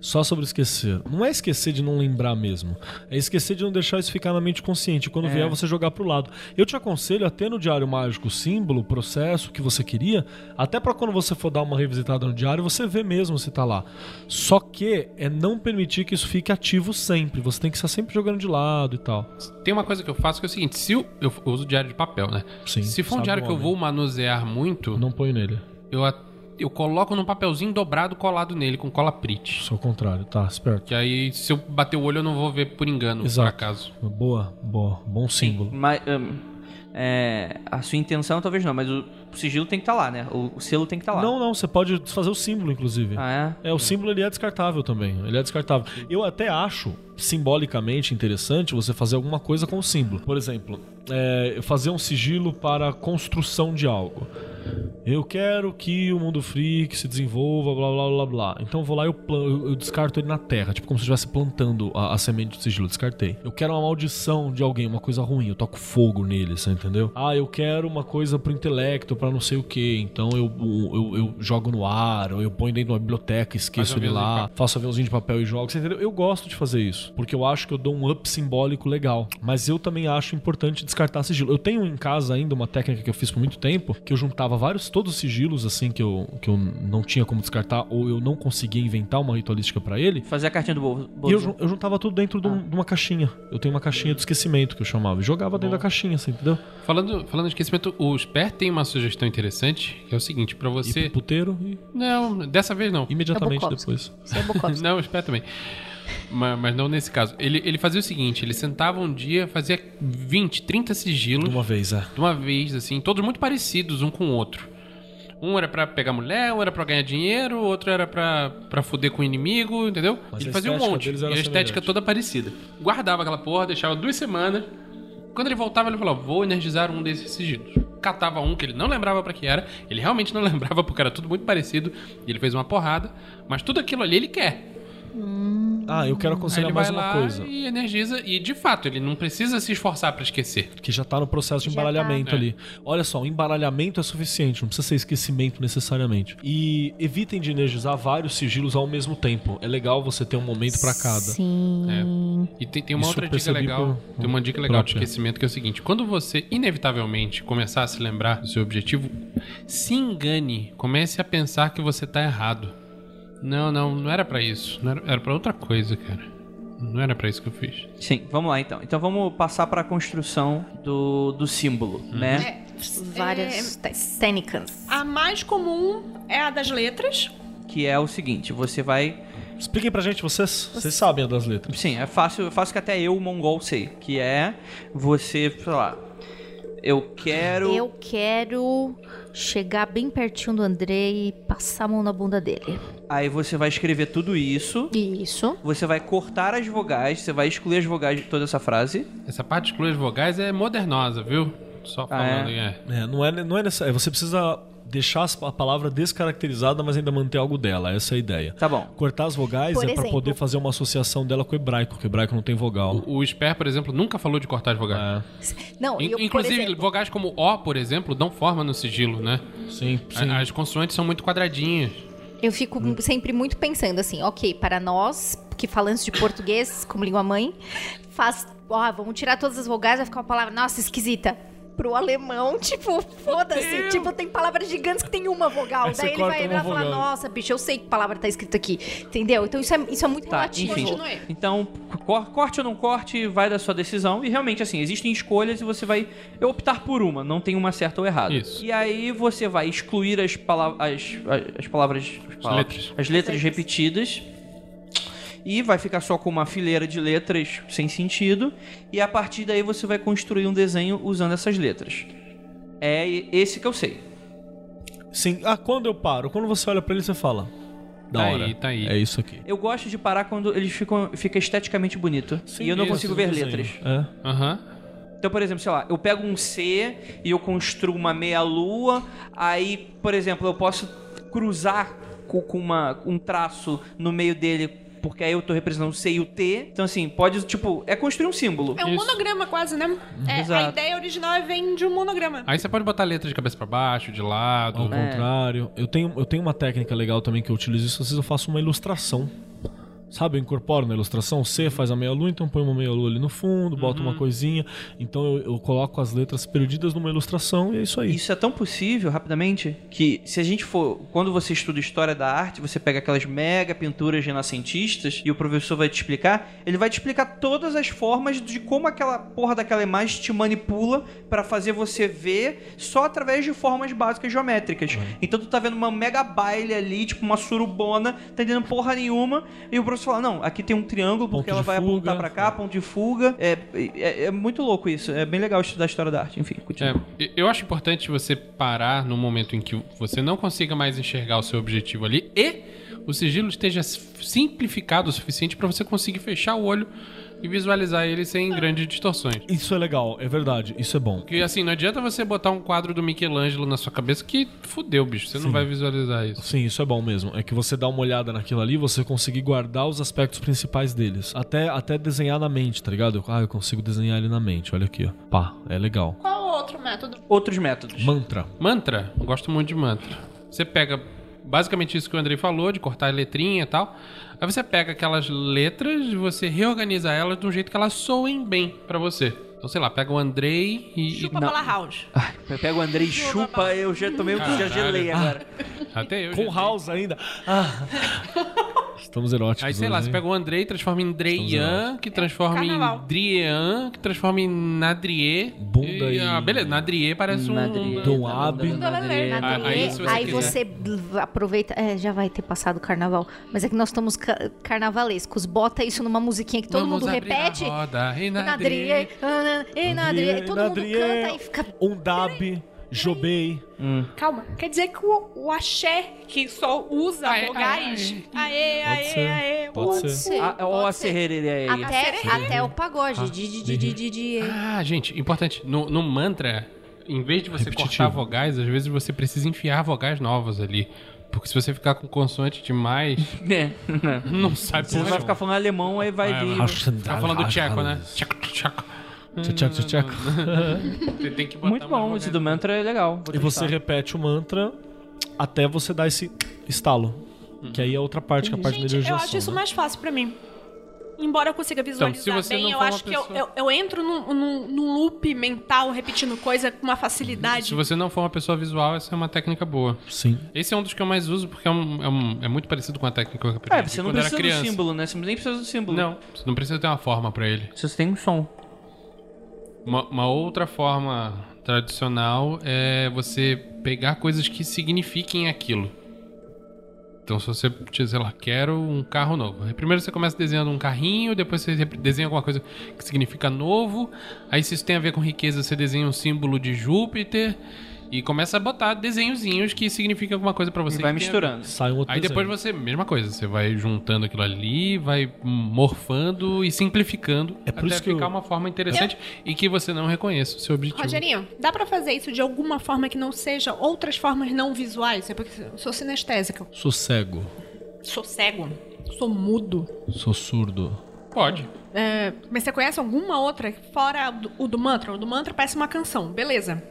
Só sobre esquecer. Não é esquecer de não lembrar mesmo. É esquecer de não deixar isso ficar na mente consciente. Quando É. vier, você jogar pro lado. Eu te aconselho a ter no diário mágico símbolo, o processo que você queria, até pra quando você for dar uma revisitada no diário, você ver mesmo se tá lá. Só que é não permitir que isso fique ativo sempre. Você tem que estar sempre jogando de lado e tal. Tem uma coisa que eu faço que é o seguinte: se eu, eu uso diário de papel, né? Sim, se for um diário que eu vou manusear muito, Não põe nele. eu, a- eu coloco num papelzinho dobrado colado nele com cola Prit. Só o contrário, tá, esperto. Que aí, se eu bater o olho, eu não vou ver por engano, por Exato. acaso. Boa, boa. Bom símbolo. Mas. hum, é, a sua intenção talvez não, mas o sigilo tem que estar lá, né? O, o selo tem que estar lá. Não, não, você pode desfazer o símbolo, inclusive. Ah, é? É, o símbolo ele é descartável também. Ele é descartável. Eu até acho simbolicamente interessante você fazer alguma coisa com o símbolo. Por exemplo, é, fazer um sigilo para a construção de algo. Eu quero que o mundo freak se desenvolva, blá blá blá blá. Então eu vou lá e eu, eu- eu descarto ele na terra, tipo como se eu estivesse plantando a, a semente do sigilo. Descartei. Eu quero uma maldição de alguém, uma coisa ruim. Eu toco fogo nele, você entendeu? Ah, eu quero uma coisa pro intelecto, pra não sei o que. Então eu, eu, eu jogo no ar, ou eu ponho dentro de uma biblioteca, esqueço ele lá, faço aviãozinho de papel e jogo. Você entendeu? Eu gosto de fazer isso, porque eu acho que eu dou um up simbólico legal. Mas eu também acho importante descartar sigilo. Eu tenho em casa ainda uma técnica que eu fiz por muito tempo, que eu juntava vários, todos os sigilos, assim, que eu, que eu não tinha como descartar, ou eu não conseguia inventar uma ritualística pra ele. Fazer a cartinha do bol- E eu, bolso. eu juntava tudo dentro de, um- de uma caixinha. Eu tenho uma caixinha de esquecimento que eu chamava. E jogava dentro da caixinha, você entendeu? Falando, falando de esquecimento, o Sper tem uma sugestão interessante, que é o seguinte, pra E você... pro puteiro e Não, dessa vez não. imediatamente É depois. É. Não, espera também. Mas, mas não nesse caso. Ele, ele fazia o seguinte: ele sentava um dia, fazia 20, 30 sigilos De uma vez, é. de uma vez, assim, todos muito parecidos um com o outro. Um era pra pegar mulher, um era pra ganhar dinheiro, outro era pra, pra fuder com o inimigo, entendeu? Mas ele fazia um monte. E a era estética semelhante. toda parecida. Guardava aquela porra, deixava duas semanas. Quando ele voltava, ele falou: Vou energizar um desses sigilos. Catava um que ele não lembrava pra que era. Ele realmente não lembrava porque era tudo muito parecido. E ele fez uma porrada. Mas tudo aquilo ali ele quer. Ah, eu quero aconselhar ele mais vai uma lá coisa. e energiza. E de fato, ele não precisa se esforçar pra esquecer. Que já tá no processo de Já tá. embaralhamento É. ali. Olha só, o embaralhamento é suficiente, não precisa ser esquecimento necessariamente. E evitem de energizar vários sigilos ao mesmo tempo. É legal você ter um momento pra cada. Sim. E tem, tem uma Isso outra dica legal. por- Tem uma dica legal de esquecimento que é o seguinte: quando você inevitavelmente começar a se lembrar do seu objetivo, se engane, comece a pensar que você tá errado. Não, não, não era pra isso. Não era, era para outra coisa, cara. Não era pra isso que eu fiz. Sim, vamos lá então. Então vamos passar pra construção do, do símbolo, Uhum. né? Várias te- técnicas. A mais comum é a das letras. Que é o seguinte, você vai... Expliquem pra gente, vocês, vocês sabem a das letras. Sim, é fácil, é fácil que até eu, mongol, sei. Que é você, sei lá... Eu quero... Eu quero chegar bem pertinho do André e passar a mão na bunda dele. Aí você vai escrever tudo isso... Isso. Você vai cortar as vogais, você vai excluir as vogais de toda essa frase. Essa parte de excluir as vogais é modernosa, viu? Só falando, é? é. É, não é, não é necessário. Você precisa deixar a palavra descaracterizada, mas ainda manter algo dela. Essa é a ideia. Tá bom. Cortar as vogais Por é pra exemplo- poder fazer uma associação dela com o hebraico, porque o hebraico não tem vogal. O Sper, por exemplo, nunca falou de cortar as vogais. Não, In- eu, Inclusive, exemplo, vogais como O, por exemplo, dão forma no sigilo, né? Sim, sim. A- As consoantes são muito quadradinhas. Eu fico sempre muito pensando assim, ok, para nós que falamos de português como língua mãe, faz, ó, vamos tirar todas as vogais, vai ficar uma palavra, nossa, esquisita. Pro alemão, tipo, foda-se. Tipo, tem palavras gigantes que tem uma vogal. Aí Daí ele vai virar e falar, nossa, bicho, eu sei que palavra tá escrita aqui. Entendeu? Então isso é, isso é muito Tá, relativo. enfim. Continue. Então, cor- corte ou não corte, vai da sua decisão. E realmente, assim, existem escolhas e você vai optar por uma. Não tem uma certa ou errada. Isso. E aí você vai excluir as, pala as, as, as palavras... As, palavras- letras. as letras repetidas. E vai ficar só com uma fileira de letras sem sentido. E a partir daí você vai construir um desenho usando essas letras. É esse que eu sei. Sim. Ah, quando eu paro? Quando você olha pra ele, você fala. Da Tá hora. aí, tá aí. É isso aqui. Eu gosto de parar quando eles ficam fica esteticamente bonito. e eu não Isso, consigo ver desenho. letras. É. Aham. Então, por exemplo, sei lá, eu pego um C e eu construo uma meia-lua. Aí, por exemplo, eu posso cruzar com, com uma, um traço no meio dele, porque aí eu tô representando o C e o T. Então, assim, pode, tipo, é construir um símbolo. É um monograma quase, né? É, a ideia original é vem de um monograma. Aí você pode botar a letra de cabeça pra baixo, de lado. Ao contrário. Eu tenho, eu tenho uma técnica legal também que eu utilizo isso. Às vezes eu faço uma ilustração. Sabe, eu incorporo na ilustração. C faz a meia-lua, então põe uma meia-lua ali no fundo, bota uma coisinha. Então eu, eu coloco as letras perdidas numa ilustração e é isso aí. Isso é tão possível, rapidamente, que se a gente for. Quando você estuda história da arte, você pega aquelas mega pinturas renascentistas e o professor vai te explicar, ele vai te explicar todas as formas de como aquela porra daquela imagem te manipula pra fazer você ver só através de formas básicas geométricas. Então tu tá vendo uma mega baile ali, tipo uma surubona, tá entendendo porra nenhuma, e o professor fala: não, aqui tem um triângulo porque Ponto ela vai fuga. apontar pra cá, ponto de fuga. É, é, é muito louco isso. É bem legal estudar a história da arte. Enfim, continua. É, eu acho importante você parar no momento em que você não consiga mais enxergar o seu objetivo ali e o sigilo esteja simplificado o suficiente pra você conseguir fechar o olho e visualizar ele sem grandes distorções. Isso é legal, é verdade, isso é bom. Porque assim, não adianta você botar um quadro do Michelangelo na sua cabeça que fudeu, bicho. Você não vai visualizar isso. Sim, isso é bom mesmo. É que você dá uma olhada naquilo ali, você conseguir guardar os aspectos principais deles. Até, até desenhar na mente, tá ligado? Ah, eu consigo desenhar ele na mente. Olha aqui, ó. Pá, é legal. Qual o outro método? Outros métodos. Mantra. Mantra, eu gosto muito de mantra. Você pega basicamente isso que o Andrei falou, de cortar a letrinha e tal. Aí você pega aquelas letras e você reorganiza elas de um jeito que elas soem bem pra você. Então, sei lá, pega o Andrei e. Chupa não. bola house. Eu pego o Andrei e chupa, eu já tomei, já Caralho. gelei agora. até eu. Com já- House ainda. Ah. Estamos eróticos. Aí, sei lá, hoje, você hein? pega o Andrei e transforma em Dreian, que transforma em carnaval. Driean, que transforma em Nadrie. Bunda e- Ah, beleza, Nadrie parece um. Nadrie. Dom Ab. Nadrie. Ah, aí, você Aí você aproveita. É, já vai ter passado o carnaval. Mas é que nós estamos ca- carnavalescos. Bota isso numa musiquinha que todo Vamos mundo repete. roda, e E Nadrie. Nadrie, ah, e Todo mundo canta e fica. Um dab, jobei. Calma, quer dizer que o, o axé, que só usa Aê, vogais. Aê, Pode aê, ser. aê. Pode o- ser. Ah, ó, a pode ser. serrerê aí. Até, até o pagode. De, de, de, de, de, de- Ah, gente, importante. No, no mantra, em vez de você Repetitivo. cortar vogais, às vezes você precisa enfiar vogais novas ali. Porque se você ficar com consoante demais, É, não sabe Você vai ficar falando alemão, aí vai vir. Tá falando tcheco, né? Tcheco, tcheco. Tchac, tchac, tchac. Você tem que botar Muito bom, esse do mantra é legal. vou E você repete o mantra até você dar esse estalo. Que aí é outra parte, que é a parte da Gente, energia. eu acho isso mais fácil pra mim. Embora eu consiga visualizar Então, se você bem, não eu acho que eu, pessoa- eu, eu entro num, num, num loop mental, repetindo coisa com uma facilidade. Se você não for uma pessoa visual, essa é uma técnica boa. Sim. Esse é um dos que eu mais uso porque é, um- é um- é muito parecido com a técnica que eu aprendi É, você não precisa do símbolo, né? Você nem precisa do símbolo. Não, você não precisa ter uma forma pra ele. Se você tem um som. Uma, uma outra forma tradicional é você pegar coisas que signifiquem aquilo. Então, se você, sei lá, quero um carro novo. Aí Primeiro você começa desenhando um carrinho, depois você desenha alguma coisa que significa novo. Aí, se isso tem a ver com riqueza, você desenha um símbolo de Júpiter. E começa a botar desenhozinhos que significam alguma coisa pra você. E vai misturando. Sai um outro Aí depois desenho. você, mesma coisa, você vai juntando aquilo ali, vai morfando e simplificando É por até isso que ficar eu- uma forma interessante e que você não reconheça o seu objetivo. Rogerinho, dá pra fazer isso de alguma forma que não seja outras formas não visuais? É porque eu sou sinestésica. Sou cego. Sou cego. Sou mudo. Sou surdo. Pode. É, mas você conhece alguma outra fora o do mantra? O do mantra parece uma canção, beleza.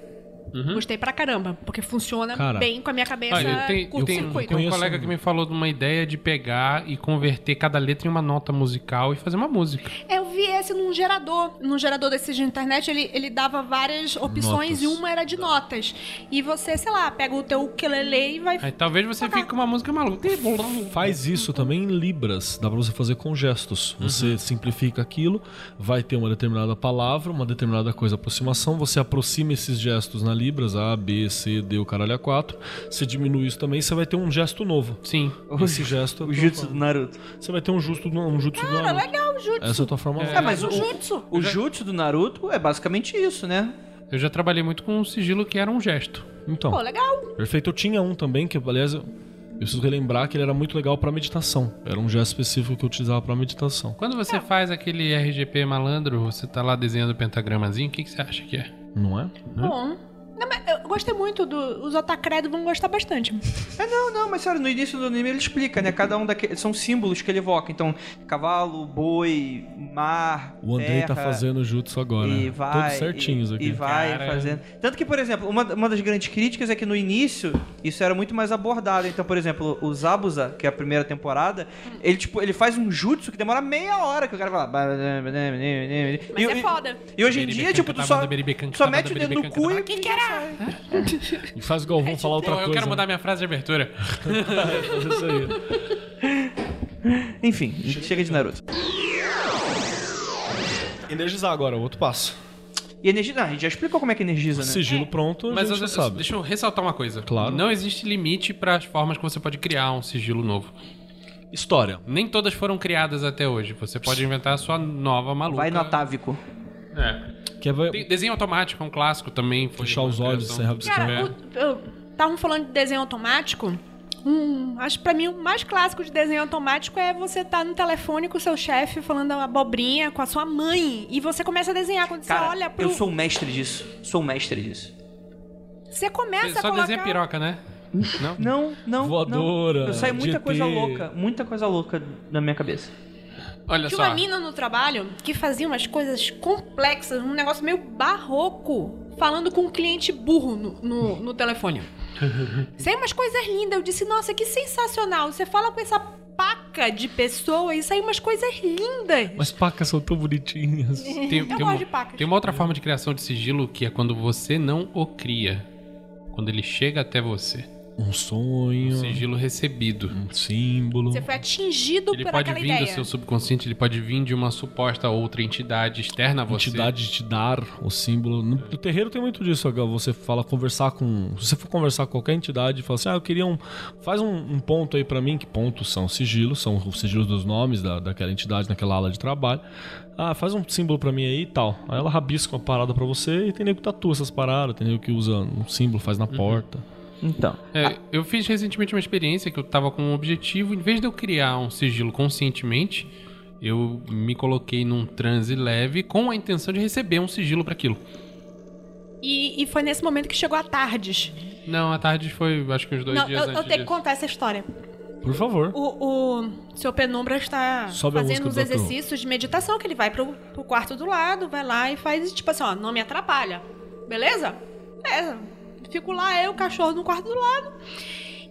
Gostei pra caramba, porque funciona Cara. bem com a minha cabeça Olha, tem, tem, curto-circuito. tem um colega que me falou de uma ideia de pegar e converter cada letra em uma nota musical e fazer uma música. Eu vi esse num gerador. Num gerador desses de internet, ele, ele dava várias opções Notas. e uma era de notas. E você, sei lá, pega o teu ukulele e vai... Aí talvez você fique com uma música maluca. Faz isso também em Libras. Dá pra você fazer com gestos. Você Uhum. simplifica aquilo, vai ter uma determinada palavra, uma determinada coisa, aproximação. Você aproxima esses gestos na Libras, A, B, C, D, o caralho a 4. Você diminui isso também, você vai ter um gesto novo. Sim. Esse gesto. O jutsu do Naruto. Você vai ter um justo um jutsu do Cara, Naruto. legal, Jutsu. Essa é a tua forma É, mas o, Jutsu. o jutsu do Naruto é basicamente isso, né? Eu já trabalhei muito com um sigilo que era um gesto. Então, Pô, legal. perfeito. Eu tinha um também, que aliás, eu preciso relembrar que ele era muito legal pra meditação. Era um gesto específico que eu utilizava pra meditação. Quando você faz aquele RGP malandro, você tá lá desenhando o pentagramazinho, o que, que você acha que é? Não é? Bom. Não, mas eu gostei muito do. Os otacredo vão gostar bastante. É, não, não, mas sério, no início do anime ele explica, né? Cada um daqueles. São símbolos que ele evoca. Então, cavalo, boi, mar. O Andrei tá terra, fazendo jutsu agora. E né? vai. Todos certinhos e, aqui. E vai Cara. fazendo. Tanto que, por exemplo, uma, uma das grandes críticas é que no início isso era muito mais abordado. Então, por exemplo, o Zabuza, que é a primeira temporada, ele, tipo, ele faz um jutsu que demora meia hora que o cara fala. Mas e, é e- foda. E hoje em dia, tipo, tu só, só mete o dedo no cu e. Quem que era? E faz o Galvão falar outra coisa. eu quero né? mudar minha frase de abertura. Enfim, chega de Naruto. Energizar agora, outro passo. E energia. A gente já explicou como é que energiza, né? Sigilo pronto, a Mas gente eu- já sabe. deixa eu ressaltar uma coisa. Claro. Não existe limite para as formas que você pode criar um sigilo novo. História. Nem todas foram criadas até hoje. Você pode inventar a sua nova maluca. Vai no Atávico. É. Que é, Tem- Desenho automático é um clássico também. Foi Fechar os olhos rabiscar. Cara, É. o- eu- estavam falando de desenho automático. Hum, acho que pra mim o mais clássico de desenho automático é você estar no telefone com o seu chefe falando abobrinha com a sua mãe e você começa a desenhar quando Cara, você olha pro eu sou o mestre disso. Sou o mestre disso. você começa Você a só colocar desenha piroca, né? Não? Não, não. Voadora, Não. Eu saio muita GT. coisa louca. Muita coisa louca na minha cabeça. Olha Tinha só. uma mina no trabalho que fazia umas coisas complexas, um negócio meio barroco, falando com um cliente burro no, no, no telefone. Sai umas coisas lindas. Eu disse, nossa, que sensacional. Você fala com essa paca de pessoa e sai umas coisas lindas. Mas pacas são tão bonitinhas. Tem, Eu tem gosto uma, de pacas. tem uma outra forma de criação de sigilo que é quando você não o cria. Quando ele chega até você. Um sonho, Sigilo recebido. um símbolo. Você foi atingido Ele por pode vir do seu subconsciente, ele pode vir de uma suposta outra entidade externa a você. entidade de te dar o símbolo. No, no terreiro tem muito disso. Você fala conversar com. Se você for conversar com qualquer entidade, fala assim: Ah, eu queria um. Faz um, um ponto aí pra mim. Que pontos são sigilos? São os sigilos dos nomes da, daquela entidade naquela ala de trabalho. Ah, faz um símbolo pra mim aí e tal. Aí ela rabisca uma parada pra você e tem nego que tatua essas paradas, tem nego que usa um símbolo, faz na porta. Então. É, eu fiz recentemente uma experiência que eu tava com um objetivo, em vez de eu criar um sigilo conscientemente, eu me coloquei num transe leve com a intenção de receber um sigilo pra aquilo. E, e foi nesse momento que chegou a Tardes. Não, a tarde foi, acho que uns dois Não, dias eu, eu antes tenho que contar essa história. Por favor. O, o seu Penumbra está Sobe a fazendo. Who. exercícios de meditação, que ele vai pro, pro quarto do lado, vai lá e faz, tipo assim, ó, não me atrapalha. Beleza? Beleza. Fico lá, eu, o cachorro no quarto do lado.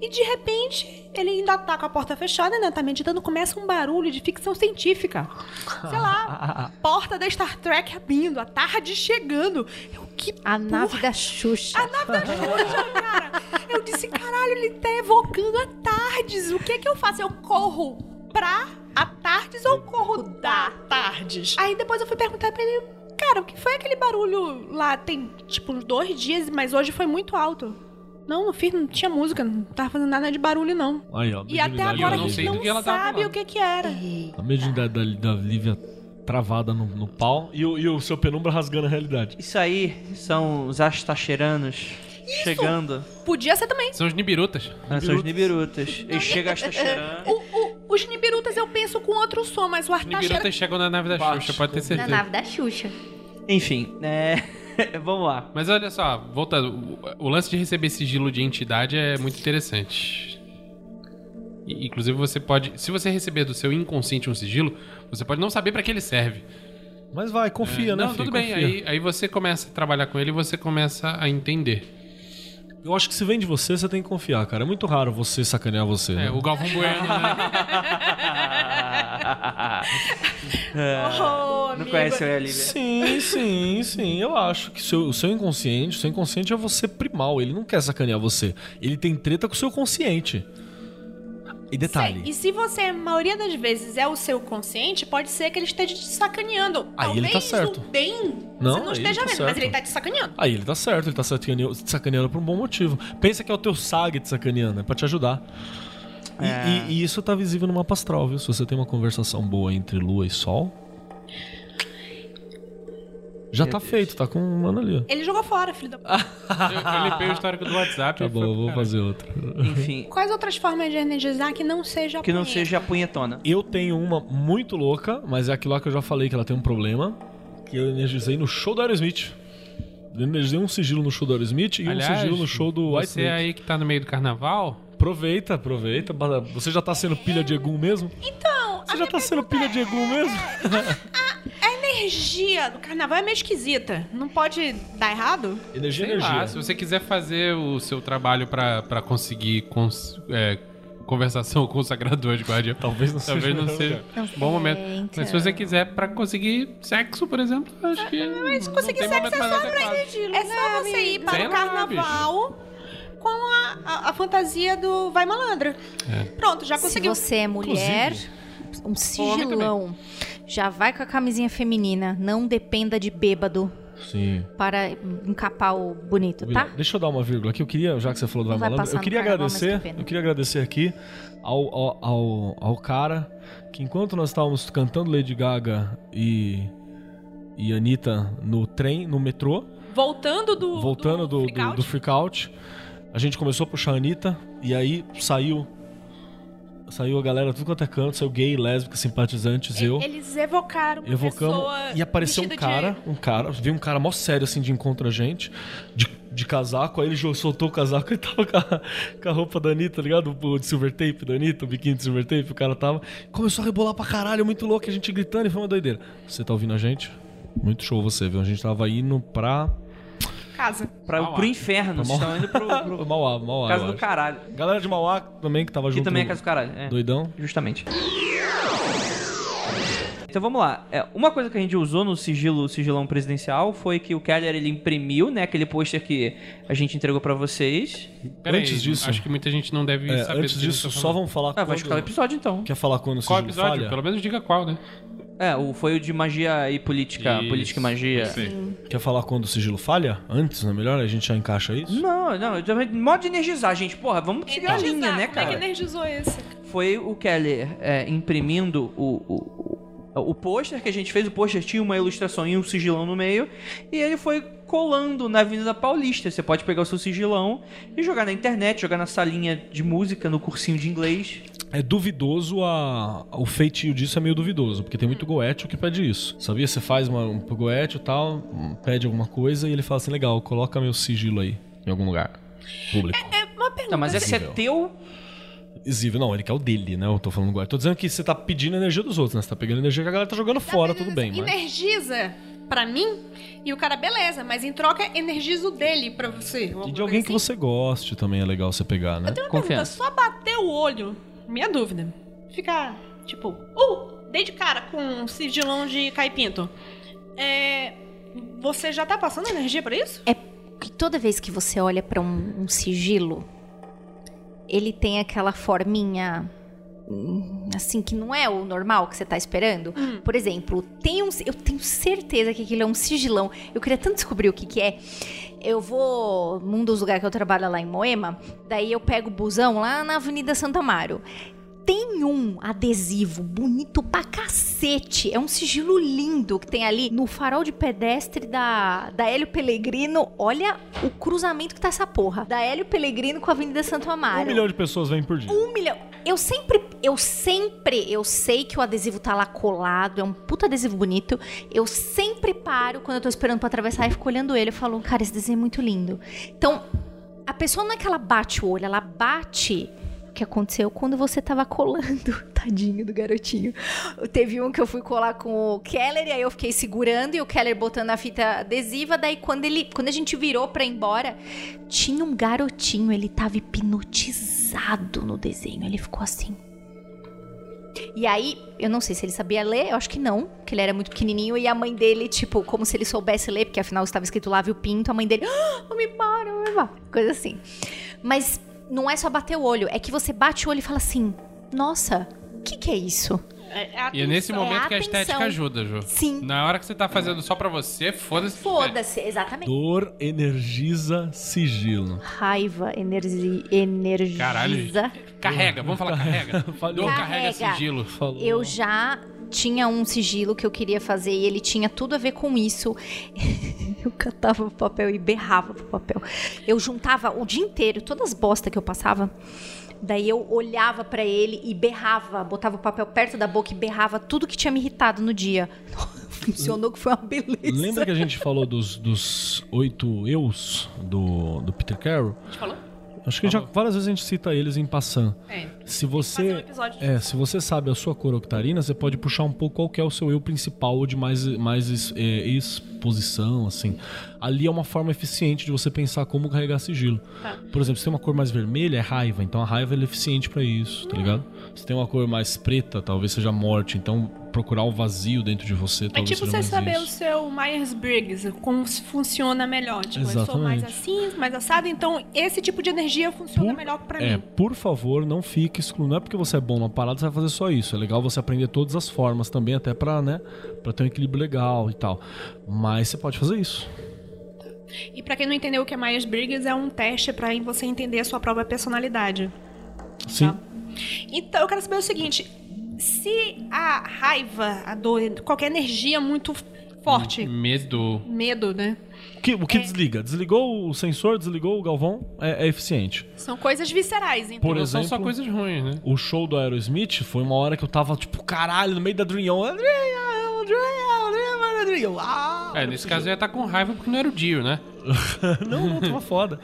E de repente, ele ainda tá com a porta fechada, né? Tá meditando, começa um barulho de ficção científica. Sei lá, porta da Star Trek abrindo, a tarde chegando. Eu, que A porra nave da Xuxa. a nave da Xuxa, cara. Eu disse, caralho, ele tá evocando a Tardes. O que é que eu faço? Eu corro pra a Tardes ou corro da Tardes? Aí depois eu fui perguntar pra ele, cara, o que foi aquele barulho lá? Tem, tipo, uns dois dias, mas hoje foi muito alto. Não, não fiz, não tinha música, não tava fazendo nada de barulho, não. Aí, ó. E até agora a gente não sabe o que que era. A mediunidade da, da Lívia travada no, no pau e o, e o seu penumbra rasgando a realidade. Isso aí são os astaxeranos chegando. Podia ser também. São os Nibirutas. Ah, São os Nibirutas. Eles chegam o- os Nibirutas eu penso com outro som, mas o Os. Nibirutas chegam na nave da Xuxa, pode ter Na certeza. nave da Xuxa. Enfim, é. Vamos lá. Mas olha só, voltando, o, lance de receber sigilo de entidade é muito interessante. Inclusive você pode, se você receber do seu inconsciente um sigilo, você pode não saber pra que ele serve. Mas vai, confia, né, não, filho? tudo bem. Aí, aí você começa a trabalhar com ele e você começa a entender. Eu acho que se vem de você, você tem que confiar, cara. É muito raro você sacanear você. É, né? o Galvão Bueno, né? Oh, Não amigo. conhece o Olivia? Sim, sim, sim. Eu acho que seu- o seu inconsciente, o seu inconsciente é você primal. Ele não quer sacanear você. Ele tem treta com o seu consciente. E detalhe, Sei. E se você, a maioria das vezes, é o seu consciente, pode ser que ele esteja te sacaneando. Aí ele Talvez tá certo. no bem Não, você não aí ele esteja tá vendo, certo. mas ele tá te sacaneando. aí ele tá certo, ele tá sacaneando, te sacaneando por um bom motivo. Pensa que é o teu SAG te sacaneando, é pra te ajudar. E, É. e- e isso tá visível no mapa astral, viu? Se você tem uma conversação boa entre lua e sol. Já tá feito, tá com um mano ali. Ele jogou fora, filho da puta. Eu, eu limpei o histórico do WhatsApp. Tá foi bom, vou fazer outro. Enfim, Quais outras formas de energizar que não seja que não seja a punhetona. Eu tenho uma muito louca, mas é aquilo lá que eu já falei que ela tem um problema. Que eu energizei no show do Aerosmith. Eu energizei um sigilo no show do Aerosmith e Aliás, um sigilo no show do White Você Snake. aí que tá no meio do carnaval, Aproveita, aproveita. Você já tá sendo pilha de Egum mesmo? Então, Você já tá sendo pilha de Egum mesmo? a energia do carnaval é meio esquisita. Não pode dar errado? Energia, sei lá, energia. se você quiser fazer o seu trabalho pra, pra conseguir cons- é, conversação com o Sagrador de Guardião, Talvez não seja. talvez o não seja um bom momento. então. Mas se você quiser pra conseguir sexo, por exemplo, acho que Mas não conseguir tem sexo momento é mais só pra É só você ir para Sei o lá, carnaval com a, a- a fantasia do Vai Malandra. Pronto, já Se conseguiu. você é mulher, um sigilão. Já vai com a camisinha feminina. Não dependa de bêbado Sim. para encapar o bonito, tá? Deixa eu dar uma vírgula aqui. Eu queria, já que você falou do Vai Malandro, eu queria carnaval, agradecer. que. Eu queria agradecer aqui ao, ao, ao, ao cara que enquanto nós estávamos cantando Lady Gaga e, e Anitta no trem, no metrô, Voltando do. voltando do, do, freak out. do freak out, a gente começou a puxar a Anitta e aí saiu. Saiu a galera, tudo quanto é canto, saiu gay, lésbica, simpatizantes, eu. Eles evocaram uma Evocamos pessoa e apareceu um vestida de- cara, um cara, veio um cara mó sério assim de encontro a gente, de, de casaco, aí ele soltou o casaco e tava com a, com a roupa da Anitta, tá ligado? O de silver tape da Anitta, o biquíni de silver tape, o cara tava. Começou a rebolar pra caralho, muito louco, a gente gritando e foi uma doideira. Você tá ouvindo a gente? Muito show você, viu? A gente tava indo pra. Casa. Pra, Mauá. pro inferno, Pra vocês estão indo pro, pro Mauá, Mauá. casa do caralho. Galera de Mauá também que tava Que junto. também é casa do caralho. É, Doidão. justamente. Então vamos lá. É, uma coisa que a gente usou no sigilo, sigilão presidencial foi que o Keller ele imprimiu, né, aquele pôster que a gente entregou pra vocês. Peraí, Antes disso- acho que muita gente não deve É, saber antes que disso, tá só vamos falar Ah, vai quando- escalar o episódio então. Quer falar quando o Qual sigilo episódio? falha? Pelo menos diga qual, né? É, o, foi o de magia e política, Isso, política e magia. sim. Quer falar quando o sigilo falha? Antes, não é melhor? A gente já encaixa isso? Não, não, modo de energizar, gente. Porra, vamos seguir a linha, né, Como é que cara? energizou esse? Foi o Keller é, imprimindo o, o, o, o pôster que a gente fez. O pôster tinha uma ilustração e um sigilão no meio. E ele foi colando na Avenida Paulista. Você pode pegar o seu sigilão e jogar na internet, jogar na salinha de música, no cursinho de inglês. É duvidoso a... O feitio disso é meio duvidoso, porque tem muito goethe que pede isso. Sabia? Você faz uma, um goethe e tal, um, pede alguma coisa e ele fala assim, legal, coloca meu sigilo aí, em algum lugar público. É uma pergunta. Não, mas esse é teu. Visível. Não, ele quer o dele, né? Eu tô falando goethe. Tô dizendo que você tá pedindo energia dos outros, né? Você tá pegando energia que a galera tá jogando fora, tudo bem, mas... Energiza pra mim e o cara, beleza, mas em troca energiza o dele pra você. E de alguém que você goste também é legal você pegar, né? Eu tenho uma pergunta, Confiança. só bater o olho, minha dúvida. Ficar, tipo, uh, dei de cara com um sigilão de caipinto. É. Você já tá passando energia pra isso? É que toda vez que você olha pra um, um sigilo, ele tem aquela forminha hum, assim que não é o normal que você tá esperando. Por exemplo, tem um, eu tenho certeza que aquilo é um sigilão. Eu queria tanto descobrir o que que é. Eu vou num dos lugares que eu trabalho lá em Moema, daí eu pego o busão lá na Avenida Santa Amaro. Tem um adesivo bonito pra cacete. É um sigilo lindo que tem ali no farol de pedestre da, da Hélio Pellegrino. Olha o cruzamento que tá essa porra. Da Hélio Pellegrino com a Avenida Santo Amaro. Um milhão de pessoas vêm por dia. Um milhão. Eu sempre, eu sempre, eu sei que o adesivo tá lá colado, é um puta adesivo bonito. Eu sempre paro quando eu tô esperando pra atravessar e fico olhando ele. Eu falo, cara, esse desenho é muito lindo. Então, a pessoa não é que ela bate o olho, ela bate que aconteceu quando você tava colando. Tadinho do garotinho. Teve um que eu fui colar com o Keller e aí eu fiquei segurando e o Keller botando a fita adesiva. Daí quando ele, quando a gente virou pra ir embora, tinha um garotinho, ele tava hipnotizado no desenho. Ele ficou assim. E aí, eu não sei se ele sabia ler, eu acho que não, que ele era muito pequenininho e a mãe dele, tipo, como se ele soubesse ler, porque afinal estava escrito lá, viu pinto, a mãe dele, ah, vamos embora, vamos embora, coisa assim. Mas não é só bater o olho, é que você bate o olho e fala assim, nossa, o que que é isso? E é nesse atenção. momento É que a estética ajuda, Ju. Sim. Na hora que você tá fazendo só pra você, foda-se. Foda-se, exatamente. Dor energiza sigilo. Raiva, energi, energiza. Caralho. Carrega, vamos falar carrega. Dor carrega Carrega. sigilo. Falou. Eu já tinha um sigilo que eu queria fazer e ele tinha tudo a ver com isso. Eu catava o papel e berrava pro papel. Eu juntava o dia inteiro, todas as bostas que eu passava. Daí eu olhava pra ele e berrava, botava o papel perto da boca e berrava tudo que tinha me irritado no dia. Funcionou que foi uma beleza. Lembra que a gente falou dos, dos oito eus do, do Peter Carroll? A gente falou? Acho que já, várias vezes a gente cita eles em passant. É. Se um você, episódio é, se você sabe a sua cor octarina, você pode puxar um pouco qual que é o seu eu principal ou de mais, mais é, exposição, assim. Ali é uma forma eficiente de você pensar como carregar sigilo. Tá. Por exemplo, se tem uma cor mais vermelha, é raiva. Então a raiva é eficiente pra isso, tá ligado? Se tem uma cor mais preta, talvez seja morte. Então procurar o vazio dentro de você, É tipo você saber o isso. seu Myers-Briggs, como funciona melhor. Tipo, eu sou mais Exatamente. assim, mais assado, então esse tipo de energia funciona Por- melhor pra É, mim. por favor, não fique excluindo. Não é porque você é bom numa parada, você vai fazer só isso. É legal você aprender todas as formas também, até pra, né, pra ter um equilíbrio legal e tal. Mas você pode fazer isso. E pra quem não entendeu o que é Myers-Briggs, é um teste pra você entender a sua própria personalidade. Sim. Tá. Então eu quero saber o seguinte: se a raiva, a dor, qualquer energia muito forte, Medo. medo, né? O que, É. o que desliga? Desligou o sensor, desligou o galvão, é, é eficiente. São coisas viscerais, então. Por Não são exemplo, só coisas ruins, né? o show do Aerosmith foi uma hora que eu tava, tipo, caralho, no meio da Dream On. Adrian, Adrian, Adrian, Adrian. Ah, É, nesse caso eu ia estar com raiva porque não era o Dio, né? não, não, tava foda.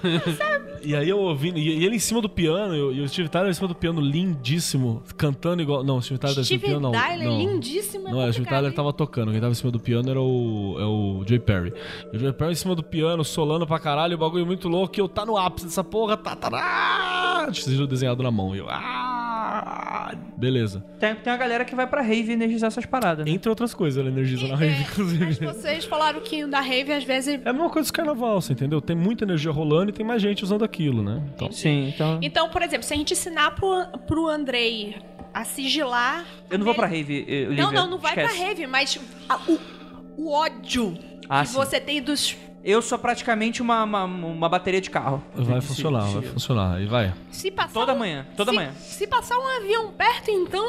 e aí eu ouvindo, e e ele em cima do piano, e o- e o Steve Tyler em cima do piano, lindíssimo, cantando igual. Não, o Steve Tyler do Steve piano, não. Tyler, não. lindíssimo. é Não, é, o Steve Tyler tava tocando, quem tava em cima do piano era o, é o Joey Perry. E o Joey Perry em cima do piano, solando pra caralho, o bagulho muito louco, e eu tá no ápice dessa porra, tá, tá, ah, sigilo desenhado na mão. E eu, ah, beleza. Tem, tem uma galera que vai pra rave energizar essas paradas. Né? Entre outras coisas, ela energiza na rave, É, mas inclusive. vocês falaram que da rave às vezes. É a mesma coisa do carnaval, você entendeu? Tem muita energia rolando e tem mais gente usando aquilo, né? Então, Sim, então. Então, por exemplo, se a gente ensinar pro, pro Andrei a sigilar. Eu não vou pra rave, eh, Olivia. Não, não, não vai Esquece. pra rave, mas a- o, o ódio Ah, que sim. você tem dos. Eu sou praticamente uma, uma, uma bateria de carro. vai funcionar, de- vai funcionar. E vai. Se passar Toda um- manhã, toda se- manhã. Se passar um avião perto, então.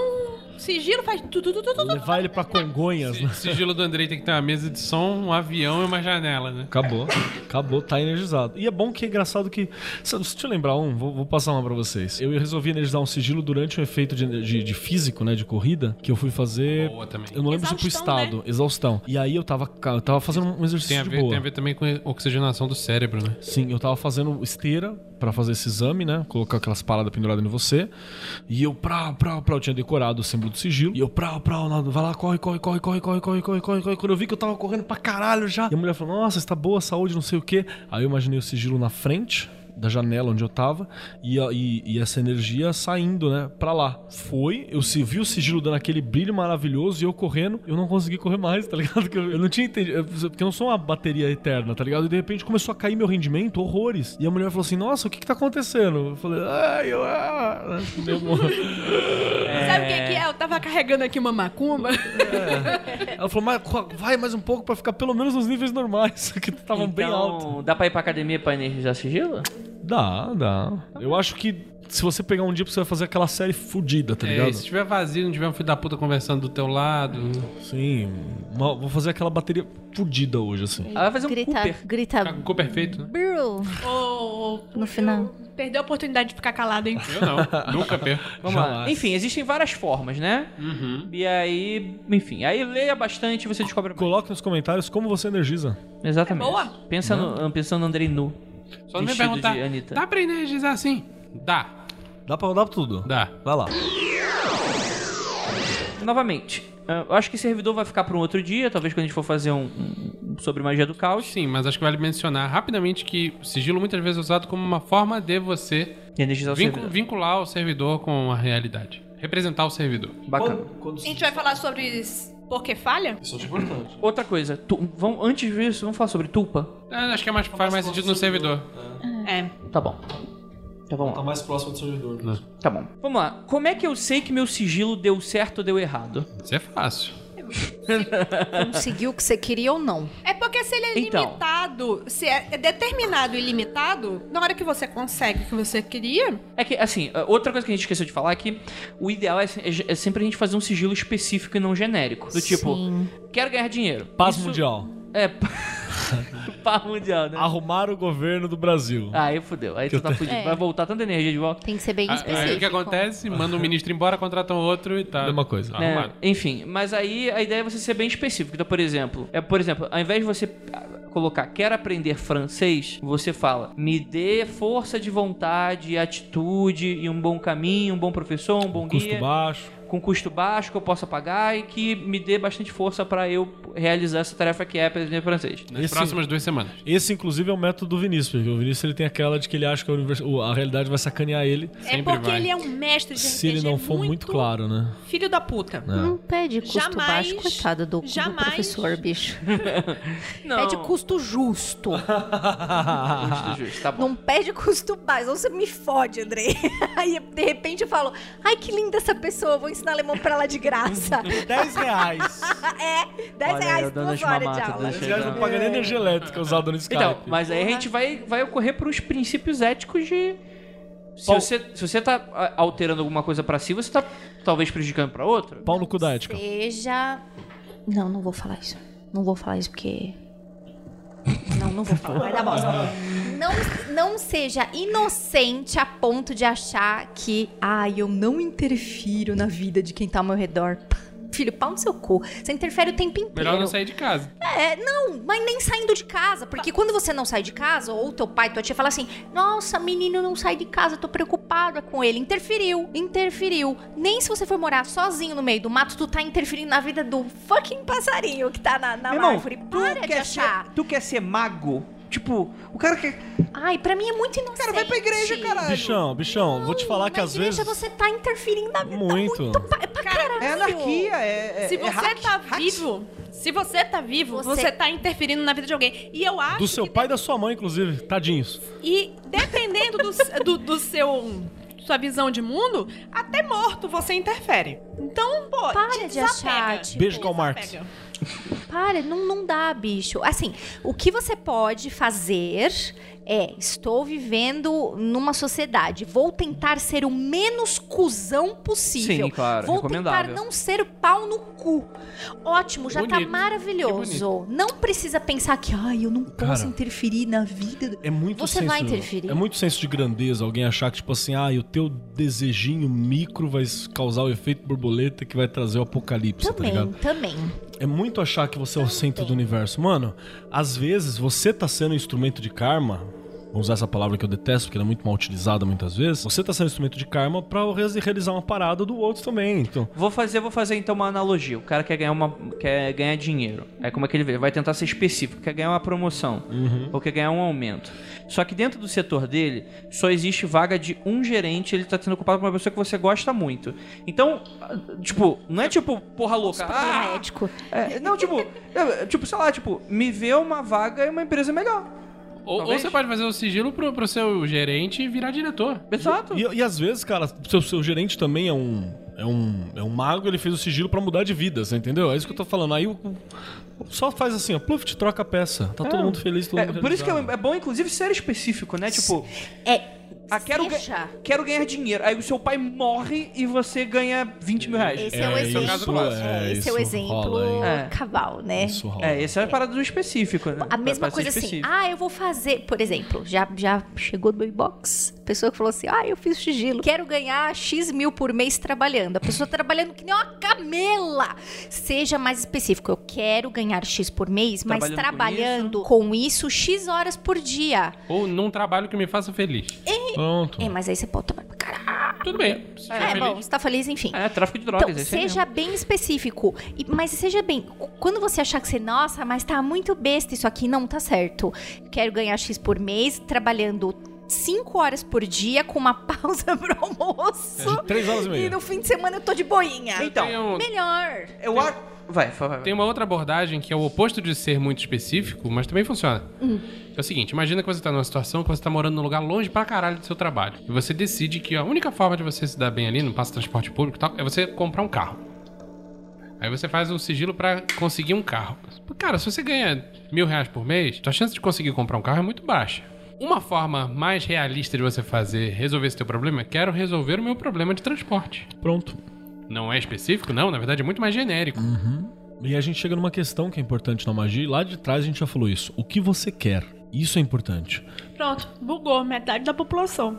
Sigilo faz tudo, tudo, tudo, tudo. Levar ele pra Congonhas, né? O sigilo do Andrei tem que ter uma mesa de som, um avião e uma janela, né? Acabou. Acabou, tá energizado. E é bom que é engraçado que. Deixa eu lembrar um, vou, vou passar uma pra vocês. Eu resolvi energizar um sigilo durante um efeito de, de, de físico, né? De corrida, que eu fui fazer. Boa também. Eu não lembro se pro estado, exaustão. E aí eu tava, eu tava fazendo um exercício Tem a, de ver, boa. tem a ver também com oxigenação do cérebro, né? Sim, eu tava fazendo esteira pra fazer esse exame, né? Colocar aquelas paradas penduradas em você. E eu, prau, prau, prau, eu tinha decorado o símbolo do sigilo. E eu, prau, prau, vai lá, corre, corre, corre, corre, corre, corre, corre, corre, corre. Quando eu vi que eu tava correndo pra caralho já. E a mulher falou, nossa, está boa a saúde, não sei o quê. Aí eu imaginei o sigilo na frente da janela onde eu tava e, e- e essa energia saindo, né, pra lá. Foi, eu se- vi o sigilo dando aquele brilho maravilhoso e eu correndo, eu não consegui correr mais, tá ligado? Que Eu, eu não tinha entendido, eu- porque eu não sou uma bateria eterna, tá ligado? E de repente começou a cair meu rendimento, horrores. E a mulher falou assim: Nossa, o que que tá acontecendo? Eu falei: Ai, eu. Ah, Demorou. Sabe o que, que é? Eu tava carregando aqui uma macumba. Ela falou: Mas vai mais um pouco pra ficar pelo menos nos níveis normais, que estavam bem altos. Então, dá pra ir pra academia pra energizar sigilo? Dá, dá. Eu acho que se você pegar um dia, você vai fazer aquela série fudida, tá É, ligado? e se tiver vazio, não tiver um filho da puta conversando do teu lado. Sim. uma- vou fazer aquela bateria fudida hoje, assim. Ela vai fazer um grita, Cooper. grita Ficou perfeito, né? Brrr, Ô, ô, no final. Perdeu a oportunidade de ficar calado, hein? Eu não, nunca perco. Vamos lá. Enfim, existem várias formas, né? Uhum. E aí, enfim, aí leia bastante e você descobre mais. Coloque nos comentários como você energiza. Exatamente. É boa. Pensa no, pensando no Andrei nu. Só não me perguntar, dá pra energizar assim? Dá, Dá pra rodar tudo. dá. Vai lá. Novamente, ah, eu acho que servidor vai ficar para um outro dia, talvez quando a gente for fazer um, sobre magia do caos. Sim, mas acho que vale mencionar rapidamente que o sigilo muitas vezes é usado como uma forma de você energizar o vincu- servidor. vincular o servidor com a realidade. Representar o servidor. Bacana. A gente vai falar sobre por que falha? Isso é importante. Outra coisa, tu, vamos, antes disso, vamos falar sobre tulpa? É, acho que é mais, faz mais sentido no servidor. É. Tá bom. Então vamos lá. mais próximo do servidor. Tá bom. Vamos lá. Como é que eu sei que meu sigilo deu certo ou deu errado? Isso é fácil. Conseguiu o que você queria ou não? É porque se ele é Então. limitado, se é é determinado e limitado, na hora que você consegue o que você queria, É que, assim, outra coisa que a gente esqueceu de falar é que o ideal é, é sempre a gente fazer um sigilo específico e não genérico. Do tipo, Sim. quero ganhar dinheiro. Paz Isso- mundial. É, paz mundial, né? Arrumar o governo do Brasil. Aí fudeu. Aí tu tá fudido. É. Vai voltar tanta energia de volta. Tem que ser bem Aí específico. o que acontece? Manda um ministro embora, contratam outro e tá. Mesma coisa. né? Arrumado. Enfim, mas aí a ideia é você ser bem específico. Então, por exemplo, é, por exemplo, ao invés de você ah, colocar quer aprender francês, você fala me dê força de vontade, atitude e um bom caminho, um bom professor, um bom Custo guia, baixo. Com custo baixo que eu possa pagar e que me dê bastante força pra eu realizar essa tarefa que é aprender francês. Nas Esse- próximas duas semanas. Esse, inclusive, é o método do Vinícius. Porque o Vinícius ele tem aquela de que ele acha que a, univers- a realidade vai sacanear ele é Sempre porque vai. ele é um mestre de se ele RPG não for muito, claro, né? filho da puta. Não pede custo Jamais- baixo, coitado do, do jamais- professor, bicho. Não, Pede custo justo. justo, justo, tá bom. Não pede custo baixo. Ou você me fode, Andrei. Aí, de repente, eu falo, ai, que linda essa pessoa. Vou ensinar alemão pra ela de graça. 10 reais. é, 10 Olha aí, reais, duas as horas de aula. deixa Esse reais não paga nem energia elétrica usada no Skype. Então, mas aí a gente vai, vai ocorrer pros princípios éticos de. Se Paulo- você, se você tá ah, alterando alguma coisa pra si, você tá talvez prejudicando pra outra. Pau no cu da ética. Seja. Não, não vou falar isso. Não vou falar isso porque. Não, não vou falar. Vai dar bosta. Não, não seja inocente a ponto de achar que, ai, eu não interfiro na vida de quem tá ao meu redor. Filho, pau no seu cu. Você interfere o tempo inteiro. Melhor não sair de casa. É, não, mas nem saindo de casa. Porque quando você não sai de casa, ou teu pai, tua tia fala assim: Nossa, menino não sai de casa, tô preocupada com ele. Interferiu, interferiu. Nem se você for morar sozinho no meio do mato, tu tá interferindo na vida do fucking passarinho que tá na, na Meu irmão, árvore. Para de achar. Ser, tu quer ser mago? Tipo, o cara quer. Ai, pra mim é muito inocente. Cara, vai pra igreja, caralho. Bichão, bichão, vou te falar que às igreja vezes. você tá interferindo na vida Muito. muito pa- pra caralho. É anarquia, é. é Se é você hack, tá hack. vivo, se você tá vivo, Você- você... tá interferindo na vida de alguém. E eu acho Do seu que pai e da sua mãe, inclusive. Tadinhos. E dependendo do, do, do seu sua visão de mundo, até morto você interfere. Então, pô, Para de achar, tipo, Beijo, Karl Marx. Para, não, não dá, bicho. Assim, o que você pode fazer é: estou vivendo numa sociedade, vou tentar ser o menos cuzão possível. Sim, claro, Vou tentar não ser pau no cu. Ótimo, já tá Bonito, que maravilhoso. Não precisa pensar que, ai, eu não posso Cara, interferir na vida. do-" É muito Você senso, vai interferir. É muito senso de grandeza alguém achar que, tipo assim, ah, o teu desejinho micro vai causar o efeito borboleta que vai trazer o apocalipse, tá Também, ligado? também. É muito achar que você é o centro do universo. Mano, às vezes você tá sendo um instrumento de karma. Vou usar essa palavra que eu detesto, porque ela é muito mal utilizada muitas vezes. Você tá sendo instrumento de karma pra re- realizar uma parada do outro também. Então, Vou fazer, vou fazer então uma analogia. O cara quer ganhar uma, quer ganhar dinheiro. Aí como é que ele vê? Vai tentar ser específico. Quer ganhar uma promoção ou quer ganhar um aumento. Só que dentro do setor dele só existe vaga de um gerente. Ele tá sendo ocupado por uma pessoa que você gosta muito. Então, tipo, não é tipo porra louca. Ah, ético. é, não, tipo, é, tipo, sei lá, tipo, me vê uma vaga em uma empresa melhor. Ou, ou você pode fazer o sigilo pro, pro seu gerente e virar diretor. Exato. e, e às vezes, cara, seu, seu gerente também é um, é um. É um mago, ele fez o sigilo pra mudar de vida, você entendeu? É isso que eu tô falando. Aí o. o- Só faz assim, ó, pluft, troca a peça. Tá todo mundo feliz, todo É, mundo por isso que é, realizado. é bom, inclusive, ser específico, né? Tipo, É. ah, quero, ga- quero ganhar dinheiro. Aí o seu pai morre e você ganha 20 mil reais. Esse é, o É, exemplo. isso, é, esse é o isso exemplo? É. cabal, né? Isso. É, essa é a parada do específico, né? A mesma coisa assim, ah, eu vou fazer, por exemplo, já, já chegou no inbox, pessoa que falou assim, ah, eu fiz sigilo, quero ganhar X mil por mês trabalhando. A pessoa trabalhando que nem uma camela. Seja mais específico, eu quero ganhar X por mês, mas Trabalhando com trabalhando com isso X horas por dia. Ou num trabalho que me faça feliz. Pronto. É, mas aí você pode tomar pra caralho. Tudo bem. É, feliz. bom, você tá feliz, enfim. É, tráfico de drogas. Então, aí seja bem específico. E- mas seja bem. Quando você achar que você, nossa, mas tá muito besta isso aqui, não tá certo. Quero ganhar X por mês, trabalhando 5 horas por dia, com uma pausa pro almoço. É de três horas e meia. E no fim de semana eu tô de boinha. Então, Melhor. eu acho. Vai, vai, vai. tem uma outra abordagem que é o oposto de ser muito específico, mas também funciona. É o seguinte, imagina que você tá numa situação que você tá morando num lugar longe pra caralho do seu trabalho. E você decide que a única forma de você se dar bem ali, no passo transporte público e tal, é você comprar um carro. Aí você faz um sigilo pra conseguir um carro. Cara, se você ganha mil reais por mês, tua chance de conseguir comprar um carro é muito baixa. Uma forma mais realista de você fazer, resolver esse teu problema, é quero resolver o meu problema de transporte. Pronto. Não é específico, não, na verdade é muito mais genérico. E a gente chega numa questão que é importante na magia, e lá de trás a gente já falou isso. O que você quer? Isso é importante. Pronto, bugou metade da população.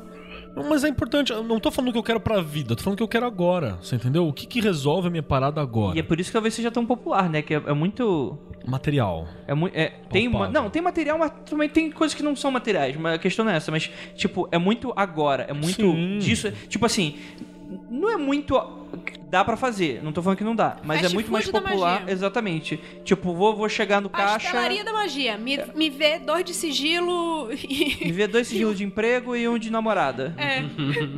Mas é importante, eu não tô falando que eu quero pra vida, tô falando que eu quero agora, você entendeu? O que, que resolve a minha parada agora? E é por isso que talvez seja tão popular, né? Que é, é muito. Material. É muito. É, tem ma- Palpável. não, tem material, mas também tem coisas que não são materiais. Mas a questão não é essa. Mas, tipo, é muito agora. É muito Sim. disso. Tipo assim, não é muito. Dá pra fazer. Não tô falando que não dá. Mas é Fast muito mais popular. magia. Exatamente. Tipo, vou, vou chegar no caixa. Pastelaria da magia. Me, me vê dois de sigilo E e. ver dois sigilos de emprego e um de namorada. É.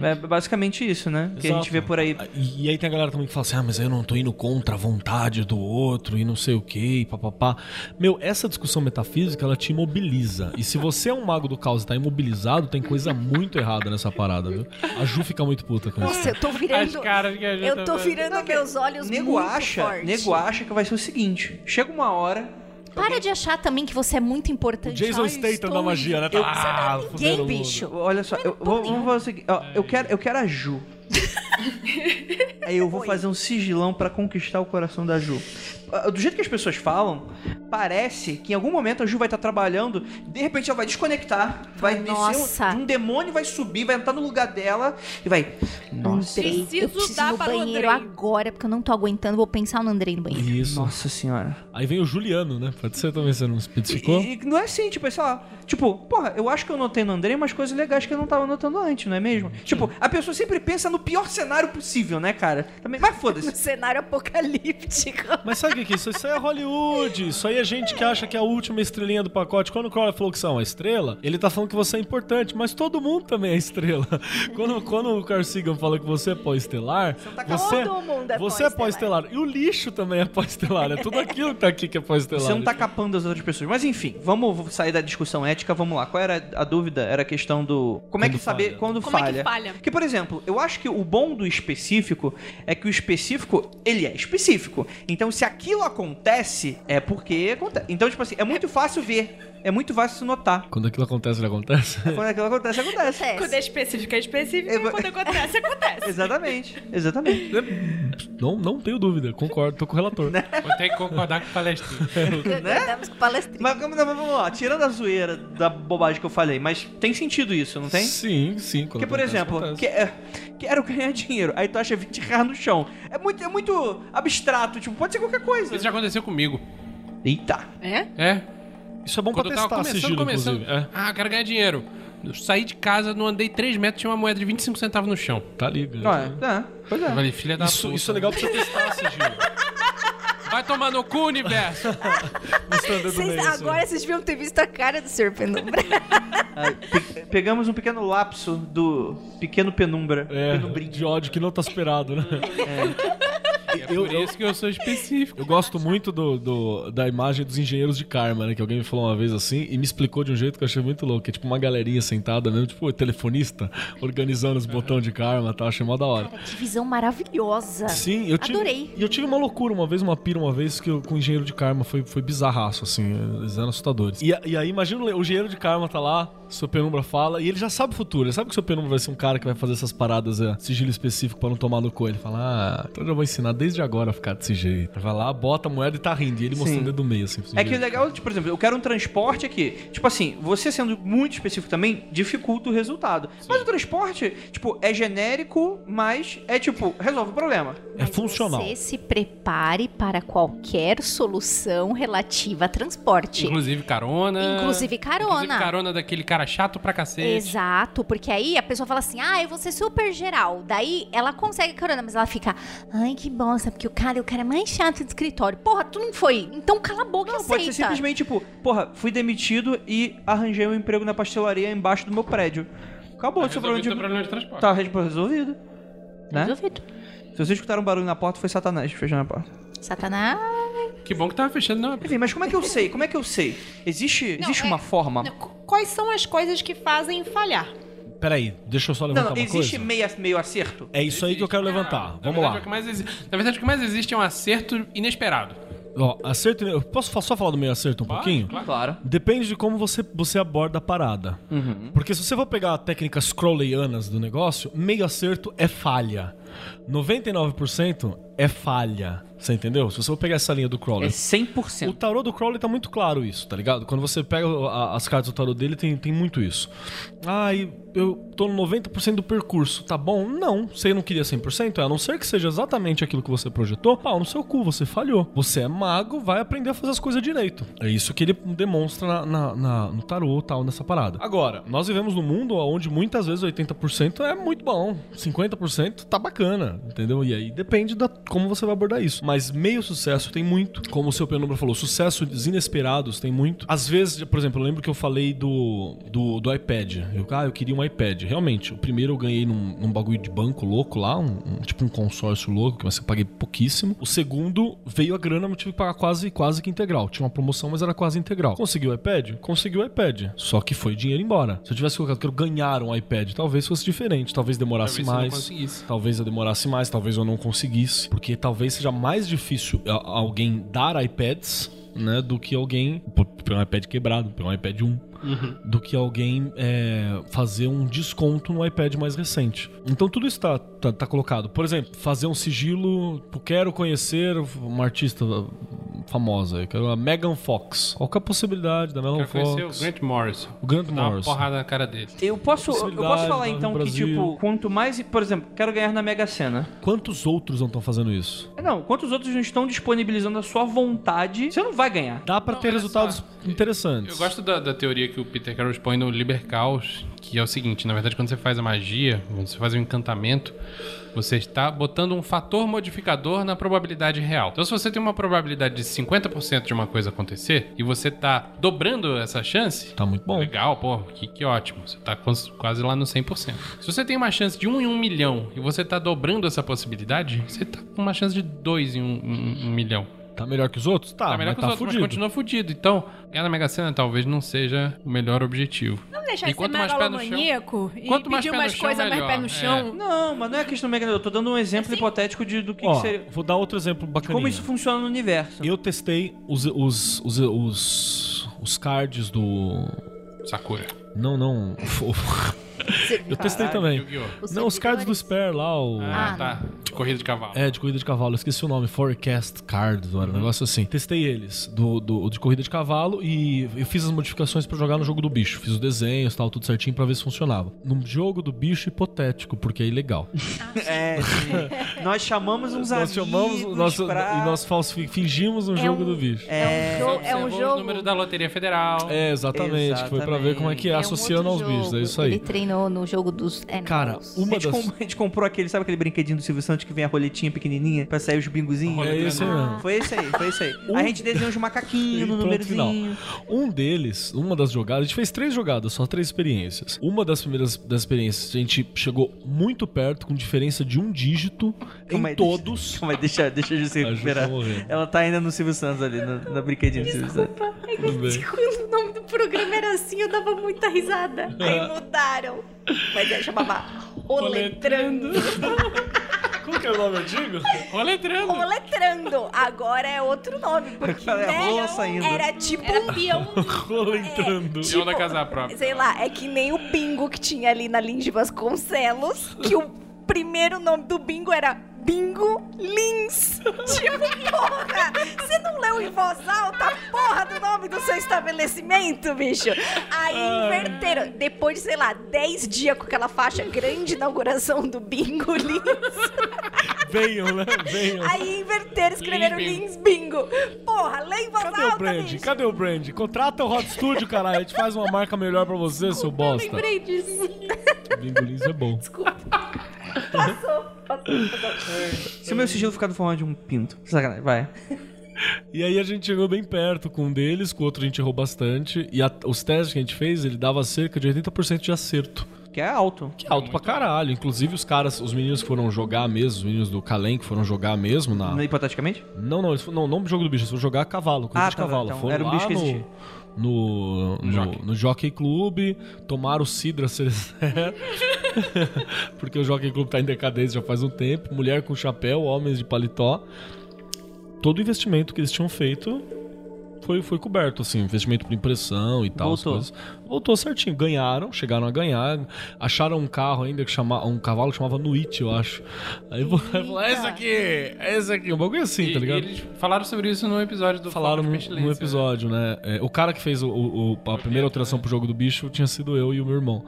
É basicamente isso, né? Que a gente Exato. vê por aí. E, e aí tem a galera também que fala assim: ah, mas eu não tô indo contra a vontade do outro e não sei o que, e papapá. Meu, essa discussão metafísica ela te imobiliza. E se você é um mago do caos e tá imobilizado, tem coisa muito errada nessa parada, viu? A Ju fica muito puta com isso. Nossa, eu tô As virando. caras que a gente Eu tá tô virando meus olhos Nego muito acha, forte. nego acha que vai ser o seguinte: chega uma hora. Para de achar também que você é muito O importante. Jason Ai, Statham da magia, né? Eu, Ah, você não é ninguém, bicho. Olha só, eu, vou, vamos fazer o seguinte: ó, eu, quero, eu quero a Ju. Aí eu vou fazer um sigilão pra conquistar o coração da Ju. Do jeito que as pessoas falam, parece que em algum momento a Ju vai estar trabalhando, de repente ela vai desconectar, vai Nossa. descer um, um demônio vai subir, vai entrar no lugar dela e vai. Nossa, Andrei, eu Preciso preciso dar no para o banheiro agora, porque eu não tô aguentando. Vou pensar no Andrei no banheiro. Isso. nossa senhora. Aí vem o Juliano, né? Pode ser também, você não especificou? E, e não é assim, tipo, é sei lá. Tipo, porra, eu acho que eu notei no Andrei umas coisas legais que eu não tava notando antes, não é mesmo? Tipo, a pessoa sempre pensa no pior cenário possível, né, cara? Também, mas No foda-se. cenário apocalíptico. Mas sabe o que que isso? Isso aí é Hollywood. Isso aí é gente que acha que é a última estrelinha do pacote. Quando o Crowley falou que você é uma estrela, ele tá falando que você é importante, mas todo mundo também é estrela. Quando, quando o Carl Sagan fala que você é pós-estelar, você, Todo mundo é você é pós-estelar. pós-estelar. E o lixo também é pós-estelar. É tudo aquilo que tá aqui que é pós-estelar. Você não tá capando as outras pessoas. Mas enfim, vamos sair da discussão ética, vamos lá. Qual era a dúvida? Era a questão do. Como é Quando que saber falha. quando Como é que falha? falha? Porque, por exemplo, eu acho que o bom do específico é que o específico, ele é específico. Então, se aquilo acontece, é porque acontece. Então, tipo assim, é muito fácil ver. É muito fácil notar. Quando aquilo acontece, ele acontece. Quando aquilo acontece, acontece. Quando é específico, é específico. E vou- quando acontece, acontece. Exatamente. Exatamente. não, não tenho dúvida. Concordo, tô com o relator. Vou ter que concordar com o palestrinho. Concordamos com o palestrinho. Mas vamos, lá, tirando a zoeira da bobagem que eu falei, mas tem sentido isso, não tem? Sim, sim. Porque, por acontece, exemplo, acontece. que, é, quero ganhar dinheiro, aí tu acha 20 reais no chão. É muito, é muito abstrato, tipo, pode ser qualquer coisa. Isso já aconteceu comigo. Eita. É? É. Isso é bom Quando pra eu testar começando, sigilo, começando. inclusive. É, Ah, eu quero ganhar dinheiro. Eu saí de casa, não andei 3 metros, tinha uma moeda de 25 centavos no chão. tá ligado. Ah, é, é, pois Eu é. falei, filha da Isso, puta. isso é legal pra você testar sigilo. Vai tomar no cu, universo. Vocês- meio, assim. agora vocês deviam ter visto a cara do Sr. Penumbra. Ah, pe- pegamos um pequeno lapso do pequeno penumbra. É, Penumbrinho. de ódio que não tá esperado, né? É por isso que eu sou específico. Eu gosto muito do, do- da imagem dos engenheiros de karma, né? Que alguém me falou uma vez assim e me explicou de um jeito que eu achei muito louco. Que é tipo uma galerinha sentada mesmo, tipo telefonista, organizando os botões de karma e tal. Achei mó da hora. Cara, que visão maravilhosa. Sim, eu tive. Adorei. E eu tive uma loucura uma vez, uma pira uma vez, que eu, com o engenheiro de karma foi, foi bizarraço, assim. Eles eram assustadores. E, a- e aí, imagina o engenheiro de karma tá lá, seu Penumbra fala, e ele já sabe o futuro. Ele sabe que o seu Penumbra vai ser um cara que vai fazer essas paradas, é, sigilo específico pra não tomar no cu. Ele fala, ah, então eu já vou ensinar desde agora a ficar desse jeito. Vai lá, bota a moeda e tá rindo. E ele mostrando o dedo do meio, assim. É que o sujeito. legal, tipo, por exemplo, eu quero um transporte aqui. Tipo assim, você sendo muito específico também, dificulta o resultado. Mas o transporte, tipo, é genérico, mas é tipo, resolve o problema. É Mas funcional. Você se prepare para qualquer solução relativa a transporte. Inclusive carona. Inclusive carona. Inclusive carona daquele cara chato pra cacete. Exato, porque aí a pessoa fala assim: ah, eu vou ser super geral. Daí ela consegue carona, mas ela fica, ai que bosta, porque o cara é o cara mais chato do escritório. Porra, tu não foi. Então cala a boca e Não, aceita. pode ser simplesmente, tipo, porra, fui demitido e arranjei um emprego na pastelaria embaixo do meu prédio. Acabou seu problema de... problema de transporte. Tá re- resolvido. Né? Resolvido. Se vocês escutaram um barulho na porta, foi Satanás fechando a porta. Satanás. Que bom que tava fechando, não. Enfim, mas como é que eu sei? Como é que eu sei? Existe, Não, existe é- uma forma? Não, qu- Quais são as coisas que fazem falhar? Peraí, deixa eu só Não, levantar não, uma existe coisa. meio, meio acerto? É isso aí que eu quero levantar. Vamos verdade, lá. o que mais exi- Na verdade, o que mais existe é um acerto inesperado. Ó, acerto. Eu posso só falar do meio acerto um pouquinho? Claro. Depende de como você, você aborda a parada. Porque se você for pegar técnicas crowleyanas do negócio, meio acerto é falha. 99% é falha. Você entendeu? Se você for pegar essa linha do É Crowley. O 100%. tarô do Crowley tá muito claro isso, tá ligado? Quando você pega as cartas do tarô dele, tem, tem muito isso. Ai, eu tô no 90% do percurso, tá bom? Não, você não queria 100%, é, a não ser que seja exatamente aquilo que você projetou, pau no seu cu, você falhou. Você é mago, vai aprender a fazer as coisas direito. É isso que ele demonstra na, na- na- no tarô tal, nessa parada. Agora, nós vivemos num mundo onde muitas vezes 80% é muito bom, 50% tá bacana, entendeu? E aí depende da como você vai abordar isso. Mas meio sucesso tem muito, como o seu Penumbra falou, sucessos inesperados tem muito. Às vezes, por exemplo, eu lembro que eu falei do, do, do iPad. Eu, ah, eu queria um iPad. Realmente, o primeiro eu ganhei num, num bagulho de banco louco lá, um, um- tipo um consórcio louco, que eu paguei pouquíssimo. O segundo veio a grana, eu tive que pagar quase, quase que integral. Tinha uma promoção, mas era quase integral. Consegui o iPad? Consegui o iPad. Só que foi dinheiro embora. Se eu tivesse colocado que eu ganhar um iPad, talvez fosse diferente. Talvez demorasse Talvez mais. Talvez eu demorasse mais, talvez eu não conseguisse. Porque talvez seja mais difícil alguém dar iPads, né? Do que alguém. Pegar um iPad quebrado, pegar um iPad 1. Do que alguém é, fazer um desconto no iPad mais recente. Então tudo isso tá, tá, colocado. Por exemplo, fazer um sigilo. Quero conhecer uma artista famosa. Eu quero a Megan Fox. Qual que é a possibilidade da Megan Quero conhecer o Fox? Grant Morrison. O Grant Dá uma Morrison. porrada na cara dele. Eu posso, eu posso falar então que, tipo, quanto mais. Por exemplo, quero ganhar na Mega Sena. Quantos outros não estão fazendo isso? Não, quantos outros não estão disponibilizando a sua vontade? Você não vai ganhar. Dá pra ter resultados só. interessantes. Eu gosto da, da teoria que o Peter Carroll expõe no Liber Caos, que é o seguinte, na verdade, quando você faz a magia, quando você faz um encantamento, você está botando um fator modificador na probabilidade real. Então, se você tem uma probabilidade de 50% de uma coisa acontecer, e você tá dobrando essa chance, Tá muito bom. Legal, pô, que, que ótimo. Você tá cons- quase lá no 100%. Se você tem uma chance de 1 em 1 milhão e você tá dobrando essa possibilidade, você tá com uma chance de 2 em 1, em 1 milhão. Tá melhor que os outros? Tá, Tá melhor mas que tá os outros, fudido. mas continua fudido. Então, ganhar na Mega Sena talvez não seja o melhor objetivo. Não deixar de ser quanto mais pé no chão- megalomaníaco e quanto mais pedir no umas coisas mais melhor. pé no É. chão. Não, mas não é questão mega. Eu tô dando um exemplo hipotético de, do que, Ó, que seria. vou dar outro exemplo bacaninha. Como isso funciona no universo. Eu testei os, os, os, os, os cards do... Sakura. Não, não. Eu testei também. Não, os cards do Spare lá, o... Ah, tá. De corrida de cavalo. É, de corrida de cavalo, eu esqueci o nome, Forecast Cards, era um negócio assim. Testei eles, do, do, de corrida de cavalo, e eu fiz as modificações pra jogar no jogo do bicho. Fiz os desenhos tal, tudo certinho pra ver se funcionava. Num jogo do bicho hipotético, porque é ilegal. É, sim. nós chamamos uns nós amigos chamamos, nós, pra... e nós fingimos um É jogo um- do bicho. É, um jogo. É um jogo. números da Loteria Federal. É, exatamente, que foi pra ver como é que é, É um associando aos outro bichos, é jogo. isso aí. Ele treinou no jogo dos animals. Cara, A uma gente, das... com- a gente comprou aquele, sabe aquele brinquedinho do Silvio Santos que vem a roletinha pequenininha pra sair os bingozinhos? É isso aí mesmo. Foi esse aí, foi esse aí. Um- A gente desenhou uns macaquinhos no númerozinho. Um deles, uma das jogadas, a gente fez três jogadas, só três experiências. Uma das primeiras das experiências, a gente chegou muito perto, com diferença de um dígito Calma em aí, todos. Calma aí, deixa, deixa a Ju se A recuperar. Ela tá ainda no Silvio Santos ali, na, na brinquedinha do Silvio Santos. Tudo bem. Quando o nome do programa era assim, eu dava muita risada. Aí mudaram. Mas aí chamava Oletrando. Qual que era o nome antigo? Roletrando. Oletrando. Agora é outro nome. Porque É né, rola saindo. era tipo Era peão. Rolentrando. Peão da casa própria. Sei lá, é que nem o bingo que tinha ali na Lins de Vasconcelos, que o primeiro nome do bingo era Bingo Lins. Tipo, porra, você não leu em voz alta a porra do nome do seu estabelecimento, bicho? Aí inverteram. Depois de, sei lá, 10 dias com aquela faixa grande inauguração do Bingo Lins. Venham, né? Venham. Aí inverteram, escreveram Lins Bingo. Porra, lê em voz Cadê alta, o brand? bicho. Cadê o brand? Contrata o Hot Studio, caralho. A gente faz uma marca melhor pra você, seu bosta. Lembrei disso. Bingo Lins é bom. Passou, passou, passou. Se o meu sigilo ficar do formato de um pinto. Sacanagem, vai. E aí a gente chegou bem perto com um deles, com o outro a gente errou bastante. E a- os testes que a gente fez, ele dava cerca de 80% de acerto. Que é alto. Que é alto pra caralho. Inclusive os caras, os meninos que foram jogar mesmo, os meninos do Calem que foram jogar mesmo na... Hipoteticamente? Não, não, eles foram, não, não no jogo do bicho, eles foram jogar cavalo, corrida Ah, de tá, tá, cavalo. então foram era um bicho que existia. no, no, Jockey. no Jockey Club, tomaram Sidra Cerezer, porque o Jockey Club tá em decadência já faz um tempo, mulher com chapéu, homens de paletó. todo o investimento que eles tinham feito foi, foi coberto, assim, investimento por impressão e tal, as Voltou. coisas. Voltou certinho. Ganharam, chegaram a ganhar. Acharam um carro ainda que chamava. Um cavalo que chamava Nuit, eu acho. Aí falou, é esse aqui, é esse aqui. Um bagulho assim, tá E- ligado? e eles falaram sobre isso no episódio do Falaram no, no episódio, né? É, o cara que fez o- o- o- a primeira alteração pro jogo do bicho tinha sido eu e o meu irmão.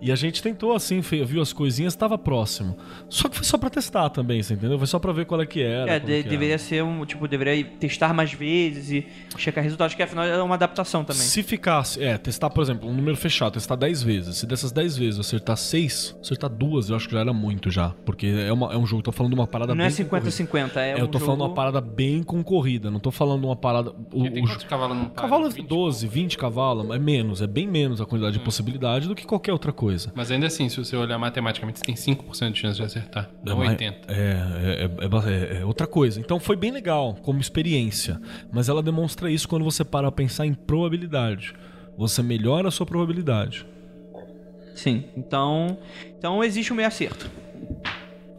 E a gente tentou, assim, viu as coisinhas, tava próximo. Só que foi só pra testar também, você entendeu? Foi só pra ver qual é que era. É, de- que deveria ser um. Tipo, deveria testar mais vezes e checar resultados, que afinal é uma adaptação também. Se ficasse, é, testar, por exemplo, um número fechado, testar 10 vezes. Se dessas 10 vezes eu acertar 6, acertar duas, eu acho que já era muito já. Porque é, uma- é um jogo, tô falando de uma parada Não bem é 50-50, é, É, eu um tô falando de jogo- uma parada bem concorrida, não tô falando de uma parada. O, tem o cavalo é 20? 12, 20 cavalos, é menos, é bem menos a quantidade de possibilidade do que qualquer outra coisa. Mas ainda assim, se você olhar matematicamente, você tem 5% de chance de acertar. Não mais- 80%. É, é, é- é- é outra coisa. Então foi bem legal como experiência. Mas ela demonstra isso quando você para a pensar em probabilidade. Você melhora a sua probabilidade. Sim. Então. Então existe um meio acerto.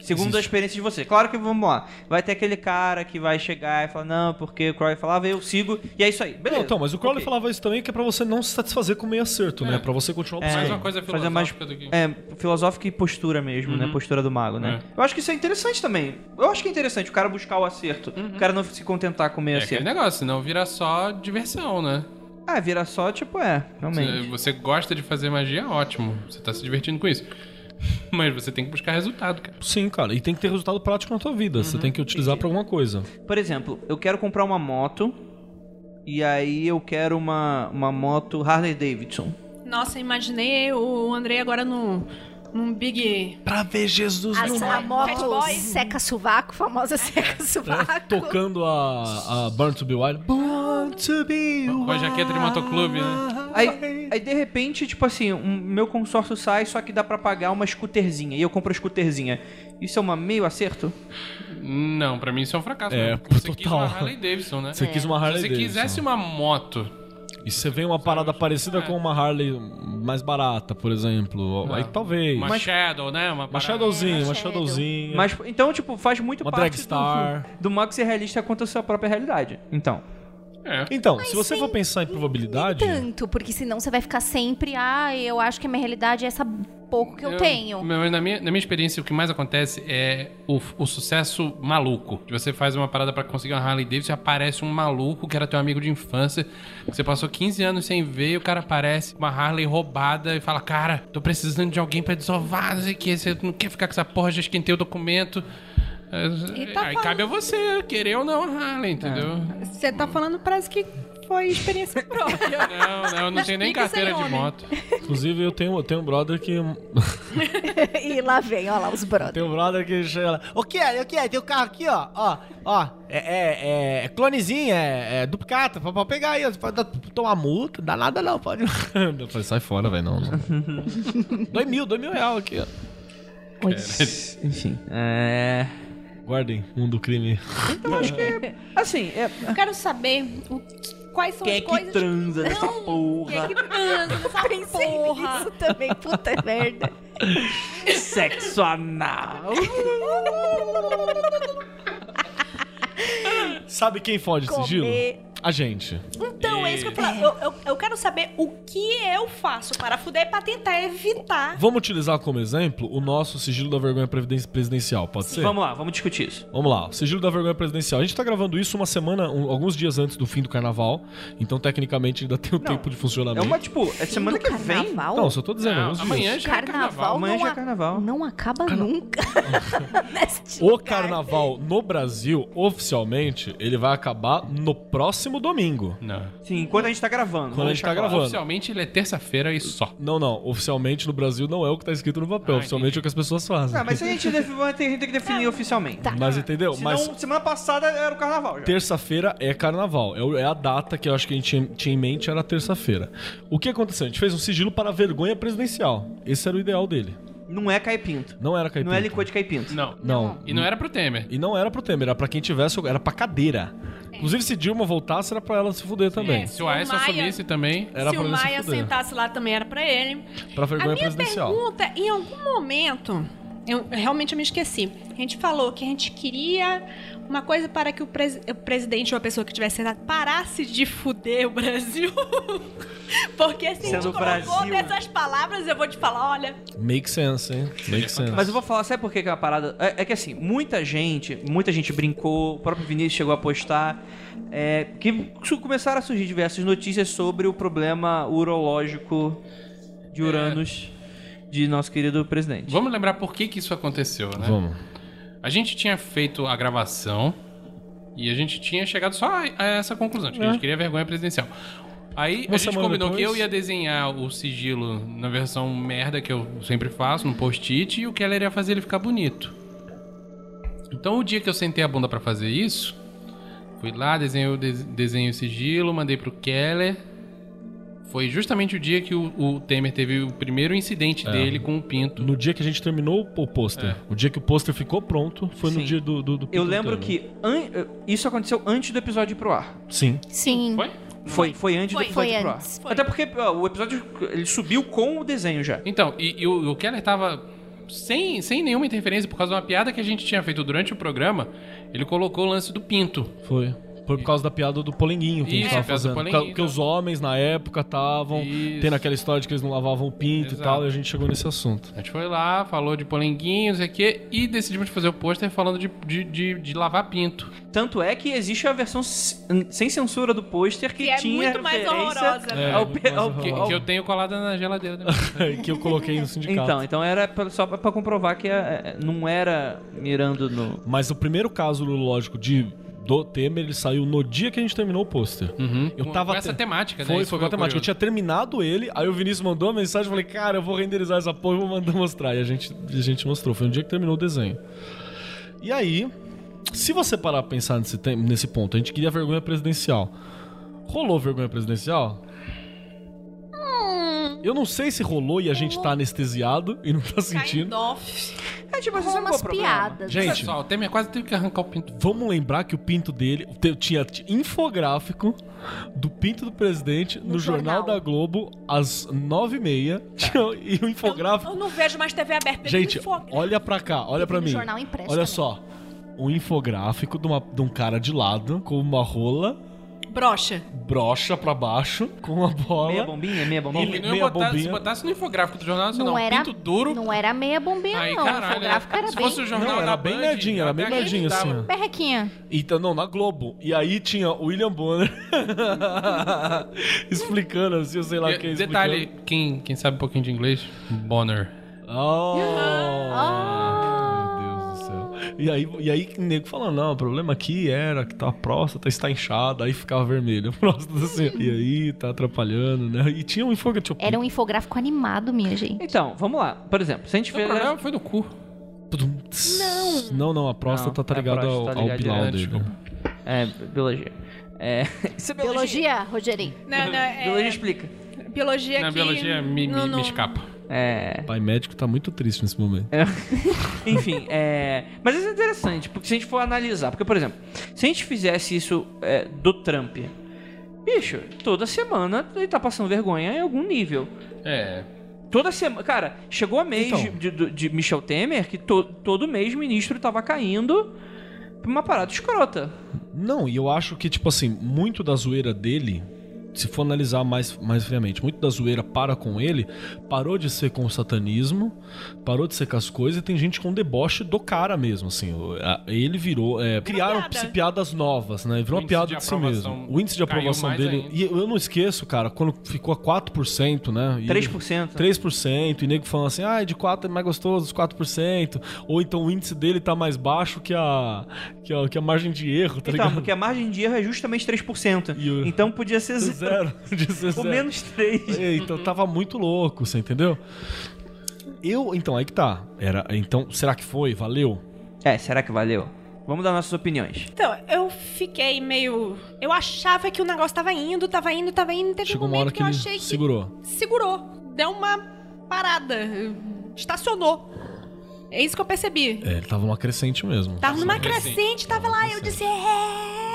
Segundo Existe. a experiência de você. Claro que vamos lá. Vai ter aquele cara que vai chegar e falar, não, porque o Crowley falava, eu sigo, e é isso aí. Beleza. Não, então, mas o Crowley Ok. falava isso também, que é pra você não se satisfazer com meio acerto, né? Pra você continuar É, buscando. Mais uma coisa fazer mais filosófica do que... é, filosófica e postura mesmo, né? Postura do mago, né? Eu acho que isso é interessante também. Eu acho que é interessante o cara buscar o acerto. O cara não se contentar com o meio É aquele acerto. negócio, senão vira só diversão, né? Ah, vira só, tipo, é, Você, realmente. você gosta de fazer magia, ótimo. Você tá se divertindo com isso. Mas você tem que buscar resultado, cara. Sim, cara. E tem que ter resultado prático na tua vida. Uhum. Você tem que utilizar pra alguma coisa. Por exemplo, eu quero comprar uma moto. E aí eu quero uma, uma moto Harley Davidson. Nossa, imaginei o Andrei agora no, num Big. Pra ver Jesus As, a Fat moto Boy. seca sovaco, famosa seca sovaco. Tocando a, a Burn to Be Wild. Born to be Com a jaqueta de motoclube, né? Aí, aí de repente, tipo assim, um, meu consórcio sai, só que dá pra pagar uma scooterzinha. E eu compro a scooterzinha. Isso é uma meio acerto? Não, pra mim isso é um fracasso. É, né? Você quis total. uma Harley Davidson, né? Você quis uma Harley Se você Davidson. quisesse uma moto E você vê uma parada parecida É. com uma Harley mais barata, por exemplo. Aí talvez. Uma Shadow, né? Uma, Uma Shadowzinha, uma Shadow. Shadowzinha. Mas, então, tipo, faz muito Uma parte Dragstar. do, do mago ser realista quanto a sua própria realidade. Então. É. Então, se você for pensar em probabilidade. Tanto, porque senão você vai ficar sempre, ah, eu acho que a minha realidade é essa pouco que eu, tenho. Mas na minha, na minha experiência, o que mais acontece é o, o sucesso maluco. Que você faz uma parada pra conseguir uma Harley Davidson e aparece um maluco que era teu amigo de infância. Você passou 15 anos sem ver e o cara aparece com uma Harley roubada e fala: Cara, tô precisando de alguém pra desovar, não sei o que. Você não quer ficar com essa porra, já esquentei o documento. É, E tá Aí falando- cabe a você querer ou não a Harley, entendeu? Você tá falando, parece que foi experiência própria. Não, não, eu não tenho nem carteira de homem. moto. Inclusive, eu tenho, eu tenho um brother que. e lá vem, ó lá, os brothers. Tem um brother que chega lá. Ô, Kelly, ô, Kelly, tem o carro aqui, ó. Ó, ó. É, é, é clonezinho, é, é duplicata. Pode pegar aí, pode dar- tomar multa, dá nada não, pode. Eu falei, sai fora, velho. Não, não. dois mil, dois mil real aqui, ó. Enfim. É. Guardem, mundo do crime. Assim, é. Eu quero saber o- quais são Quem é as que coisas. transa nessa Não, Quem é porra? que transa nessa Pensei porra? nisso também, puta merda. Sexo anal. Sabe quem fode sigilo? A gente. Então, é isso que eu falo. Eu, eu, eu quero saber o que eu faço para fuder pra tentar evitar. Vamos utilizar como exemplo o nosso sigilo da vergonha presidencial, pode ser? Vamos lá, vamos discutir isso. Vamos lá, o sigilo da vergonha presidencial. A gente tá gravando isso uma semana, um- alguns dias antes do fim do carnaval. Então, tecnicamente, ainda tem o tempo de É funcionamento. uma, tipo, é semana que vem. carnaval? Não, só tô dizendo, Não, amanhã já é Carnaval, carnaval. Amanhã não, já é a- carnaval. não acaba nunca. Neste O carnaval no Brasil, oficialmente, ele vai acabar no próximo domingo. Não. Sim, enquanto a gente tá gravando. Quando a gente tá gravando. Oficialmente ele é terça-feira e só. Não, não. Oficialmente no Brasil não é o que tá escrito no papel. Ah, oficialmente entendi. é o que as pessoas fazem. Ah, mas a gente, a gente tem que definir oficialmente. Mas entendeu? Senão, Mas semana passada era o carnaval já. terça-feira é carnaval. É É a data que eu acho que a gente tinha- tinha em mente, era terça-feira. O que aconteceu? A gente fez um sigilo para a vergonha presidencial. Esse era o ideal dele. Não é caipinto. Não era caipira. Não é licor de caipinto. Não. Não. E não era pro Temer. E não era pro Temer, era pra quem tivesse, era pra cadeira. Inclusive, se Dilma voltasse, era pra ela se fuder também. Se o Aécio Maia- assumisse também. Era Se pra o ele Maia se fuder. sentasse lá também era pra ele. Pra A vergonha minha presidencial. pergunta, em algum momento, Eu, eu realmente me esqueci. A gente falou que a gente queria uma coisa para que o, pres- o presidente ou a pessoa que tivesse sentado parasse de fuder o Brasil. Porque se a gente Sendo o colocou Brasil. nessas palavras, eu vou te falar, olha, Make sense, hein? Make sense. Mas eu vou falar, sabe por que que é uma parada? É, é que assim, muita gente, muita gente brincou, o próprio Vinícius chegou a postar, é, que começaram a surgir diversas notícias sobre o problema urológico de Uranus de nosso querido presidente. Vamos lembrar por que, que isso aconteceu, né? Vamos. A gente tinha feito a gravação e a gente tinha chegado só a essa conclusão, de que a gente queria vergonha presidencial. Aí Uma a gente combinou que depois- eu ia desenhar o sigilo na versão merda que eu sempre faço, no post-it, e o Keller ia fazer ele ficar bonito. Então o dia que eu sentei a bunda pra fazer isso, fui lá, desenhei desenhei o sigilo, mandei pro Keller. Foi justamente o dia que o, o Temer teve o primeiro incidente É. dele com o pinto. No dia que a gente terminou o pôster, É. o dia que o pôster ficou pronto, foi no Sim. dia do, do, do Eu Pinto lembro Temer. que an- isso aconteceu antes do episódio ir pro ar. Sim. Sim. Foi? Foi, foi antes Foi. do episódio Foi ir pro ar. antes. Foi. Até porque ó, o episódio ele subiu com o desenho já. Então, e, e o, o Keller tava sem, sem nenhuma interferência, por causa de uma piada que a gente tinha feito durante o programa, ele colocou o lance do pinto. Foi. Foi por causa da piada do polenguinho que a gente Isso, tava a piada do fazendo. polenguinho, Porque os homens na época estavam tendo aquela história de que eles não lavavam o pinto Exato. e tal, e a gente chegou nesse assunto. A gente foi lá, falou de polenguinho, não sei o quê, e decidimos fazer o pôster falando de, de, de, de lavar pinto. Tanto é que existe a versão sem censura do pôster que, que é tinha muito mais horrorosa. É, ao, muito mais ao- Que, que eu tenho colada na geladeira. que eu coloquei no sindicato. Então, então era só pra comprovar que é, é, não era mirando no. Mas o primeiro caso lógico de do Temer, ele saiu no dia que a gente terminou o pôster. Uhum. Eu Com- tava com essa te- temática, né? Foi, Isso foi com a temática. Eu tinha terminado ele, aí o Vinícius mandou uma mensagem, eu falei, cara, eu vou renderizar essa porra e vou mandar mostrar. E a gente, a gente mostrou. Foi no dia que terminou o desenho. E aí, se você parar pra pensar nesse, tem- nesse ponto, a gente queria vergonha presidencial. Rolou vergonha presidencial? Eu não sei se rolou e a gente tá anestesiado e não tá sentindo. Kind of. É tipo, é umas piadas. Gente, Pessoal, o Temer quase teve que arrancar o pinto. Vamos lembrar que o pinto dele tinha infográfico do pinto do presidente no, Jornal. jornal. da Globo às nove e meia. E o infográfico. Eu não vejo mais TV aberta. Gente, olha pra cá, olha pra no mim. jornal impresso Olha também. só. Um infográfico de, uma- de um cara de lado, com uma rola, Brocha. brocha pra baixo, com uma bola. Meia bombinha, meia E bombinha. não meia ia botar, bombinha. se botasse no infográfico do Jornal Nacional, Não era, pinto duro. não era meia bombinha, Aí, não. caralho, o infográfico né? era Se bem fosse o jornal Não, era bem Band, nerdinho, era bem até nerdinho, assim, ó. berrequinha. Então, não, na Globo. E aí tinha o William Bonner explicando, assim, eu sei lá E- quem Detalhe, quem, quem sabe um pouquinho de inglês? Bonner. Oh, Ah. E aí, e aí o nego falando, não, o problema aqui era que tá a próstata está inchada, aí ficava vermelho. A próstata assim, e aí tá atrapalhando, né? E tinha um infográfico. Tipo, Era um infográfico animado, minha gente. Então, vamos lá. Por exemplo, se a gente O fez. problema foi do cu. Não! Não, não, a próstata Não, tá ligada ao, tá ao ligada pilau direto, dele. É, biologia. É. Isso é Biologia, Rogerinho. Não, não, é- Biologia explica. biologia Na que... biologia me, me, não, não- me escapa. É. O pai médico tá muito triste nesse momento. Enfim, é. Mas isso é interessante, porque se a gente for analisar. Porque, por exemplo, se a gente fizesse isso é, do Trump, bicho, toda semana ele tá passando vergonha em algum nível. É. Toda semana. Cara, chegou a mês Então. de, de- de Michel Temer que to- todo mês o ministro tava caindo pra uma parada escrota. Não, e eu acho que, tipo assim, muito da zoeira dele, se for analisar mais, mais friamente, muito da zoeira para com ele, parou de ser com o satanismo, parou de ser com as coisas, e tem gente com deboche do cara mesmo, assim. Ele virou. é, criaram piada. pi- piadas novas, né? Virou uma piada de, de si mesmo. O índice de aprovação dele. ainda. E eu não esqueço, cara, quando ficou a 4%, né? E ele- 3%. 3%, e nego falando assim, ah, de 4 é mais gostoso, os 4%. Ou então o índice dele tá mais baixo que a, que a, que a margem de erro, tá Então, ligado? porque a margem de erro é justamente 3%. E o- Então podia ser. Zero. De zero. menos 3. É, Então tava muito louco, você entendeu? Eu, então, aí que tá. Era, então, será que foi? Valeu? É, será que valeu? Vamos dar nossas opiniões. Então, eu fiquei meio... Eu achava que o negócio tava indo, tava indo, tava indo. Teve Chegou um uma momento hora que, que eu ele achei que... segurou. Segurou. Deu uma parada. Estacionou. É isso que eu percebi. É, ele tava numa crescente mesmo. Tava numa crescente. crescente, tava lá, eu disse... É...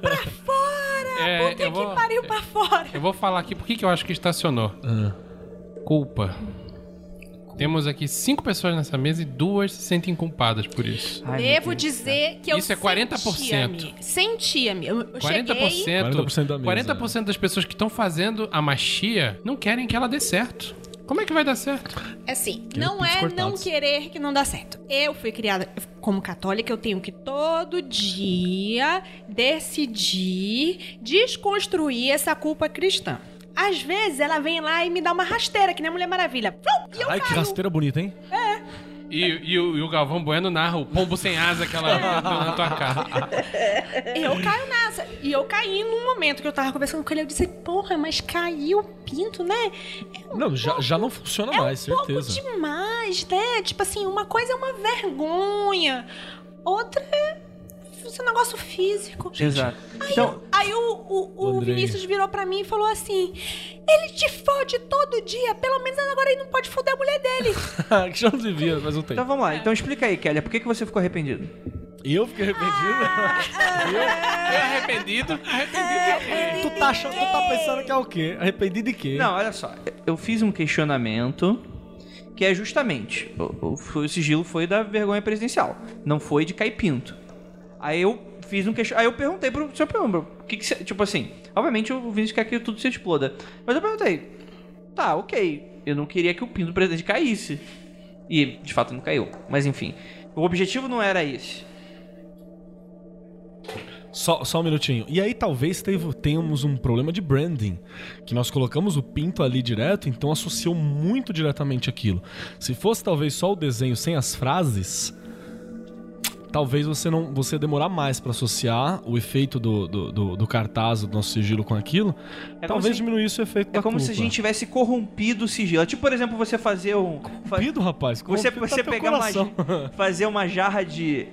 pra fora! É, Puta eu que vou- pariu pra fora! Eu vou falar aqui por que eu acho que estacionou. Ah. Culpa. Temos aqui cinco pessoas nessa mesa e duas se sentem culpadas por isso. Ai, Devo dizer que eu Isso é 40%. sentia-me. Sentia-me. Eu, eu 40%, cheguei... 40% da mesa. 40% das pessoas que estão fazendo a machia não querem que ela dê certo. Como é que vai dar certo? Assim, Quero não é não cortados. querer que não dá certo. Eu fui criada como católica, eu tenho que todo dia decidir desconstruir essa culpa cristã. Às vezes ela vem lá e me dá uma rasteira, que nem a Mulher Maravilha. E Ai, que rasteira bonita, hein? E, e o, e o Galvão Bueno narra o pombo sem asa que ela deu na tua cara. Eu caio nessa. E eu caí num momento que eu tava conversando com ele. Eu disse, porra, mas caiu o pinto, né? Não, já, já não funciona mais, Pouco certeza. demais, né? Tipo assim, uma coisa é uma vergonha, outra é esse negócio físico. Exato. Então, Aí o, o, o. Vinícius virou pra mim e falou assim: Ele te fode todo dia, pelo menos agora ele não pode foder a mulher dele. que já não devia faz um tempo. então vamos lá. Então explica aí, Kelly, por que, que você ficou arrependido? Eu fiquei arrependido. É arrependido? Arrependido. tu, tá achando, tu tá pensando que é o quê? Arrependido de quê? Não, olha só. Eu fiz um questionamento que é justamente... O, o- o sigilo foi da vergonha presidencial. Não foi de cair pinto. Aí eu fiz um questionamento... Aí eu perguntei pro seu Penumbra. O que que. Tipo assim... Obviamente o Vinícius quer que tudo se exploda. Mas eu perguntei... Tá, ok. Eu não queria que o pinto do presidente caísse. E, de fato, não caiu. Mas, enfim. O objetivo não era esse. Só, só um minutinho. E aí talvez teve- tenhamos um problema de branding. Que nós colocamos o pinto ali direto, então associou muito diretamente aquilo. Se fosse talvez só o desenho sem as frases, talvez você não você demorar mais pra associar o efeito do, do, do, do cartaz do nosso sigilo com aquilo. É talvez se- diminuísse o efeito É da como se a culpa. gente tivesse corrompido o sigilo. Tipo, por exemplo, você fazer um... fa- Corrompido, rapaz. Você, corrompido você tá teu pegar uma, fazer uma jarra de,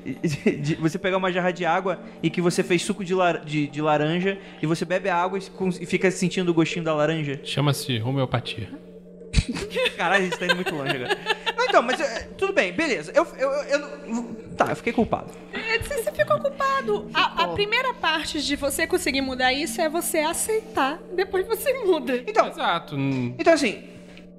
de- Você pegar uma jarra de água e que você fez suco de, lar- de- de laranja e você bebe a água e, com- e fica sentindo o gostinho da laranja. Chama-se homeopatia. Caralho, a gente tá indo muito longe agora. Não, então, mas é, tudo bem, beleza. Eu, eu, eu, eu- Tá, eu fiquei culpado. Você, você ficou culpado. A, a primeira parte de você conseguir mudar isso é você aceitar, depois você muda. Então, Exato. então assim,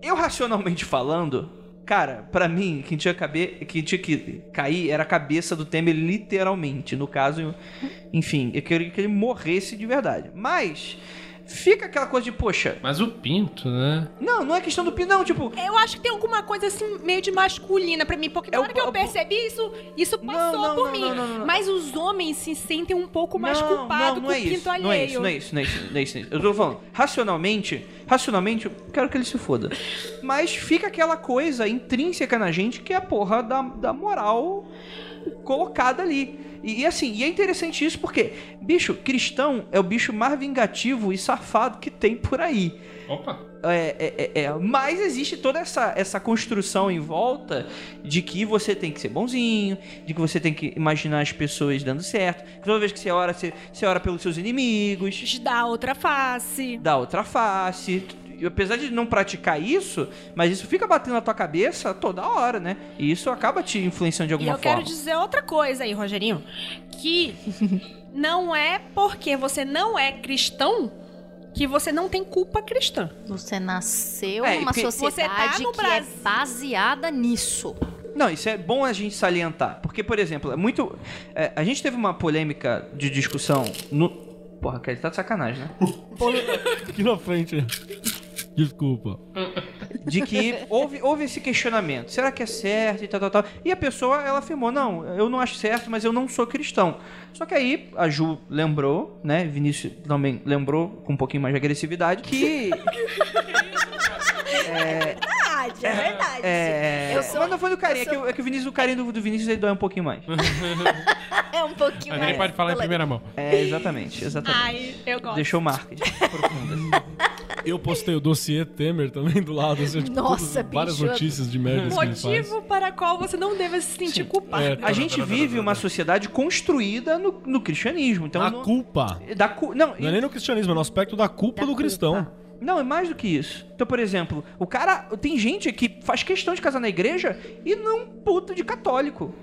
eu racionalmente falando, cara, pra mim, quem tinha, cabe... quem tinha que cair era a cabeça do Temer, literalmente. No caso, enfim, eu queria que ele morresse de verdade. Mas. Fica aquela coisa de, poxa, Mas o pinto, né? Não, não é questão do pinto, não. Tipo, Eu acho que tem alguma coisa assim meio de masculina pra mim, porque na É o- hora que eu o- percebi isso, isso passou não, por não, mim. não, não, não. Mas os homens se sentem um pouco mais culpados não, com é o pinto isso, alheio. não é isso, não é isso, não é isso, não é isso, não é isso. Eu tô falando, racionalmente, racionalmente, eu quero que ele se foda. Mas fica aquela coisa intrínseca na gente que é a porra da, da moral colocada ali. E, e assim, e é interessante isso porque, bicho, cristão é o bicho mais vingativo e safado que tem por aí. Opa. É, é, é, é, mas existe toda essa, essa construção em volta de que você tem que ser bonzinho, de que você tem que imaginar as pessoas dando certo, que toda vez que você ora, você, você ora pelos seus inimigos, Te dá outra face. dá outra face. E apesar de não praticar isso, mas isso fica batendo na tua cabeça toda hora, né? E isso acaba te influenciando de E alguma eu forma. quero dizer outra coisa aí, Rogerinho. Que não é porque você não é cristão que você não tem culpa cristã. Você nasceu É, numa porque sociedade você tá no que é Brasil. baseada nisso. Não, isso é bom a gente salientar. Porque, por exemplo, é muito. é, a gente teve uma polêmica de discussão no. Porra, Kelly, tá de sacanagem, né? Aqui na frente. Desculpa. De que houve, houve esse questionamento. Será que é certo e tal, tal, tal. E a pessoa, ela afirmou, não, eu não acho certo, mas eu não sou cristão. Só que aí a Ju lembrou, né? Vinícius também lembrou, com um pouquinho mais de agressividade, que. Verdade, é verdade. É. Eu sou- mas não foi do carinho, sou- é, que, é que o Vinícius, o carinho do, do Vinícius ele dói um pouquinho mais. É um pouquinho Mas ele mais. pode falar em primeira mão. É, exatamente, exatamente. Ai, eu gosto. Deixou marcas profundas. Eu postei o dossiê Temer também do lado, assim, tipo, Nossa, todas- várias bicho. notícias de merda que ele faz. Motivo para qual você não deve se sentir culpado. É, A gente vive uma sociedade construída no, no cristianismo. Então, a não- culpa. da cu- não, Não é nem no cristianismo, é no aspecto da culpa Da do culpa. cristão. Não, é mais do que isso. Então, por exemplo, o cara. Tem gente que faz questão de casar na igreja e não puto de católico.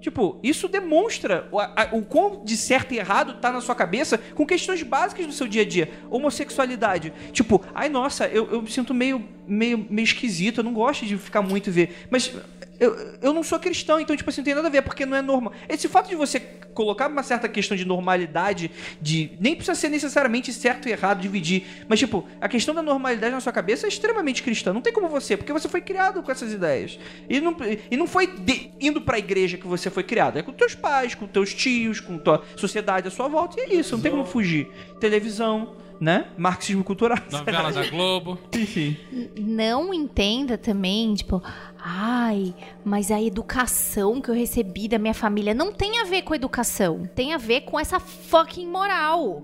Tipo, isso demonstra o, a- o quão de certo e errado tá na sua cabeça com questões básicas do seu dia a dia. Homossexualidade. Tipo, ai nossa, eu, eu me sinto meio, meio, meio esquisito, eu não gosto de ficar muito ver. Mas eu, eu não sou cristão, então, tipo assim, não tem nada a ver, porque não é normal. Esse fato de você colocar uma certa questão de normalidade, de. Nem precisa ser necessariamente certo e errado, dividir. Mas, tipo, a questão da normalidade na sua cabeça é extremamente cristã. Não tem como você, porque você foi criado com essas ideias. E não, e não foi de- indo pra igreja que você foi criado. É com teus pais, com teus tios, com tua sociedade à sua volta. E é isso, não tem como fugir. Televisão, né? Marxismo cultural. Novela da Globo. Enfim. Não entenda também, tipo, ai, mas a educação que eu recebi da minha família não tem a ver com educação. Tem a ver com essa fucking moral.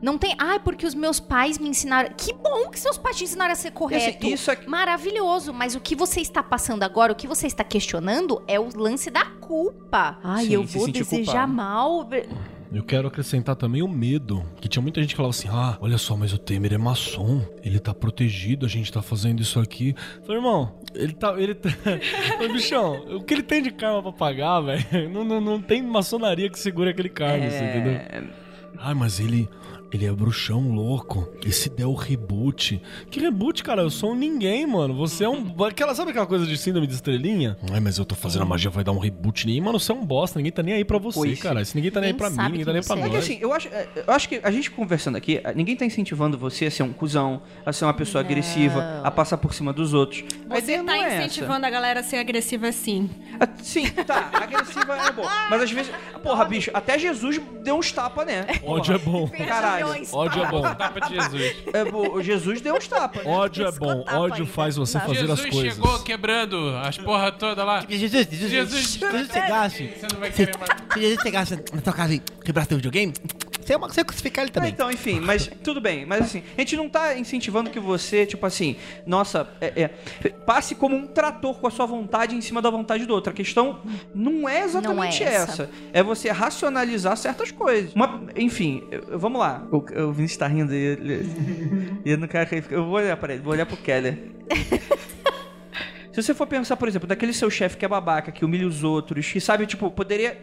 Não tem. Ai, porque os meus pais me ensinaram. Que bom que seus pais te ensinaram a ser correto. isso é- Maravilhoso. Mas o que você está passando agora, o que você está questionando é o lance da culpa. Ai, Sim, eu vou desejar culpado. mal. Eu quero acrescentar também o medo. Que tinha muita gente que falava assim: ah, olha só, mas o Temer é maçom. Ele tá protegido, a gente tá fazendo isso aqui. Eu falei, irmão, ele tá. Ele tá... Ô, bichão, o que ele tem de karma pra pagar, velho? Não, não, não tem maçonaria que segure aquele karma, você entendeu? É... Ai, mas ele. Ele é bruxão louco. E se der o reboot? Que reboot, cara? Eu sou um ninguém, mano. Você é um. Aquela, sabe aquela coisa de síndrome de estrelinha? Ai, mas eu tô fazendo a magia, vai dar um reboot. Nem, mano, você é um bosta. Ninguém tá nem aí pra você, Pois. cara. Se ninguém tá nem aí Ninguém pra mim, ninguém tá nem pra você é. É nós. que assim, eu acho, eu acho que a gente conversando aqui, ninguém tá incentivando você a ser um cuzão, a ser uma pessoa agressiva, a passar por cima dos outros. a Você tá não é essa. incentivando a galera a ser agressiva assim. Ah, Sim, tá, agressiva é bom. Mas às vezes, porra, bicho, até Jesus deu uns tapas, né? Ódio é bom. Caralho. Ódio é bom. Tapa de Jesus. É, bo- Jesus deu uns tapas. né? Ódio é bom. Ódio pai, faz você fazer as Jesus coisas. chegou quebrando as porra toda lá. Jesus, Jesus, Jesus. Jesus chegasse, Você não vai querer mais. se Jesus chegasse na tua casa e quebrasse teu videogame, você ia, você ia crucificar ele Ah, também. Então, enfim, mas tudo bem. Mas assim, a gente não tá incentivando que você, tipo assim, nossa, é, é, passe como um trator com a sua vontade em cima da vontade do outro. A questão não é exatamente Não é essa. essa. É você racionalizar certas coisas. Uma- enfim, eu- eu- vamos lá. O, o Vinícius tá rindo e ele- e eu não quero que ele fique- Eu vou olhar pra ele, vou olhar pro Keller. Se você for pensar, por exemplo, daquele seu chefe que é babaca, que humilha os outros, que sabe, tipo, poderia.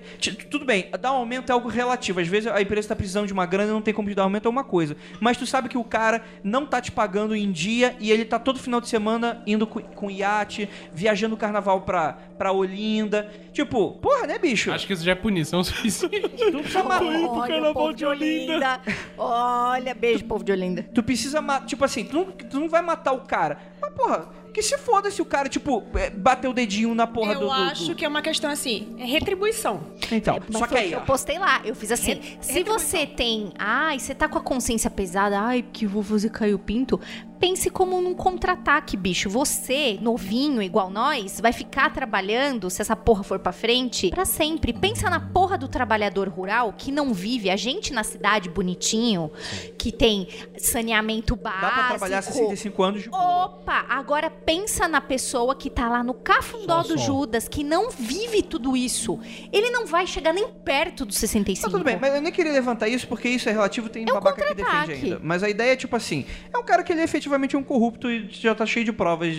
Tudo bem, dar um aumento é algo relativo. Às vezes a empresa tá precisando de uma grana e não tem como te dar aumento, é uma coisa. Mas tu sabe que o cara não tá te pagando em dia e ele tá todo final de semana indo com, com iate, viajando o carnaval pra, pra Olinda. Tipo, porra, né, bicho? Acho que isso já é punição suficiente. Tu precisa matar. Olha, povo de Olinda. Olha, beijo, povo de Olinda. Tu precisa matar. Tipo assim, tu não, tu não vai matar o cara. Mas, porra, que se foda se o cara, tipo, é, bater o dedinho na porra eu do, do- acho do- que é uma questão assim, é retribuição. Então, Mas só que aí, ó. eu postei lá, eu fiz assim. se você tem, ai, você tá com a consciência pesada, ai, que eu vou fazer cair o pinto, pense como num contra-ataque, bicho. Você, novinho, igual nós, vai ficar trabalhando, se essa porra for pra frente, pra sempre. Pensa na porra do trabalhador rural que não vive, a gente na cidade bonitinho, que tem saneamento básico. Dá pra trabalhar 65 anos de boa. Opa, agora pensa na pessoa que tá lá no cafundó Só, do só. Judas, que não vive tudo isso. Ele não vai chegar nem perto dos 65. Tá tudo bem, mas eu nem queria levantar isso porque isso é relativo, tem É um babaca que defende ainda. Mas a ideia é tipo assim: é um cara que ele é efetivamente um corrupto e já tá cheio de provas.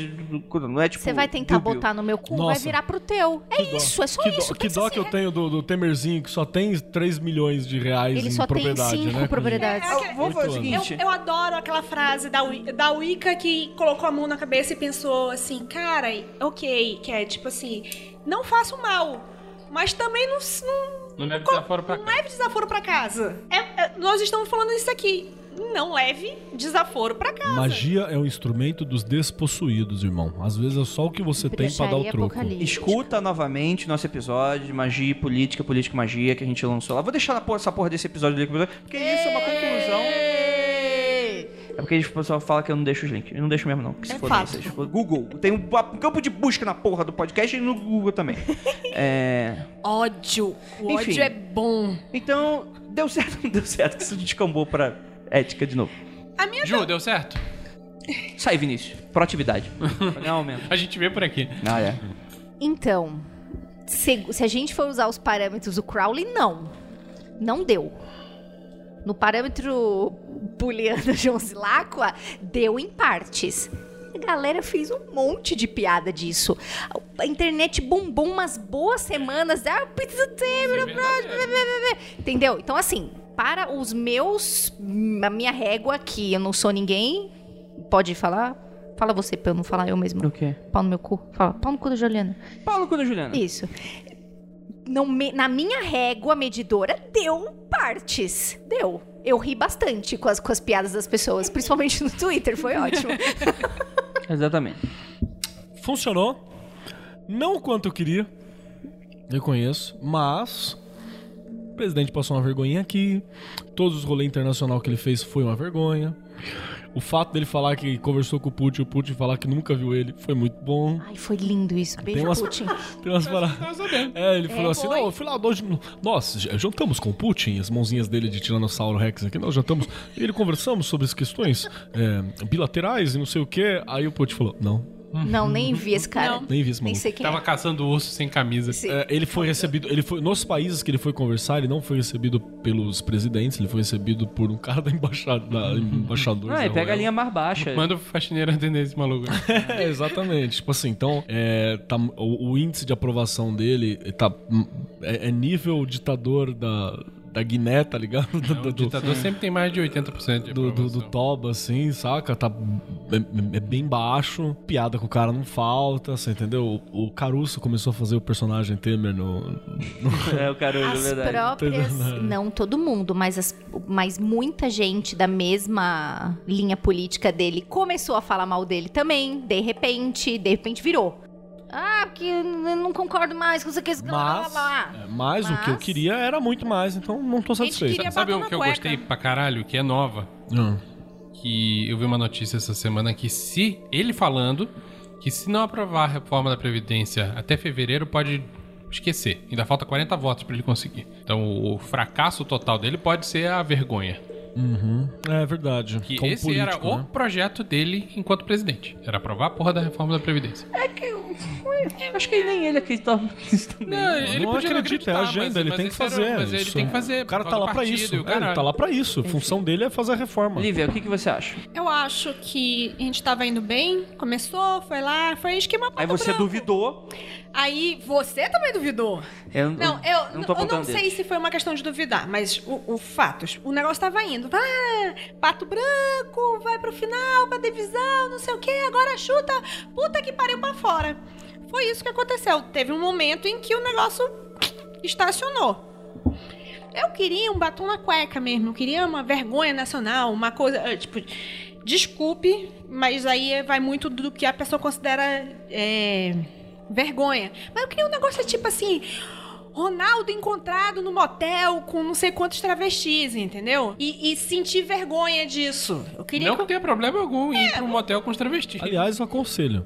Não é tipo. Você vai tentar Bill. botar no meu cu, vai Nossa. virar pro teu. É Que dó. isso, é só que isso. Dó, que pensa dó assim, que eu tenho do, do Temerzinho, que só tem 3 milhões de reais Ele em só tem propriedade, cinco né? propriedades. Ah, Vamos fazer o Oito Eu, seguinte: eu adoro aquela frase da, da Wicca que colocou a mão na cabeça e pensou assim, cara, ok, que é tipo assim, não faço mal, mas também não, não, Não leve desaforo pra não cá. leve desaforo pra casa. É- é- nós estamos falando isso aqui. Não leve desaforo pra casa. Magia é um instrumento dos despossuídos, irmão. Às vezes é só o que você tem pra dar o troco. Escuta novamente nosso episódio de magia e política, política e magia que a gente lançou lá. Vou deixar essa porra desse episódio ali, porque isso é uma conclusão. É porque o pessoal fala que eu não deixo os links. Eu não deixo mesmo, não. Que se É foda fato. vocês. Google. Tem um, um campo de busca na porra do podcast e no Google também. é. Ódio. O Enfim. ódio é bom. Então, deu certo, não deu certo, que isso descambou pra ética de novo. A minha Ju, deu certo? Sai, Vinícius. Proatividade. Não aumenta. A gente vê por aqui. Ah, é. Então, se, se a gente for usar os parâmetros do Crowley, não. Não deu. No parâmetro Booleano João Silacqua, deu em partes. A galera fez um monte de piada disso. A internet bombou umas boas semanas. Ah, pizza Temer, blá, blá. Entendeu? Então, assim, para os meus. A minha régua aqui, eu não sou ninguém. Pode falar? Fala você pra eu não falar eu mesma. O quê? Pau no meu cu. Fala, pau no cu da Juliana. Paulo cu da Juliana. Isso. Não me- na minha régua medidora, deu partes. Deu. Eu ri bastante com as, com as piadas das pessoas, principalmente no Twitter, foi ótimo. Exatamente. Funcionou. Não o quanto eu queria. Reconheço. Mas. O presidente passou uma vergonha aqui. Todos os rolês internacional que ele fez foi uma vergonha. O fato dele falar que conversou com o Putin, o Putin falar que nunca viu ele, foi muito bom. Ai, foi lindo isso. Beijo, Tem umas- Putin. Tem umas paradas. É, ele falou assim: foi. não, eu fui lá hoje. Nós jantamos com o Putin, as mãozinhas dele de Tiranossauro Rex aqui, nós jantamos. E ele conversamos sobre as questões é, bilaterais e não sei o que. Aí o Putin falou: não, Não, nem vi esse cara. Não. nem vi esse Nem maluco. sei quem Tava é. caçando urso sem camisa. Sim. É, ele foi recebido, ele foi nos países que ele foi conversar, ele não foi recebido pelos presidentes, ele foi recebido por um cara da embaixada, da embaixador. Ah, da e pega a linha mais baixa. Manda o faxineiro atender esse maluco. É, exatamente. Tipo assim, então, é, tá- o, o índice de aprovação dele tá, é, é nível ditador da, da Guiné, tá ligado? Do, O do, do, ditador sempre tem mais de 80% de do, do, do. Toba, assim, saca? Tá é, é bem baixo. Piada com o cara não falta, você entendeu? O, o Caruso começou a fazer o personagem Temer no. no- É o Caruso, As é verdade. próprias, Entendeu? não todo mundo, mas, as- mas muita gente da mesma linha política dele começou a falar mal dele também. De repente, de repente virou. Ah, porque eu não concordo mais com isso aqui. blá, blá, Mas, blá, blá. é, mas o que eu Mas- queria era muito mais, então não tô satisfeito. Sabe na que eu cueca. gostei pra caralho, que é nova? Ah. Que eu vi uma notícia essa semana que se ele falando que se não aprovar a reforma da Previdência até fevereiro, pode esquecer. Ainda falta 40 votos pra ele conseguir. Então o fracasso total dele pode ser a vergonha. Uhum. É verdade. Que Como esse era político, o né? projeto dele enquanto presidente. Era aprovar a porra da reforma da Previdência. Acho que nem ele acreditava nisso também. Não, ele não podia não acredita, é a agenda, mas- ele mas tem que fazer. mas ele tem que fazer, O cara tá lá pra isso. É, ele tá lá pra isso. A função dele é fazer a reforma. Lívia, o que, que você acha? Eu acho que a gente tava indo bem, começou, foi lá, foi esquema Aí você branco. duvidou. Aí você também duvidou. Eu, Não, eu, não eu tô não apontando sei se foi uma questão de duvidar, mas o, o fatos, o negócio tava indo. Ah, pato branco, vai pro final, pra divisão, não sei o que, agora chuta, puta que pariu pra fora. Foi isso que aconteceu. Teve um momento em que o negócio estacionou. Eu queria um batom na cueca mesmo, eu queria uma vergonha nacional, uma coisa, eh, tipo, desculpe, mas aí vai muito do que a pessoa considera é, vergonha. Mas eu queria um negócio tipo assim, Ronaldo encontrado no motel com não sei quantos travestis, entendeu? E, e sentir vergonha disso. Eu queria Não que que tenha problema algum em ir pra um motel com os travestis. Aliás, eu aconselho.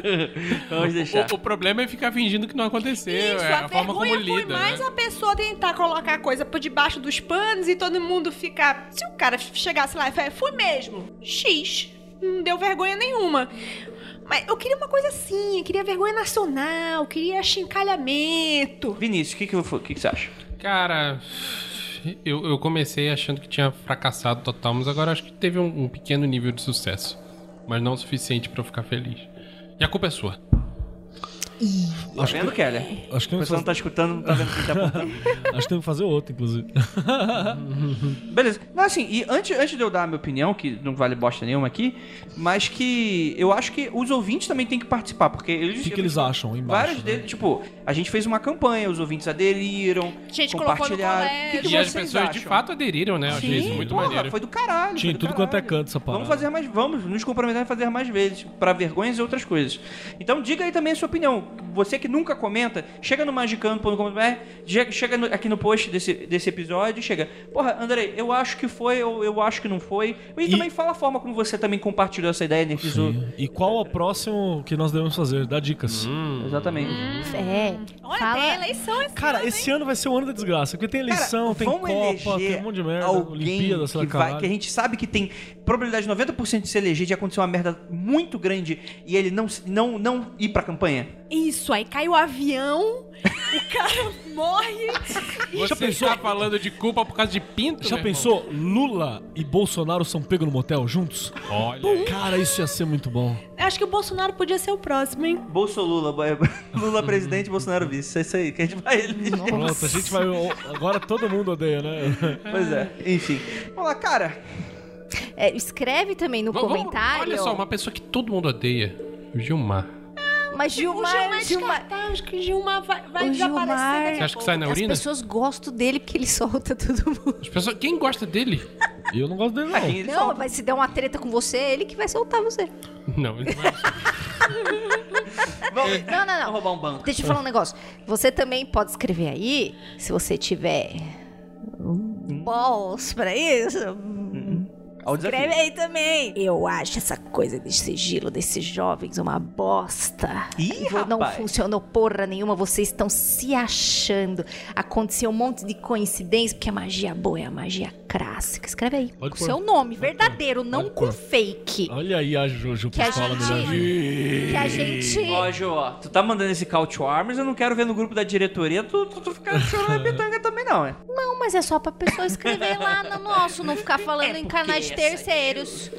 Vamos deixar. O, o problema é ficar fingindo que não aconteceu. Isso, é a, a, forma como vergonha foi lida. mais né? a pessoa tentar colocar a coisa por debaixo dos panos e todo mundo ficar. Se o cara chegasse lá e falasse, fui mesmo, X, não deu vergonha nenhuma. Mas eu queria uma coisa assim, eu queria vergonha nacional, eu queria achincalhamento. Vinícius, o que, que, que, que você acha? Cara, eu, eu comecei achando que tinha fracassado total, mas agora acho que teve um, um pequeno nível de sucesso. Mas não o suficiente pra eu ficar feliz. E a culpa é sua. Tá vendo, Keller? Acho que A tem que pessoa não tá escutando, não tá vendo o que tá apontando. Acho que tem que fazer outro, inclusive. Beleza. Não, assim, e antes, antes de eu dar a minha opinião, que não vale bosta nenhuma aqui, mas que eu acho que os ouvintes também têm que participar, porque eles... O que, que eles acham embaixo? Vários né? deles, tipo, a gente fez uma campanha, os ouvintes aderiram, Gente colocou no compartilharam. colégio. O que, que E as pessoas acham? de fato aderiram, né? Eu achei isso muito Porra, maneiro. Foi do caralho. Tinha do tudo quanto é caralho. canto essa parada. Vamos fazer mais, vamos nos comprometer a fazer mais vezes, para vergonhas e outras coisas. Então diga aí também a sua opinião. Você que nunca comenta, chega no magicano.com.br, chega aqui no post desse, desse episódio e chega. Porra, Andrei, eu acho que foi ou eu acho que não foi. E, E- também fala a forma como você também compartilhou essa ideia, energizou. Sim. E qual o próximo que nós devemos fazer? Dá dicas. Exatamente. É. Olha, fala- tem eleição esse Cara, ano, esse ano vai ser o ano da desgraça, porque tem eleição, Cara, tem Copa, tem um monte de merda, Olimpíada, sei lá, que, vai, que a gente sabe que tem probabilidade de 90% de se eleger de acontecer uma merda muito grande e ele não, não, não ir pra campanha. Isso, aí cai o avião, o cara morre. Você pensou? tá falando de culpa por causa de pinto, Já pensou? Lula e Bolsonaro são pegos no motel juntos? Olha. Cara, isso ia ser muito bom. Eu acho que o Bolsonaro podia ser o próximo, hein? Bolso Lula, Lula presidente, Bolsonaro vice. É isso aí, que a gente vai eleger. Pronto, a gente vai. Agora todo mundo odeia, né? Pois é, enfim. Vamos lá, cara. É, escreve também no Vamos- comentário. Olha só, uma pessoa que todo mundo odeia. O Gilmar. Mas O Gilmar Gilmar, é Gilmar, descartável, acho que o Gilmar vai, vai O desaparecer Gilmar- Você acha que sai na as urina? pessoas gostam dele porque ele solta todo mundo. As pessoas, quem gosta dele? Eu não gosto dele, Ah, não. ele Não, solta? mas se der uma treta com você, é ele que vai soltar você. Não, ele não vai. Vamos, Não, não, roubar um banco. Deixa eu falar um negócio. Você também pode escrever aí, se você tiver balls pra isso. Ao desafio. Escreve aí também. Eu acho essa coisa de sigilo desses jovens uma bosta. Ih, Vo- Não rapaz. funcionou porra nenhuma, vocês estão se achando. Aconteceu um monte de coincidência, porque a magia boa é a magia clássica. Escreve aí. Pode com pôr. seu nome, verdadeiro, não Pode com pôr. fake. Olha aí a Jojo Que a gente-. Que a gente. Ó, Jo, ó, tu tá mandando esse call to arms, eu não quero ver no grupo da diretoria tu, tu, tu ficar chorando a pitanga também, não, é? Não, mas é só pra pessoa escrever lá no nosso, não ficar falando em canais de terceiros.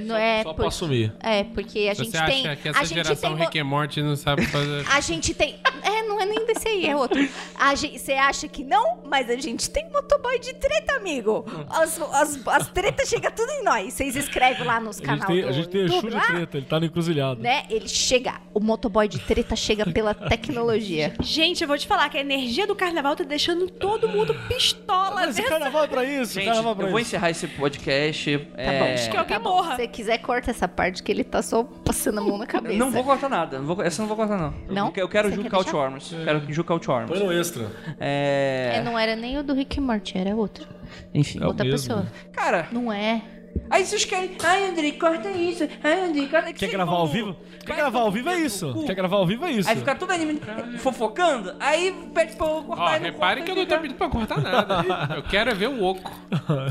Não é Só por- pra assumir. É, porque a gente Você tem. acha que a essa gente geração tem. Rick and Morty não sabe fazer... A gente tem. É, não é nem desse aí, é outro. A gente, você acha que não? Mas a gente tem motoboy de treta, amigo. As, as, as tretas chegam tudo em nós. Vocês escrevem lá nos A gente canais tem, do a gente tem de treta, ele tá no encruzilhado. né? Ele chega. O motoboy de treta chega pela tecnologia. Gente, eu vou te falar que a energia do carnaval tá deixando todo mundo pistola. Mas esse né? carnaval é pra isso, Gente, carnaval é pra eu vou isso. encerrar esse podcast. Tá é... bom. Acho que alguém tá morra. Você quiser, corta essa parte que ele tá só passando a mão na cabeça. Não vou cortar nada. Não vou, essa eu não vou cortar, não. Não? Eu quero Você Ju to Arms. Quero Ju to Arms. Põe no extra. É... É, não era nem o do Rick Morty, era outro. Enfim. É Outra mesmo. pessoa. Cara, Não é. Aí vocês querem... Ai, Andrei, corta isso. Ai, Andrei, corta... Quer Vocês gravar vão- ao vivo? Quer Vai gravar ao vivo é isso. cu. Quer gravar ao vivo é isso. Aí fica todo anime fofocando, aí pede pra eu cortar Ó, e repare corta, que eu não tô pedindo pra cortar nada. Eu quero é ver o oco.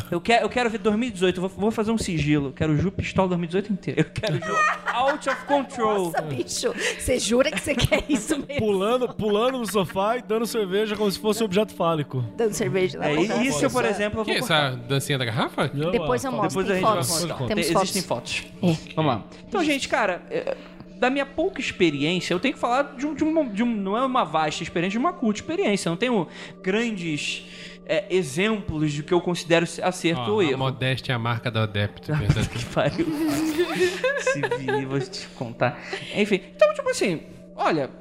Eu quero, eu quero ver 2018, eu vou, vou fazer um sigilo. Eu quero Ju Pistola 2018 inteiro. Eu quero Ju Out of Control. Nossa, bicho. Você jura que você quer isso mesmo? Pulando, pulando no sofá e dando cerveja como se fosse um objeto fálico. Dando cerveja lá. É, isso, eu, por exemplo, eu Que vou é cortar. essa dancinha da garrafa? Depois eu mostro. Depois a gente fotos. contar. Temos Tem- Existem fotos. É. Vamos lá. Então, gente, cara, é, da minha pouca experiência, eu tenho que falar de um, de um- de um- não é uma vasta experiência, de uma curta experiência. Eu não tenho grandes é, exemplos de que eu considero acerto Ó, ou a erro. modéstia é a marca do adepto, verdade. Que pariu. Se vir, vou te contar. Enfim, então, tipo assim, olha,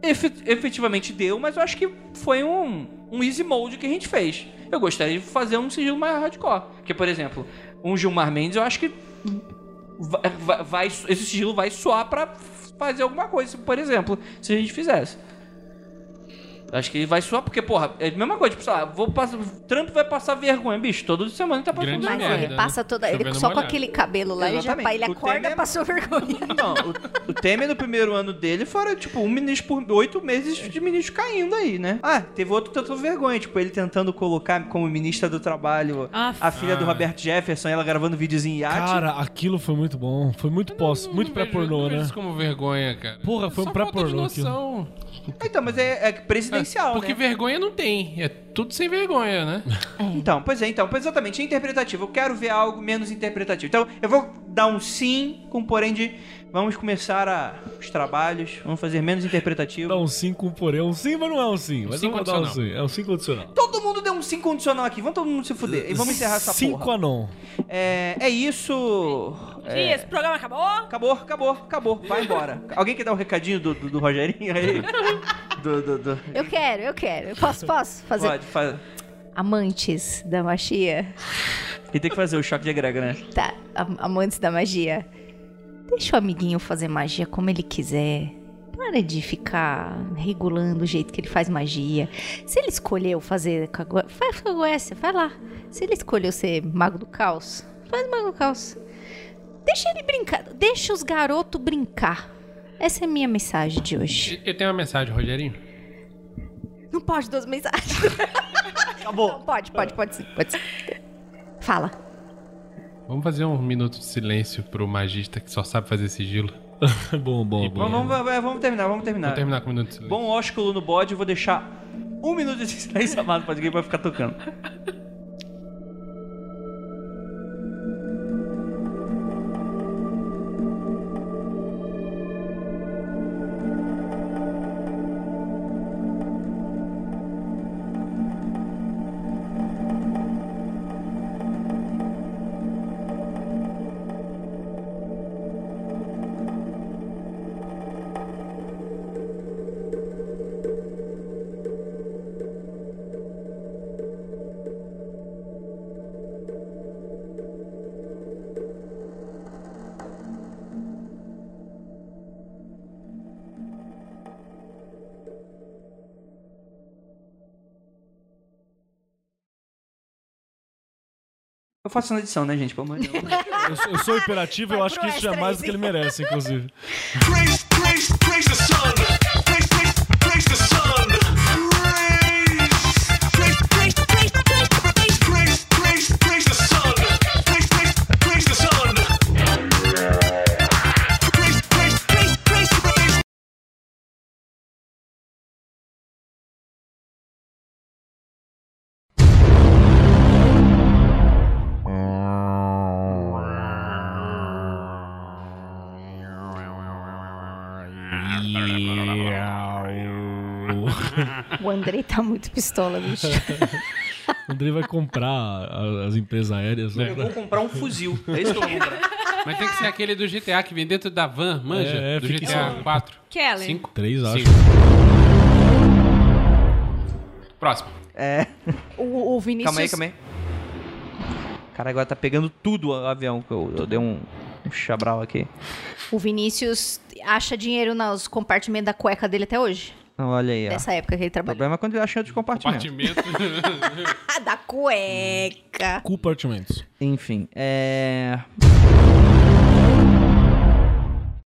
efe- efetivamente deu, mas eu acho que foi um, um easy mode que a gente fez. Eu gostaria de fazer um sigilo mais hardcore. Porque, por exemplo, um Gilmar Mendes, eu acho que vai, vai- esse sigilo vai soar pra fazer alguma coisa, por exemplo, se a gente fizesse. Acho que ele vai soar porque, porra, é a mesma coisa, tipo, sei lá, vou passar, o Trump vai passar vergonha, bicho, toda semana ele tá passando Grande Mas vergonha. merda. ele passa toda. Ele só com aquele cabelo lá e já ele O acorda Temer- passou vergonha. Não, o, o Temer no primeiro ano dele fora, tipo, um ministro por oito meses de ministro caindo aí, né? Ah, teve outro que tentou vergonha, tipo, ele tentando colocar como ministra do trabalho Aff. a filha do Ah. Roberto Jefferson, ela gravando videozinho em iate. Cara, aquilo foi muito bom. Foi muito pós, muito pré-pornô, né? isso como vergonha, cara. Porra, foi um Só de pré-pornô noção. Então, mas é, é presidencial, Porque né? vergonha não tem. É tudo sem vergonha, né? Então, pois é, então, pois exatamente, é interpretativo. Eu quero ver algo menos interpretativo. Então, eu vou dar um sim com porém de vamos começar a, os trabalhos, vamos fazer menos interpretativo. Dá um sim com porém. Um sim, mas não é um sim. Mas sim vou dar um condicional. sim. É um sim condicional. Todo mundo deu um sim condicional aqui, vamos todo mundo se fuder. E vamos encerrar essa Cinco porra. anon. É, é isso. Ih, esse programa acabou? Acabou, acabou, acabou. Vai embora. Alguém quer dar um recadinho do, do, do Rogerinho aí? Do, do, do- Eu quero, eu quero. Eu posso, posso fazer? Pode, faz. Amantes da magia. E tem que fazer o choque de egrega, né? Tá, am- amantes da magia. Deixa o amiguinho fazer magia como ele quiser. Para de ficar regulando o jeito que ele faz magia. Se ele escolheu fazer com a Gó- faz com a Goécia, vai lá. Se ele escolheu ser mago do caos, faz mago do caos. Deixa ele brincar, deixa os garotos brincar. Essa é a minha mensagem de hoje. Eu tenho uma mensagem, Rogerinho. Não pode duas mensagens. Acabou. Não, pode, pode, pode sim, pode sim. Fala. Vamos fazer um minuto de silêncio pro magista que só sabe fazer sigilo. bom, bom, E bom. Vamos, vamos, é, vamos terminar, vamos terminar. Vamos terminar com um minuto de silêncio. Bom ósculo no bode, eu vou deixar um minuto de silêncio amado pra ficar tocando. Eu faço na edição, né, gente? Pelo amor de Deus. Eu, sou- eu sou hiperativo e eu acho que isso já é mais do que ele merece, inclusive. Praise, praise, praise the sun. Andrei tá muito pistola, bicho. O Andrei vai comprar as empresas aéreas. né? Eu vou comprar um fuzil. É isso que eu vou comprar. Mas tem que ser aquele do GTA que vem dentro da van, manja? É, é, do GTA isso. 4. Kellen. 5. Três, acho. Próximo. É. O, o Vinícius. Calma aí, calma aí. Cara, agora tá pegando tudo o avião. Eu, eu dei um, um chabral aqui. O Vinícius acha dinheiro nos compartimentos da cueca dele até hoje. Olha aí, ó. Dessa época que ele O trabalhou. problema é quando ele acha outros compartimentos. Compartimento. Ah, da cueca. Compartimentos. Enfim, é.